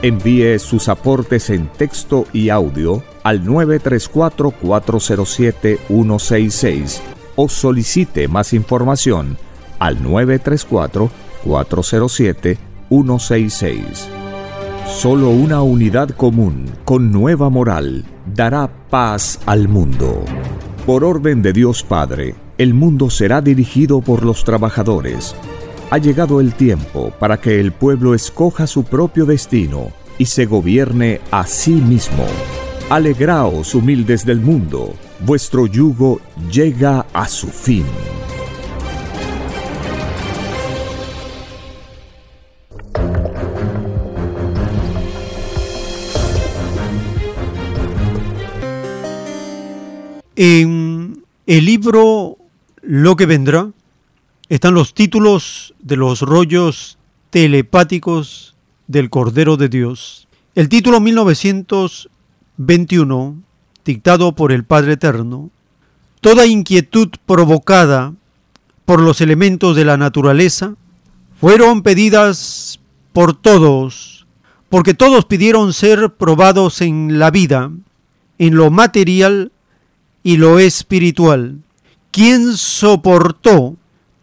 Envíe sus aportes en texto y audio al 934-407-166 o solicite más información al 934-407-166. Solo una unidad común con nueva moral dará paz al mundo. Por orden de Dios Padre, el mundo será dirigido por los trabajadores. Ha llegado el tiempo para que el pueblo escoja su propio destino y se gobierne a sí mismo. Alegraos, humildes del mundo, vuestro yugo llega a su fin. En el libro Lo que vendrá están los títulos de los rollos telepáticos del Cordero de Dios. El título 1921, dictado por el Padre Eterno, toda inquietud provocada por los elementos de la naturaleza fueron pedidas por todos, porque todos pidieron ser probados en la vida, en lo material y lo espiritual. Quien soportó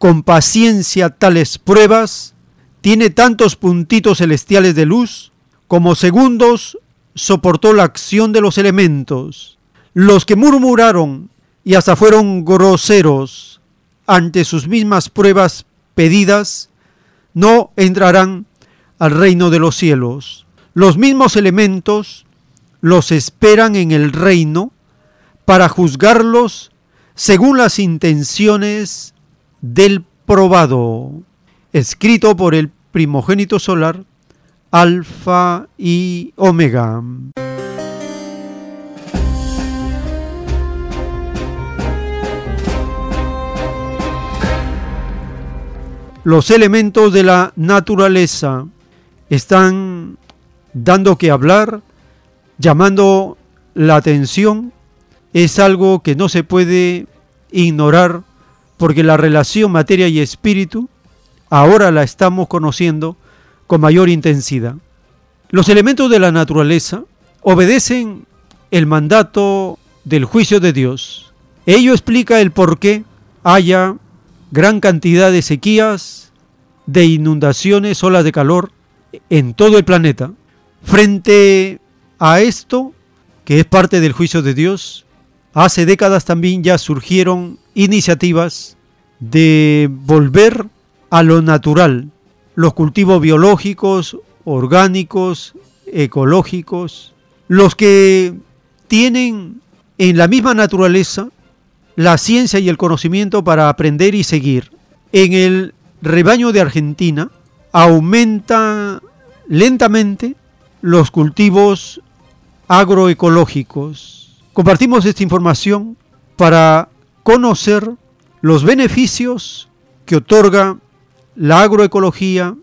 con paciencia tales pruebas, tiene tantos puntitos celestiales de luz como segundos soportó la acción de los elementos. Los que murmuraron y hasta fueron groseros ante sus mismas pruebas pedidas, no entrarán al reino de los cielos. Los mismos elementos los esperan en el reino para juzgarlos según las intenciones del probado, escrito por el primogénito solar, Alfa y Omega. Los elementos de la naturaleza están dando que hablar, llamando la atención es algo que no se puede ignorar porque la relación materia y espíritu ahora la estamos conociendo con mayor intensidad. Los elementos de la naturaleza obedecen el mandato del juicio de Dios. Ello explica el por qué haya gran cantidad de sequías, de inundaciones, olas de calor en todo el planeta. Frente a esto, que es parte del juicio de Dios, Hace décadas también ya surgieron iniciativas de volver a lo natural, los cultivos biológicos, orgánicos, ecológicos, los que tienen en la misma naturaleza la ciencia y el conocimiento para aprender y seguir. En el rebaño de Argentina aumenta lentamente los cultivos agroecológicos, Compartimos esta información para conocer los beneficios que otorga la agroecología,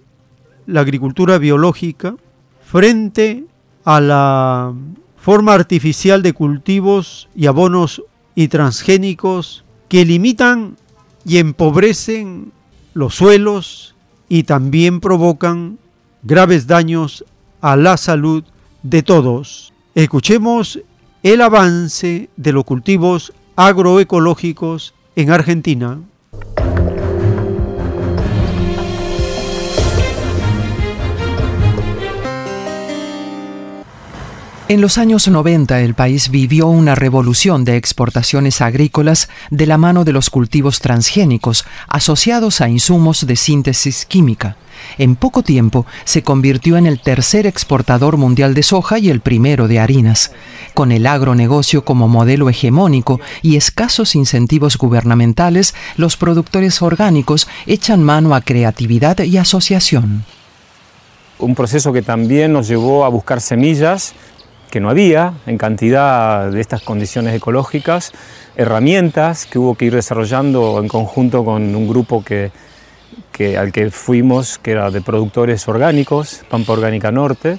la agricultura biológica, frente a la forma artificial de cultivos y abonos y transgénicos que limitan y empobrecen los suelos y también provocan graves daños a la salud de todos. Escuchemos el avance de los cultivos agroecológicos en Argentina. En los años 90 el país vivió una revolución de exportaciones agrícolas de la mano de los cultivos transgénicos asociados a insumos de síntesis química. En poco tiempo se convirtió en el tercer exportador mundial de soja y el primero de harinas. Con el agronegocio como modelo hegemónico y escasos incentivos gubernamentales, los productores orgánicos echan mano a creatividad y asociación. Un proceso que también nos llevó a buscar semillas que no había en cantidad de estas condiciones ecológicas, herramientas que hubo que ir desarrollando en conjunto con un grupo que, que, al que fuimos, que era de productores orgánicos, Pampa Orgánica Norte,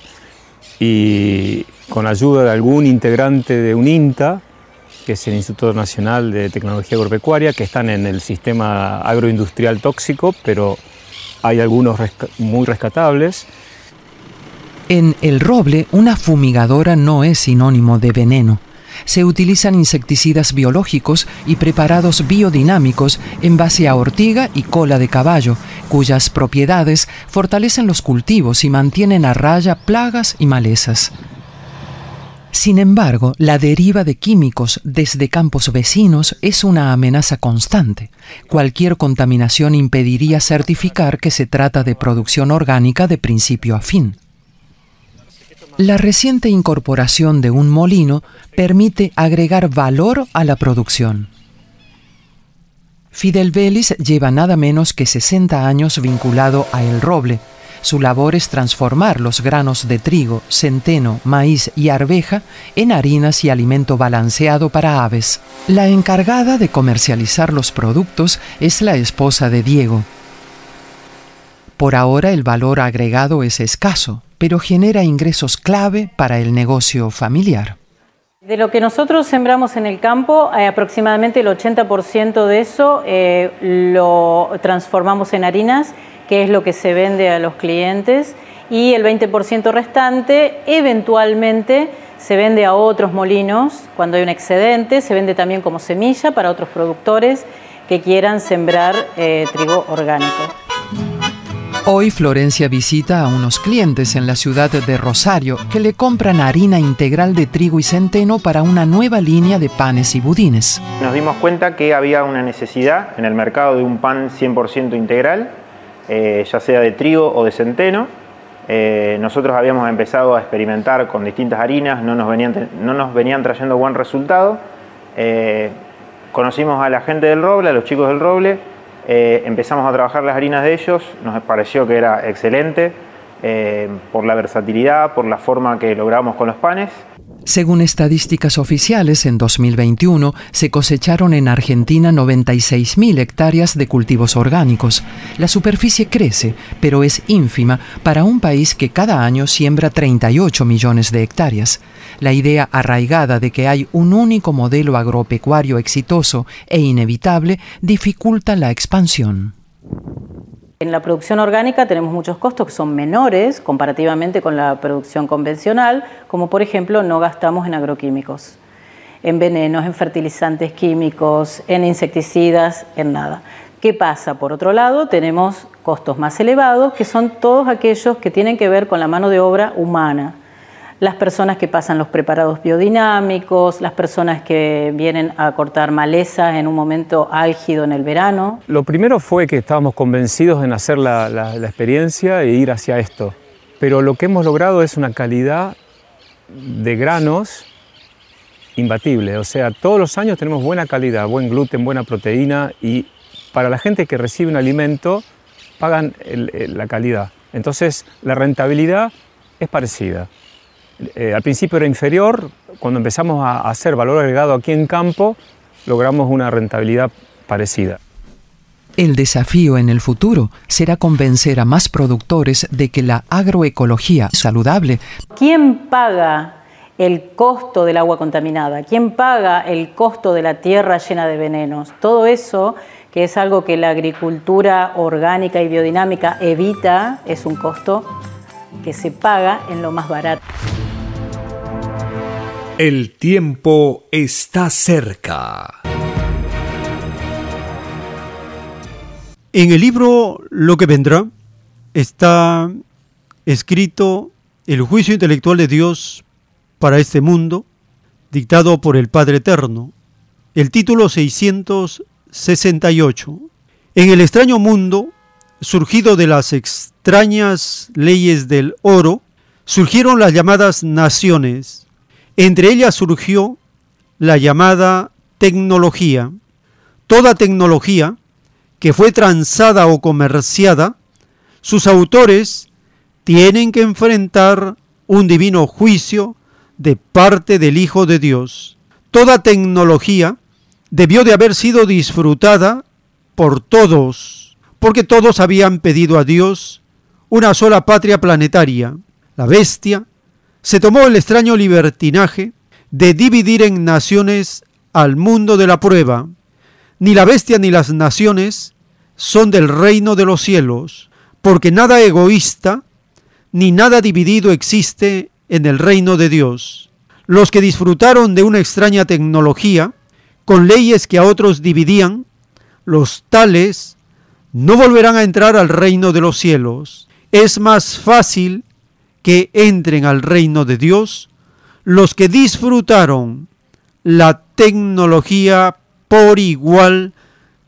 y con ayuda de algún integrante de un INTA, que es el Instituto Nacional de Tecnología Agropecuaria, que están en el sistema agroindustrial tóxico, pero hay algunos muy rescatables. En el roble, una fumigadora no es sinónimo de veneno. Se utilizan insecticidas biológicos y preparados biodinámicos en base a ortiga y cola de caballo, cuyas propiedades fortalecen los cultivos y mantienen a raya plagas y malezas. Sin embargo, la deriva de químicos desde campos vecinos es una amenaza constante. Cualquier contaminación impediría certificar que se trata de producción orgánica de principio a fin. La reciente incorporación de un molino permite agregar valor a la producción. Fidel Vélez lleva nada menos que 60 años vinculado a El Roble. Su labor es transformar los granos de trigo, centeno, maíz y arveja en harinas y alimento balanceado para aves. La encargada de comercializar los productos es la esposa de Diego. Por ahora el valor agregado es escaso, pero genera ingresos clave para el negocio familiar. De lo que nosotros sembramos en el campo, eh, aproximadamente el 80% de eso eh, lo transformamos en harinas, que es lo que se vende a los clientes, y el 20% restante eventualmente se vende a otros molinos cuando hay un excedente, se vende también como semilla para otros productores que quieran sembrar eh, trigo orgánico. Hoy Florencia visita a unos clientes en la ciudad de Rosario que le compran harina integral de trigo y centeno para una nueva línea de panes y budines. Nos dimos cuenta que había una necesidad en el mercado de un pan 100% integral, eh, ya sea de trigo o de centeno. Eh, nosotros habíamos empezado a experimentar con distintas harinas, no nos venían, trayendo buen resultado. Eh, conocimos a la gente del Roble, a los chicos del Roble, eh, empezamos a trabajar las harinas de ellos, nos pareció que era excelente eh, por la versatilidad, por la forma que logramos con los panes. Según estadísticas oficiales, en 2021 se cosecharon en Argentina 96.000 hectáreas de cultivos orgánicos. La superficie crece, pero es ínfima para un país que cada año siembra 38 millones de hectáreas. La idea arraigada de que hay un único modelo agropecuario exitoso e inevitable dificulta la expansión. En la producción orgánica tenemos muchos costos que son menores comparativamente con la producción convencional, como por ejemplo no gastamos en agroquímicos, en venenos, en fertilizantes químicos, en insecticidas, en nada. ¿Qué pasa? Por otro lado, tenemos costos más elevados, que son todos aquellos que tienen que ver con la mano de obra humana las personas que pasan los preparados biodinámicos, las personas que vienen a cortar malezas en un momento álgido en el verano. Lo primero fue que estábamos convencidos en hacer la, experiencia e ir hacia esto, pero lo que hemos logrado es una calidad de granos imbatible, o sea, todos los años tenemos buena calidad, buen gluten, buena proteína y para la gente que recibe un alimento pagan la calidad. Entonces, la rentabilidad es parecida. Eh, al principio era inferior, cuando empezamos a hacer valor agregado aquí en campo, logramos una rentabilidad parecida. El desafío en el futuro será convencer a más productores de que la agroecología saludable. ¿Quién paga el costo del agua contaminada? ¿Quién paga el costo de la tierra llena de venenos? Todo eso, que es algo que la agricultura orgánica y biodinámica evita, es un costo que se paga en lo más barato. El tiempo está cerca. En el libro Lo que vendrá está escrito el juicio intelectual de Dios para este mundo, dictado por el Padre Eterno. El título 668. En el extraño mundo, surgido de las extrañas leyes del oro, surgieron las llamadas naciones. Entre ellas surgió la llamada tecnología. Toda tecnología que fue transada o comerciada, sus autores tienen que enfrentar un divino juicio de parte del Hijo de Dios. Toda tecnología debió de haber sido disfrutada por todos, porque todos habían pedido a Dios una sola patria planetaria. La bestia se tomó el extraño libertinaje de dividir en naciones al mundo de la prueba. Ni la bestia ni las naciones son del reino de los cielos, porque nada egoísta ni nada dividido existe en el reino de Dios. Los que disfrutaron de una extraña tecnología, con leyes que a otros dividían, los tales no volverán a entrar al reino de los cielos. Es más fácil que entren al reino de Dios los que disfrutaron la tecnología por igual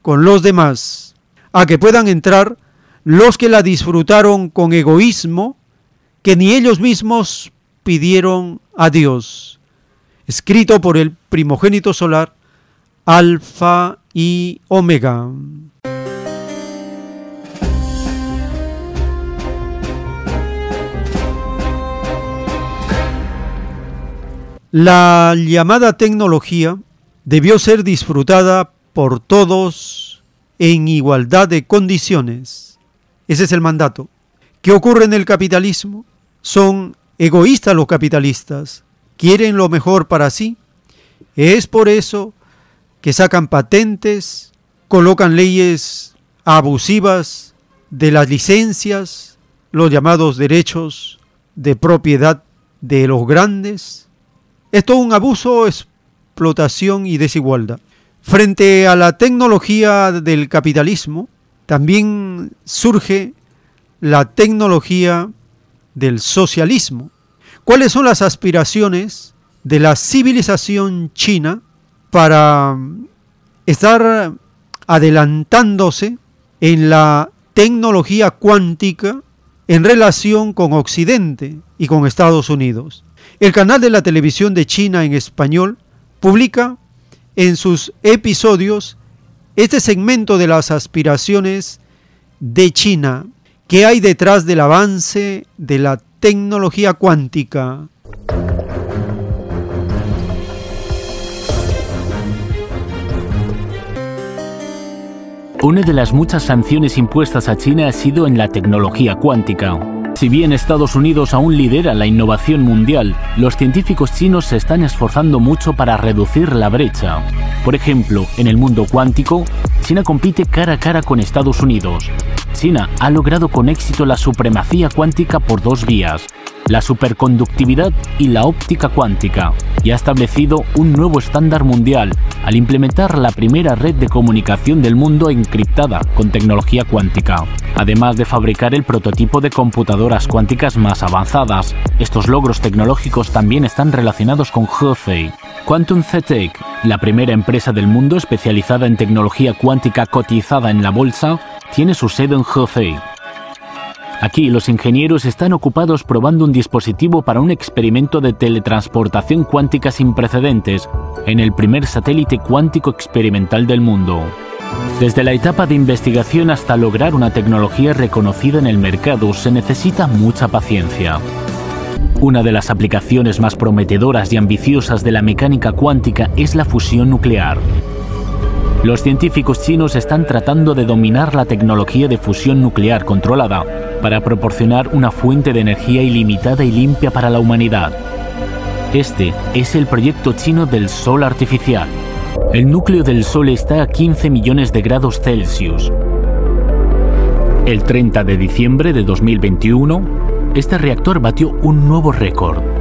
con los demás, a que puedan entrar los que la disfrutaron con egoísmo que ni ellos mismos pidieron a Dios. Escrito por el primogénito solar, Alfa y Omega. La llamada tecnología debió ser disfrutada por todos en igualdad de condiciones. Ese es el mandato. ¿Qué ocurre en el capitalismo? Son egoístas los capitalistas, quieren lo mejor para sí. Es por eso que sacan patentes, colocan leyes abusivas de las licencias, los llamados derechos de propiedad de los grandes. Es todo un abuso, explotación y desigualdad. Frente a la tecnología del capitalismo, también surge la tecnología del socialismo. ¿Cuáles son las aspiraciones de la civilización china para estar adelantándose en la tecnología cuántica en relación con Occidente y con Estados Unidos? El canal de la televisión de China en español publica en sus episodios este segmento de las aspiraciones de China ¿Qué hay detrás del avance de la tecnología cuántica? Una de las muchas sanciones impuestas a China ha sido en la tecnología cuántica. Si bien Estados Unidos aún lidera la innovación mundial, los científicos chinos se están esforzando mucho para reducir la brecha. Por ejemplo, en el mundo cuántico, China compite cara a cara con Estados Unidos, China ha logrado con éxito la supremacía cuántica por dos vías, la superconductividad y la óptica cuántica, y ha establecido un nuevo estándar mundial al implementar la primera red de comunicación del mundo encriptada con tecnología cuántica, además de fabricar el prototipo de computadoras cuánticas más avanzadas. Estos logros tecnológicos también están relacionados con Hefei, Quantum CTEC, la primera empresa del mundo especializada en tecnología cuántica cotizada en la bolsa, tiene su sede en Hefei. Aquí los ingenieros están ocupados probando un dispositivo para un experimento de teletransportación cuántica sin precedentes en el primer satélite cuántico experimental del mundo. Desde la etapa de investigación hasta lograr una tecnología reconocida en el mercado se necesita mucha paciencia. Una de las aplicaciones más prometedoras y ambiciosas de la mecánica cuántica es la fusión nuclear. Los científicos chinos están tratando de dominar la tecnología de fusión nuclear controlada para proporcionar una fuente de energía ilimitada y limpia para la humanidad. Este es el proyecto chino del Sol artificial. El núcleo del Sol está a 15 millones de grados Celsius. El 30 de diciembre de 2021, este reactor batió un nuevo récord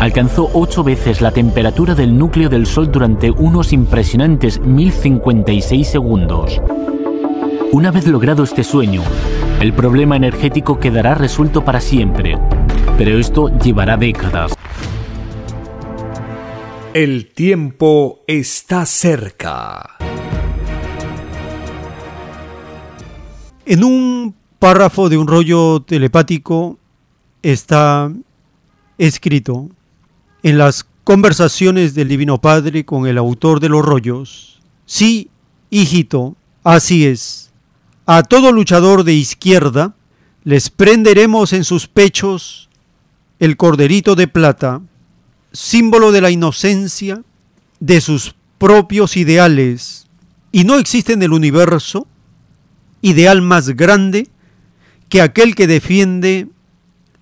alcanzó ocho veces la temperatura del núcleo del Sol durante unos impresionantes 1056 segundos. Una vez logrado este sueño, el problema energético quedará resuelto para siempre. pero esto llevará décadas. El tiempo está cerca. En un párrafo de un rollo telepático está escrito en las conversaciones del Divino Padre con el autor de los rollos. Sí, hijito, así es. A todo luchador de izquierda les prenderemos en sus pechos el corderito de plata, símbolo de la inocencia de sus propios ideales. Y no existe en el universo ideal más grande que aquel que defiende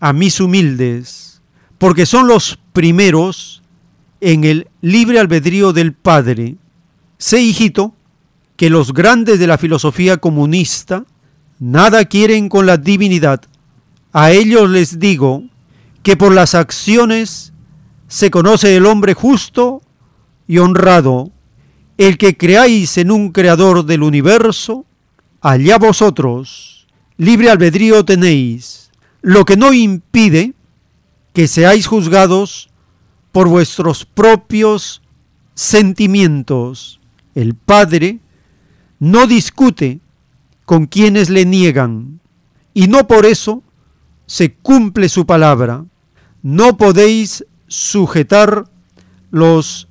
a mis humildes, porque son los primeros en el libre albedrío del Padre. Sé, hijito, que los grandes de la filosofía comunista nada quieren con la divinidad. A ellos les digo que por las acciones se conoce el hombre justo y honrado. El que creáis en un creador del universo, allá vosotros, libre albedrío tenéis, lo que no impide que seáis juzgados por vuestros propios sentimientos. El Padre no discute con quienes le niegan, y no por eso se cumple su palabra. No podéis sujetar los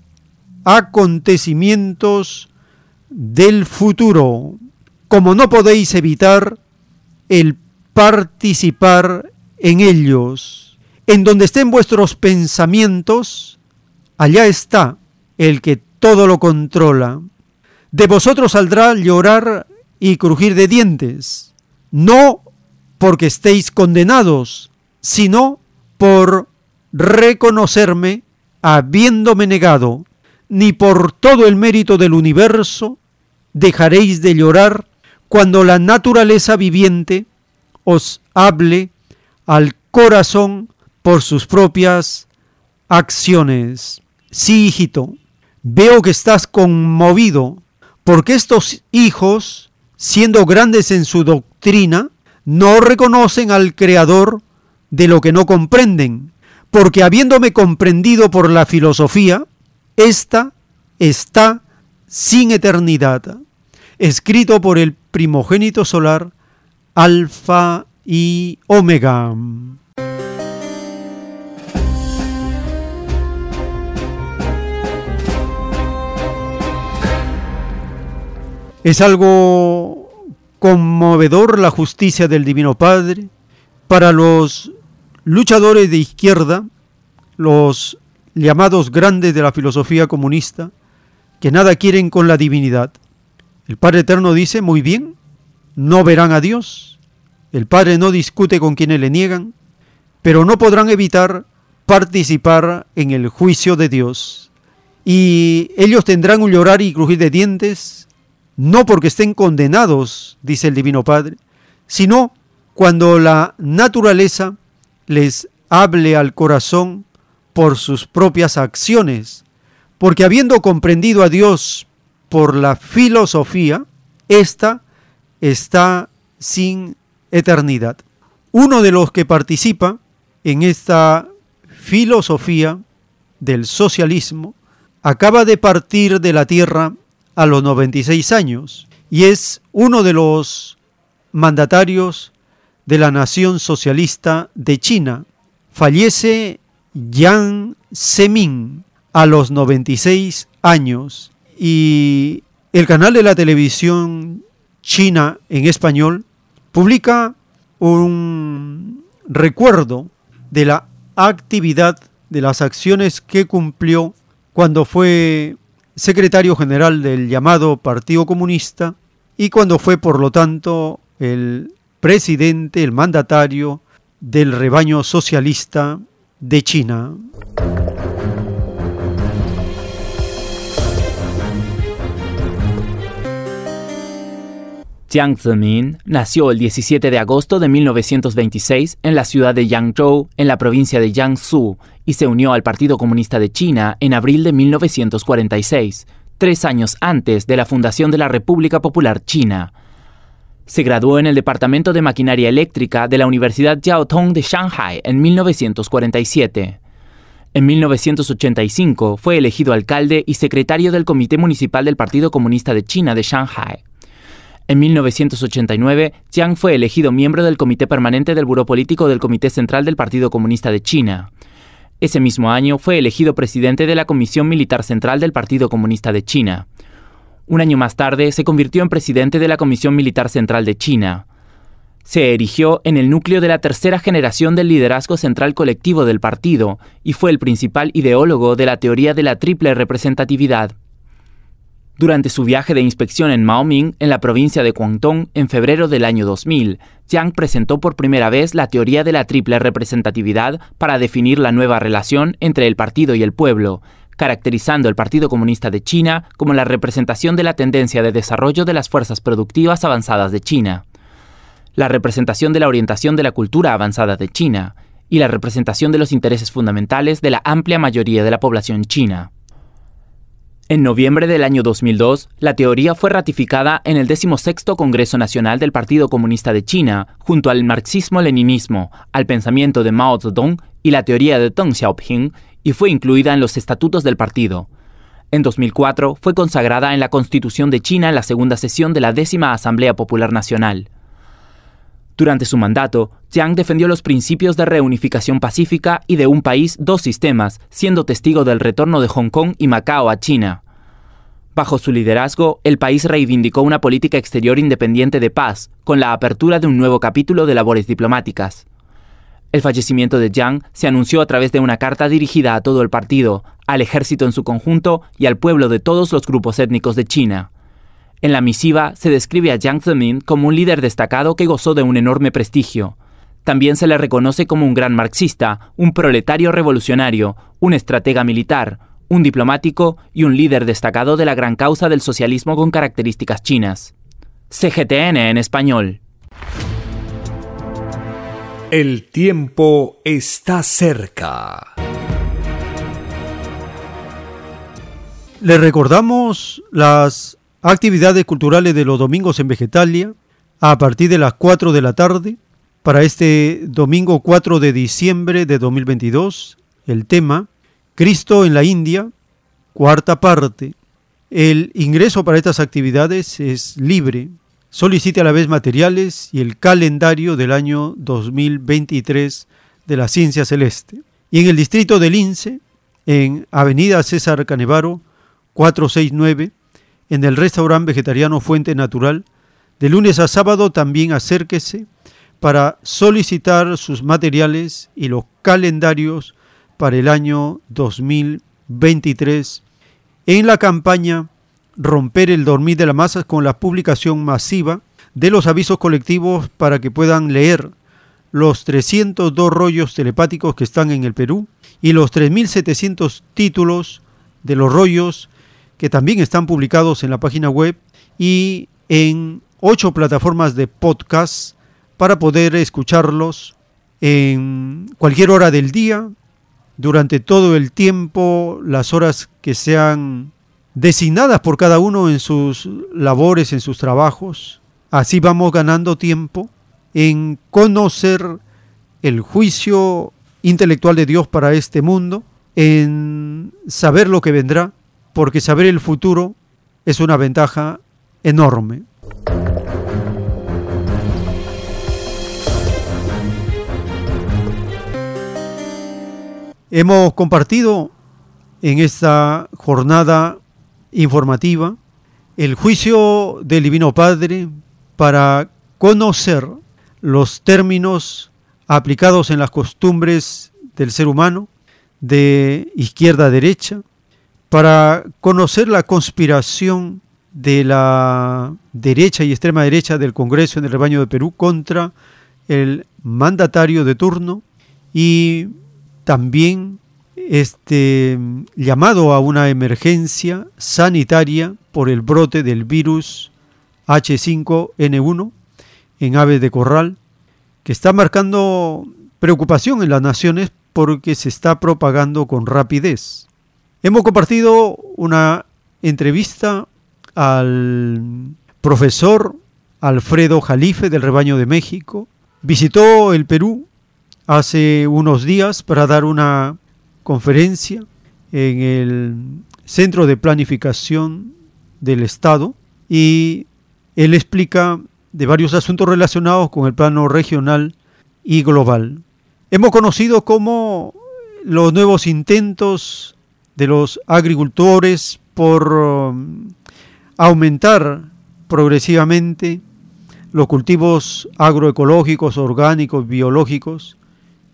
acontecimientos del futuro, como no podéis evitar el participar en ellos. En donde estén vuestros pensamientos, allá está el que todo lo controla. De vosotros saldrá llorar y crujir de dientes, no porque estéis condenados, sino por reconocerme habiéndome negado, ni por todo el mérito del universo dejaréis de llorar cuando la naturaleza viviente os hable al corazón por sus propias acciones. Sí, hijito, veo que estás conmovido porque estos hijos, siendo grandes en su doctrina, no reconocen al Creador de lo que no comprenden, porque habiéndome comprendido por la filosofía, ésta está sin eternidad, escrito por el primogénito solar, Alfa y Omega. Es algo conmovedor la justicia del Divino Padre para los luchadores de izquierda, los llamados grandes de la filosofía comunista, que nada quieren con la divinidad. El Padre Eterno dice, muy bien, no verán a Dios. El Padre no discute con quienes le niegan, pero no podrán evitar participar en el juicio de Dios. Y ellos tendrán un llorar y crujir de dientes, no porque estén condenados, dice el Divino Padre, sino cuando la naturaleza les hable al corazón por sus propias acciones, porque habiendo comprendido a Dios por la filosofía, ésta está sin eternidad. Uno de los que participa en esta filosofía del socialismo acaba de partir de la Tierra a los 96 años y es uno de los mandatarios de la nación socialista de China. Fallece Yang Zemin a los 96 años y el canal de la televisión china en español publica un recuerdo de la actividad, de las acciones que cumplió cuando fue secretario general del llamado Partido Comunista y cuando fue, por lo tanto, el presidente, el mandatario del rebaño socialista de China. Jiang Zemin nació el 17 de agosto de 1926 en la ciudad de Yangzhou, en la provincia de Jiangsu, y se unió al Partido Comunista de China en abril de 1946, tres años antes de la fundación de la República Popular China. Se graduó en el Departamento de Maquinaria Eléctrica de la Universidad Jiao Tong de Shanghai en 1947. En 1985 fue elegido alcalde y secretario del Comité Municipal del Partido Comunista de China de Shanghai. En 1989, Jiang fue elegido miembro del Comité Permanente del Buró Político del Comité Central del Partido Comunista de China. Ese mismo año fue elegido presidente de la Comisión Militar Central del Partido Comunista de China. Un año más tarde se convirtió en presidente de la Comisión Militar Central de China. Se erigió en el núcleo de la tercera generación del liderazgo central colectivo del partido y fue el principal ideólogo de la teoría de la triple representatividad. Durante su viaje de inspección en Maoming, en la provincia de Guangdong, en febrero del año 2000, Jiang presentó por primera vez la teoría de la triple representatividad para definir la nueva relación entre el partido y el pueblo, caracterizando el Partido Comunista de China como la representación de la tendencia de desarrollo de las fuerzas productivas avanzadas de China, la representación de la orientación de la cultura avanzada de China y la representación de los intereses fundamentales de la amplia mayoría de la población china. En noviembre del año 2002, la teoría fue ratificada en el 16 Congreso Nacional del Partido Comunista de China, junto al marxismo-leninismo, al pensamiento de Mao Zedong y la teoría de Deng Xiaoping, y fue incluida en los estatutos del partido. En 2004 fue consagrada en la Constitución de China en la segunda sesión de la décima Asamblea Popular Nacional. Durante su mandato, Jiang defendió los principios de reunificación pacífica y de un país, dos sistemas, siendo testigo del retorno de Hong Kong y Macao a China. Bajo su liderazgo, el país reivindicó una política exterior independiente de paz, con la apertura de un nuevo capítulo de labores diplomáticas. El fallecimiento de Jiang se anunció a través de una carta dirigida a todo el partido, al ejército en su conjunto y al pueblo de todos los grupos étnicos de China. En la misiva se describe a Jiang Zemin como un líder destacado que gozó de un enorme prestigio. También se le reconoce como un gran marxista, un proletario revolucionario, un estratega militar, un diplomático y un líder destacado de la gran causa del socialismo con características chinas. CGTN en español. El tiempo está cerca. Le recordamos las actividades culturales de los domingos en Vegetalia a partir de las 4 de la tarde para este domingo 4 de diciembre de 2022. El tema Cristo en la India, cuarta parte. El ingreso para estas actividades es libre. Solicite a la vez materiales y el calendario del año 2023 de la Ciencia Celeste. Y en el distrito del Lince, en Avenida César Canevaro, 469, en el restaurante vegetariano Fuente Natural. De lunes a sábado también acérquese para solicitar sus materiales y los calendarios para el año 2023 en la campaña Romper el dormir de las masas con la publicación masiva de los avisos colectivos para que puedan leer los 302 rollos telepáticos que están en el Perú y los 3.700 títulos de los rollos que también están publicados en la página web y en ocho plataformas de podcast para poder escucharlos en cualquier hora del día, durante todo el tiempo, las horas que sean designadas por cada uno en sus labores, en sus trabajos. Así vamos ganando tiempo en conocer el juicio intelectual de Dios para este mundo, en saber lo que vendrá porque saber el futuro es una ventaja enorme. Hemos compartido en esta jornada informativa el juicio del Divino Padre para conocer los términos aplicados en las costumbres del ser humano de izquierda a derecha, para conocer la conspiración de la derecha y extrema derecha del Congreso en el rebaño de Perú contra el mandatario de turno y también este llamado a una emergencia sanitaria por el brote del virus H5N1 en aves de corral que está marcando preocupación en las naciones porque se está propagando con rapidez. Hemos compartido una entrevista al profesor Alfredo Jalife del Rebaño de México. Visitó el Perú hace unos días para dar una conferencia en el Centro de Planificación del Estado y él explica de varios asuntos relacionados con el plano regional y global. Hemos conocido cómo los nuevos intentos de los agricultores por um, aumentar progresivamente los cultivos agroecológicos, orgánicos, biológicos,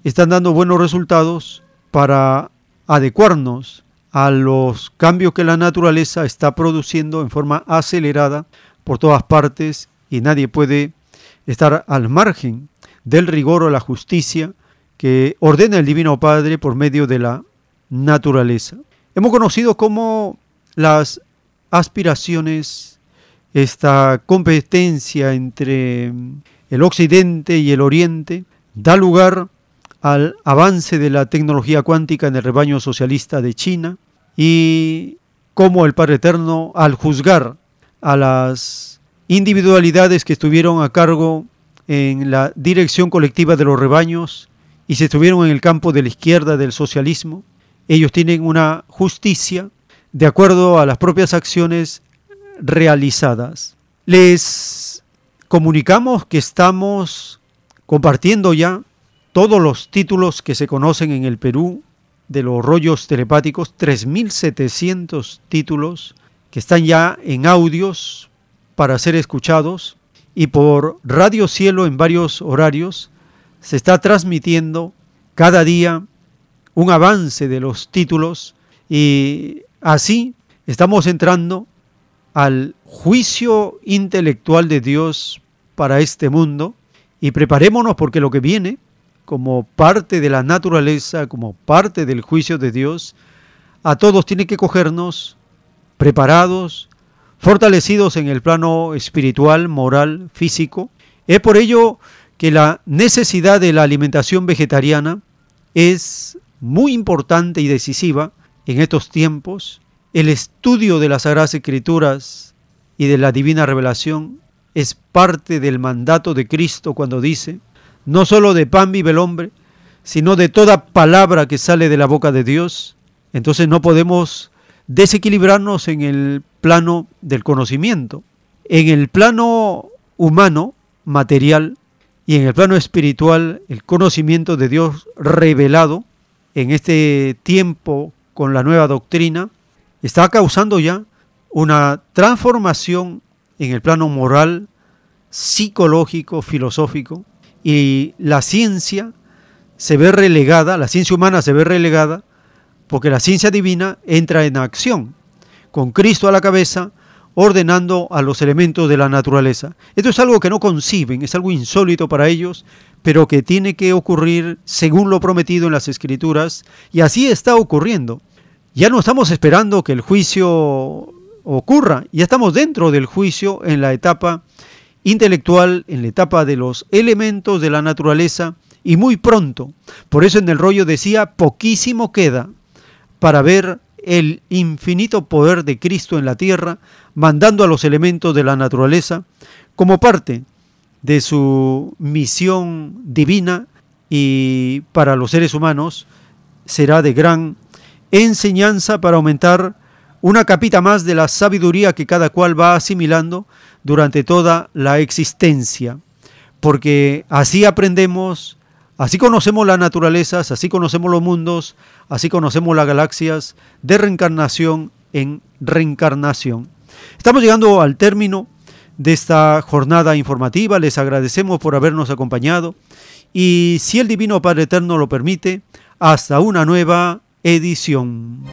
están dando buenos resultados para adecuarnos a los cambios que la naturaleza está produciendo en forma acelerada por todas partes y nadie puede estar al margen del rigor o la justicia que ordena el Divino Padre por medio de la naturaleza. Hemos conocido cómo las aspiraciones, esta competencia entre el occidente y el oriente, da lugar al avance de la tecnología cuántica en el rebaño socialista de China y cómo el Padre Eterno, al juzgar a las individualidades que estuvieron a cargo en la dirección colectiva de los rebaños y se estuvieron en el campo de la izquierda del socialismo, ellos tienen una justicia de acuerdo a las propias acciones realizadas. Les comunicamos que estamos compartiendo ya todos los títulos que se conocen en el Perú de los rollos telepáticos, 3.700 títulos que están ya en audios para ser escuchados y por Radio Cielo en varios horarios se está transmitiendo cada día un avance de los títulos y así estamos entrando al juicio intelectual de Dios para este mundo y preparémonos porque lo que viene como parte de la naturaleza, como parte del juicio de Dios, a todos tiene que cogernos preparados, fortalecidos en el plano espiritual, moral, físico. Es por ello que la necesidad de la alimentación vegetariana es muy importante y decisiva en estos tiempos. El estudio de las Sagradas Escrituras y de la Divina Revelación es parte del mandato de Cristo cuando dice, no solo de pan vive el hombre, sino de toda palabra que sale de la boca de Dios. Entonces no podemos desequilibrarnos en el plano del conocimiento. En el plano humano, material, y en el plano espiritual, el conocimiento de Dios revelado en este tiempo con la nueva doctrina está causando ya una transformación en el plano moral, psicológico, filosófico, y la ciencia se ve relegada, la ciencia humana se ve relegada, porque la ciencia divina entra en acción, con Cristo a la cabeza, ordenando a los elementos de la naturaleza. Esto es algo que no conciben, es algo insólito para ellos, pero que tiene que ocurrir según lo prometido en las escrituras, y así está ocurriendo. Ya no estamos esperando que el juicio ocurra, ya estamos dentro del juicio en la etapa intelectual, en la etapa de los elementos de la naturaleza, y muy pronto. Por eso en el rollo decía, poquísimo queda para ver el infinito poder de Cristo en la tierra, mandando a los elementos de la naturaleza como parte de su misión divina y para los seres humanos será de gran enseñanza para aumentar una capita más de la sabiduría que cada cual va asimilando durante toda la existencia, porque así aprendemos, así conocemos las naturalezas, así conocemos los mundos, así conocemos las galaxias de reencarnación en reencarnación. Estamos llegando al término de esta jornada informativa, les agradecemos por habernos acompañado y si el Divino Padre Eterno lo permite, hasta una nueva edición.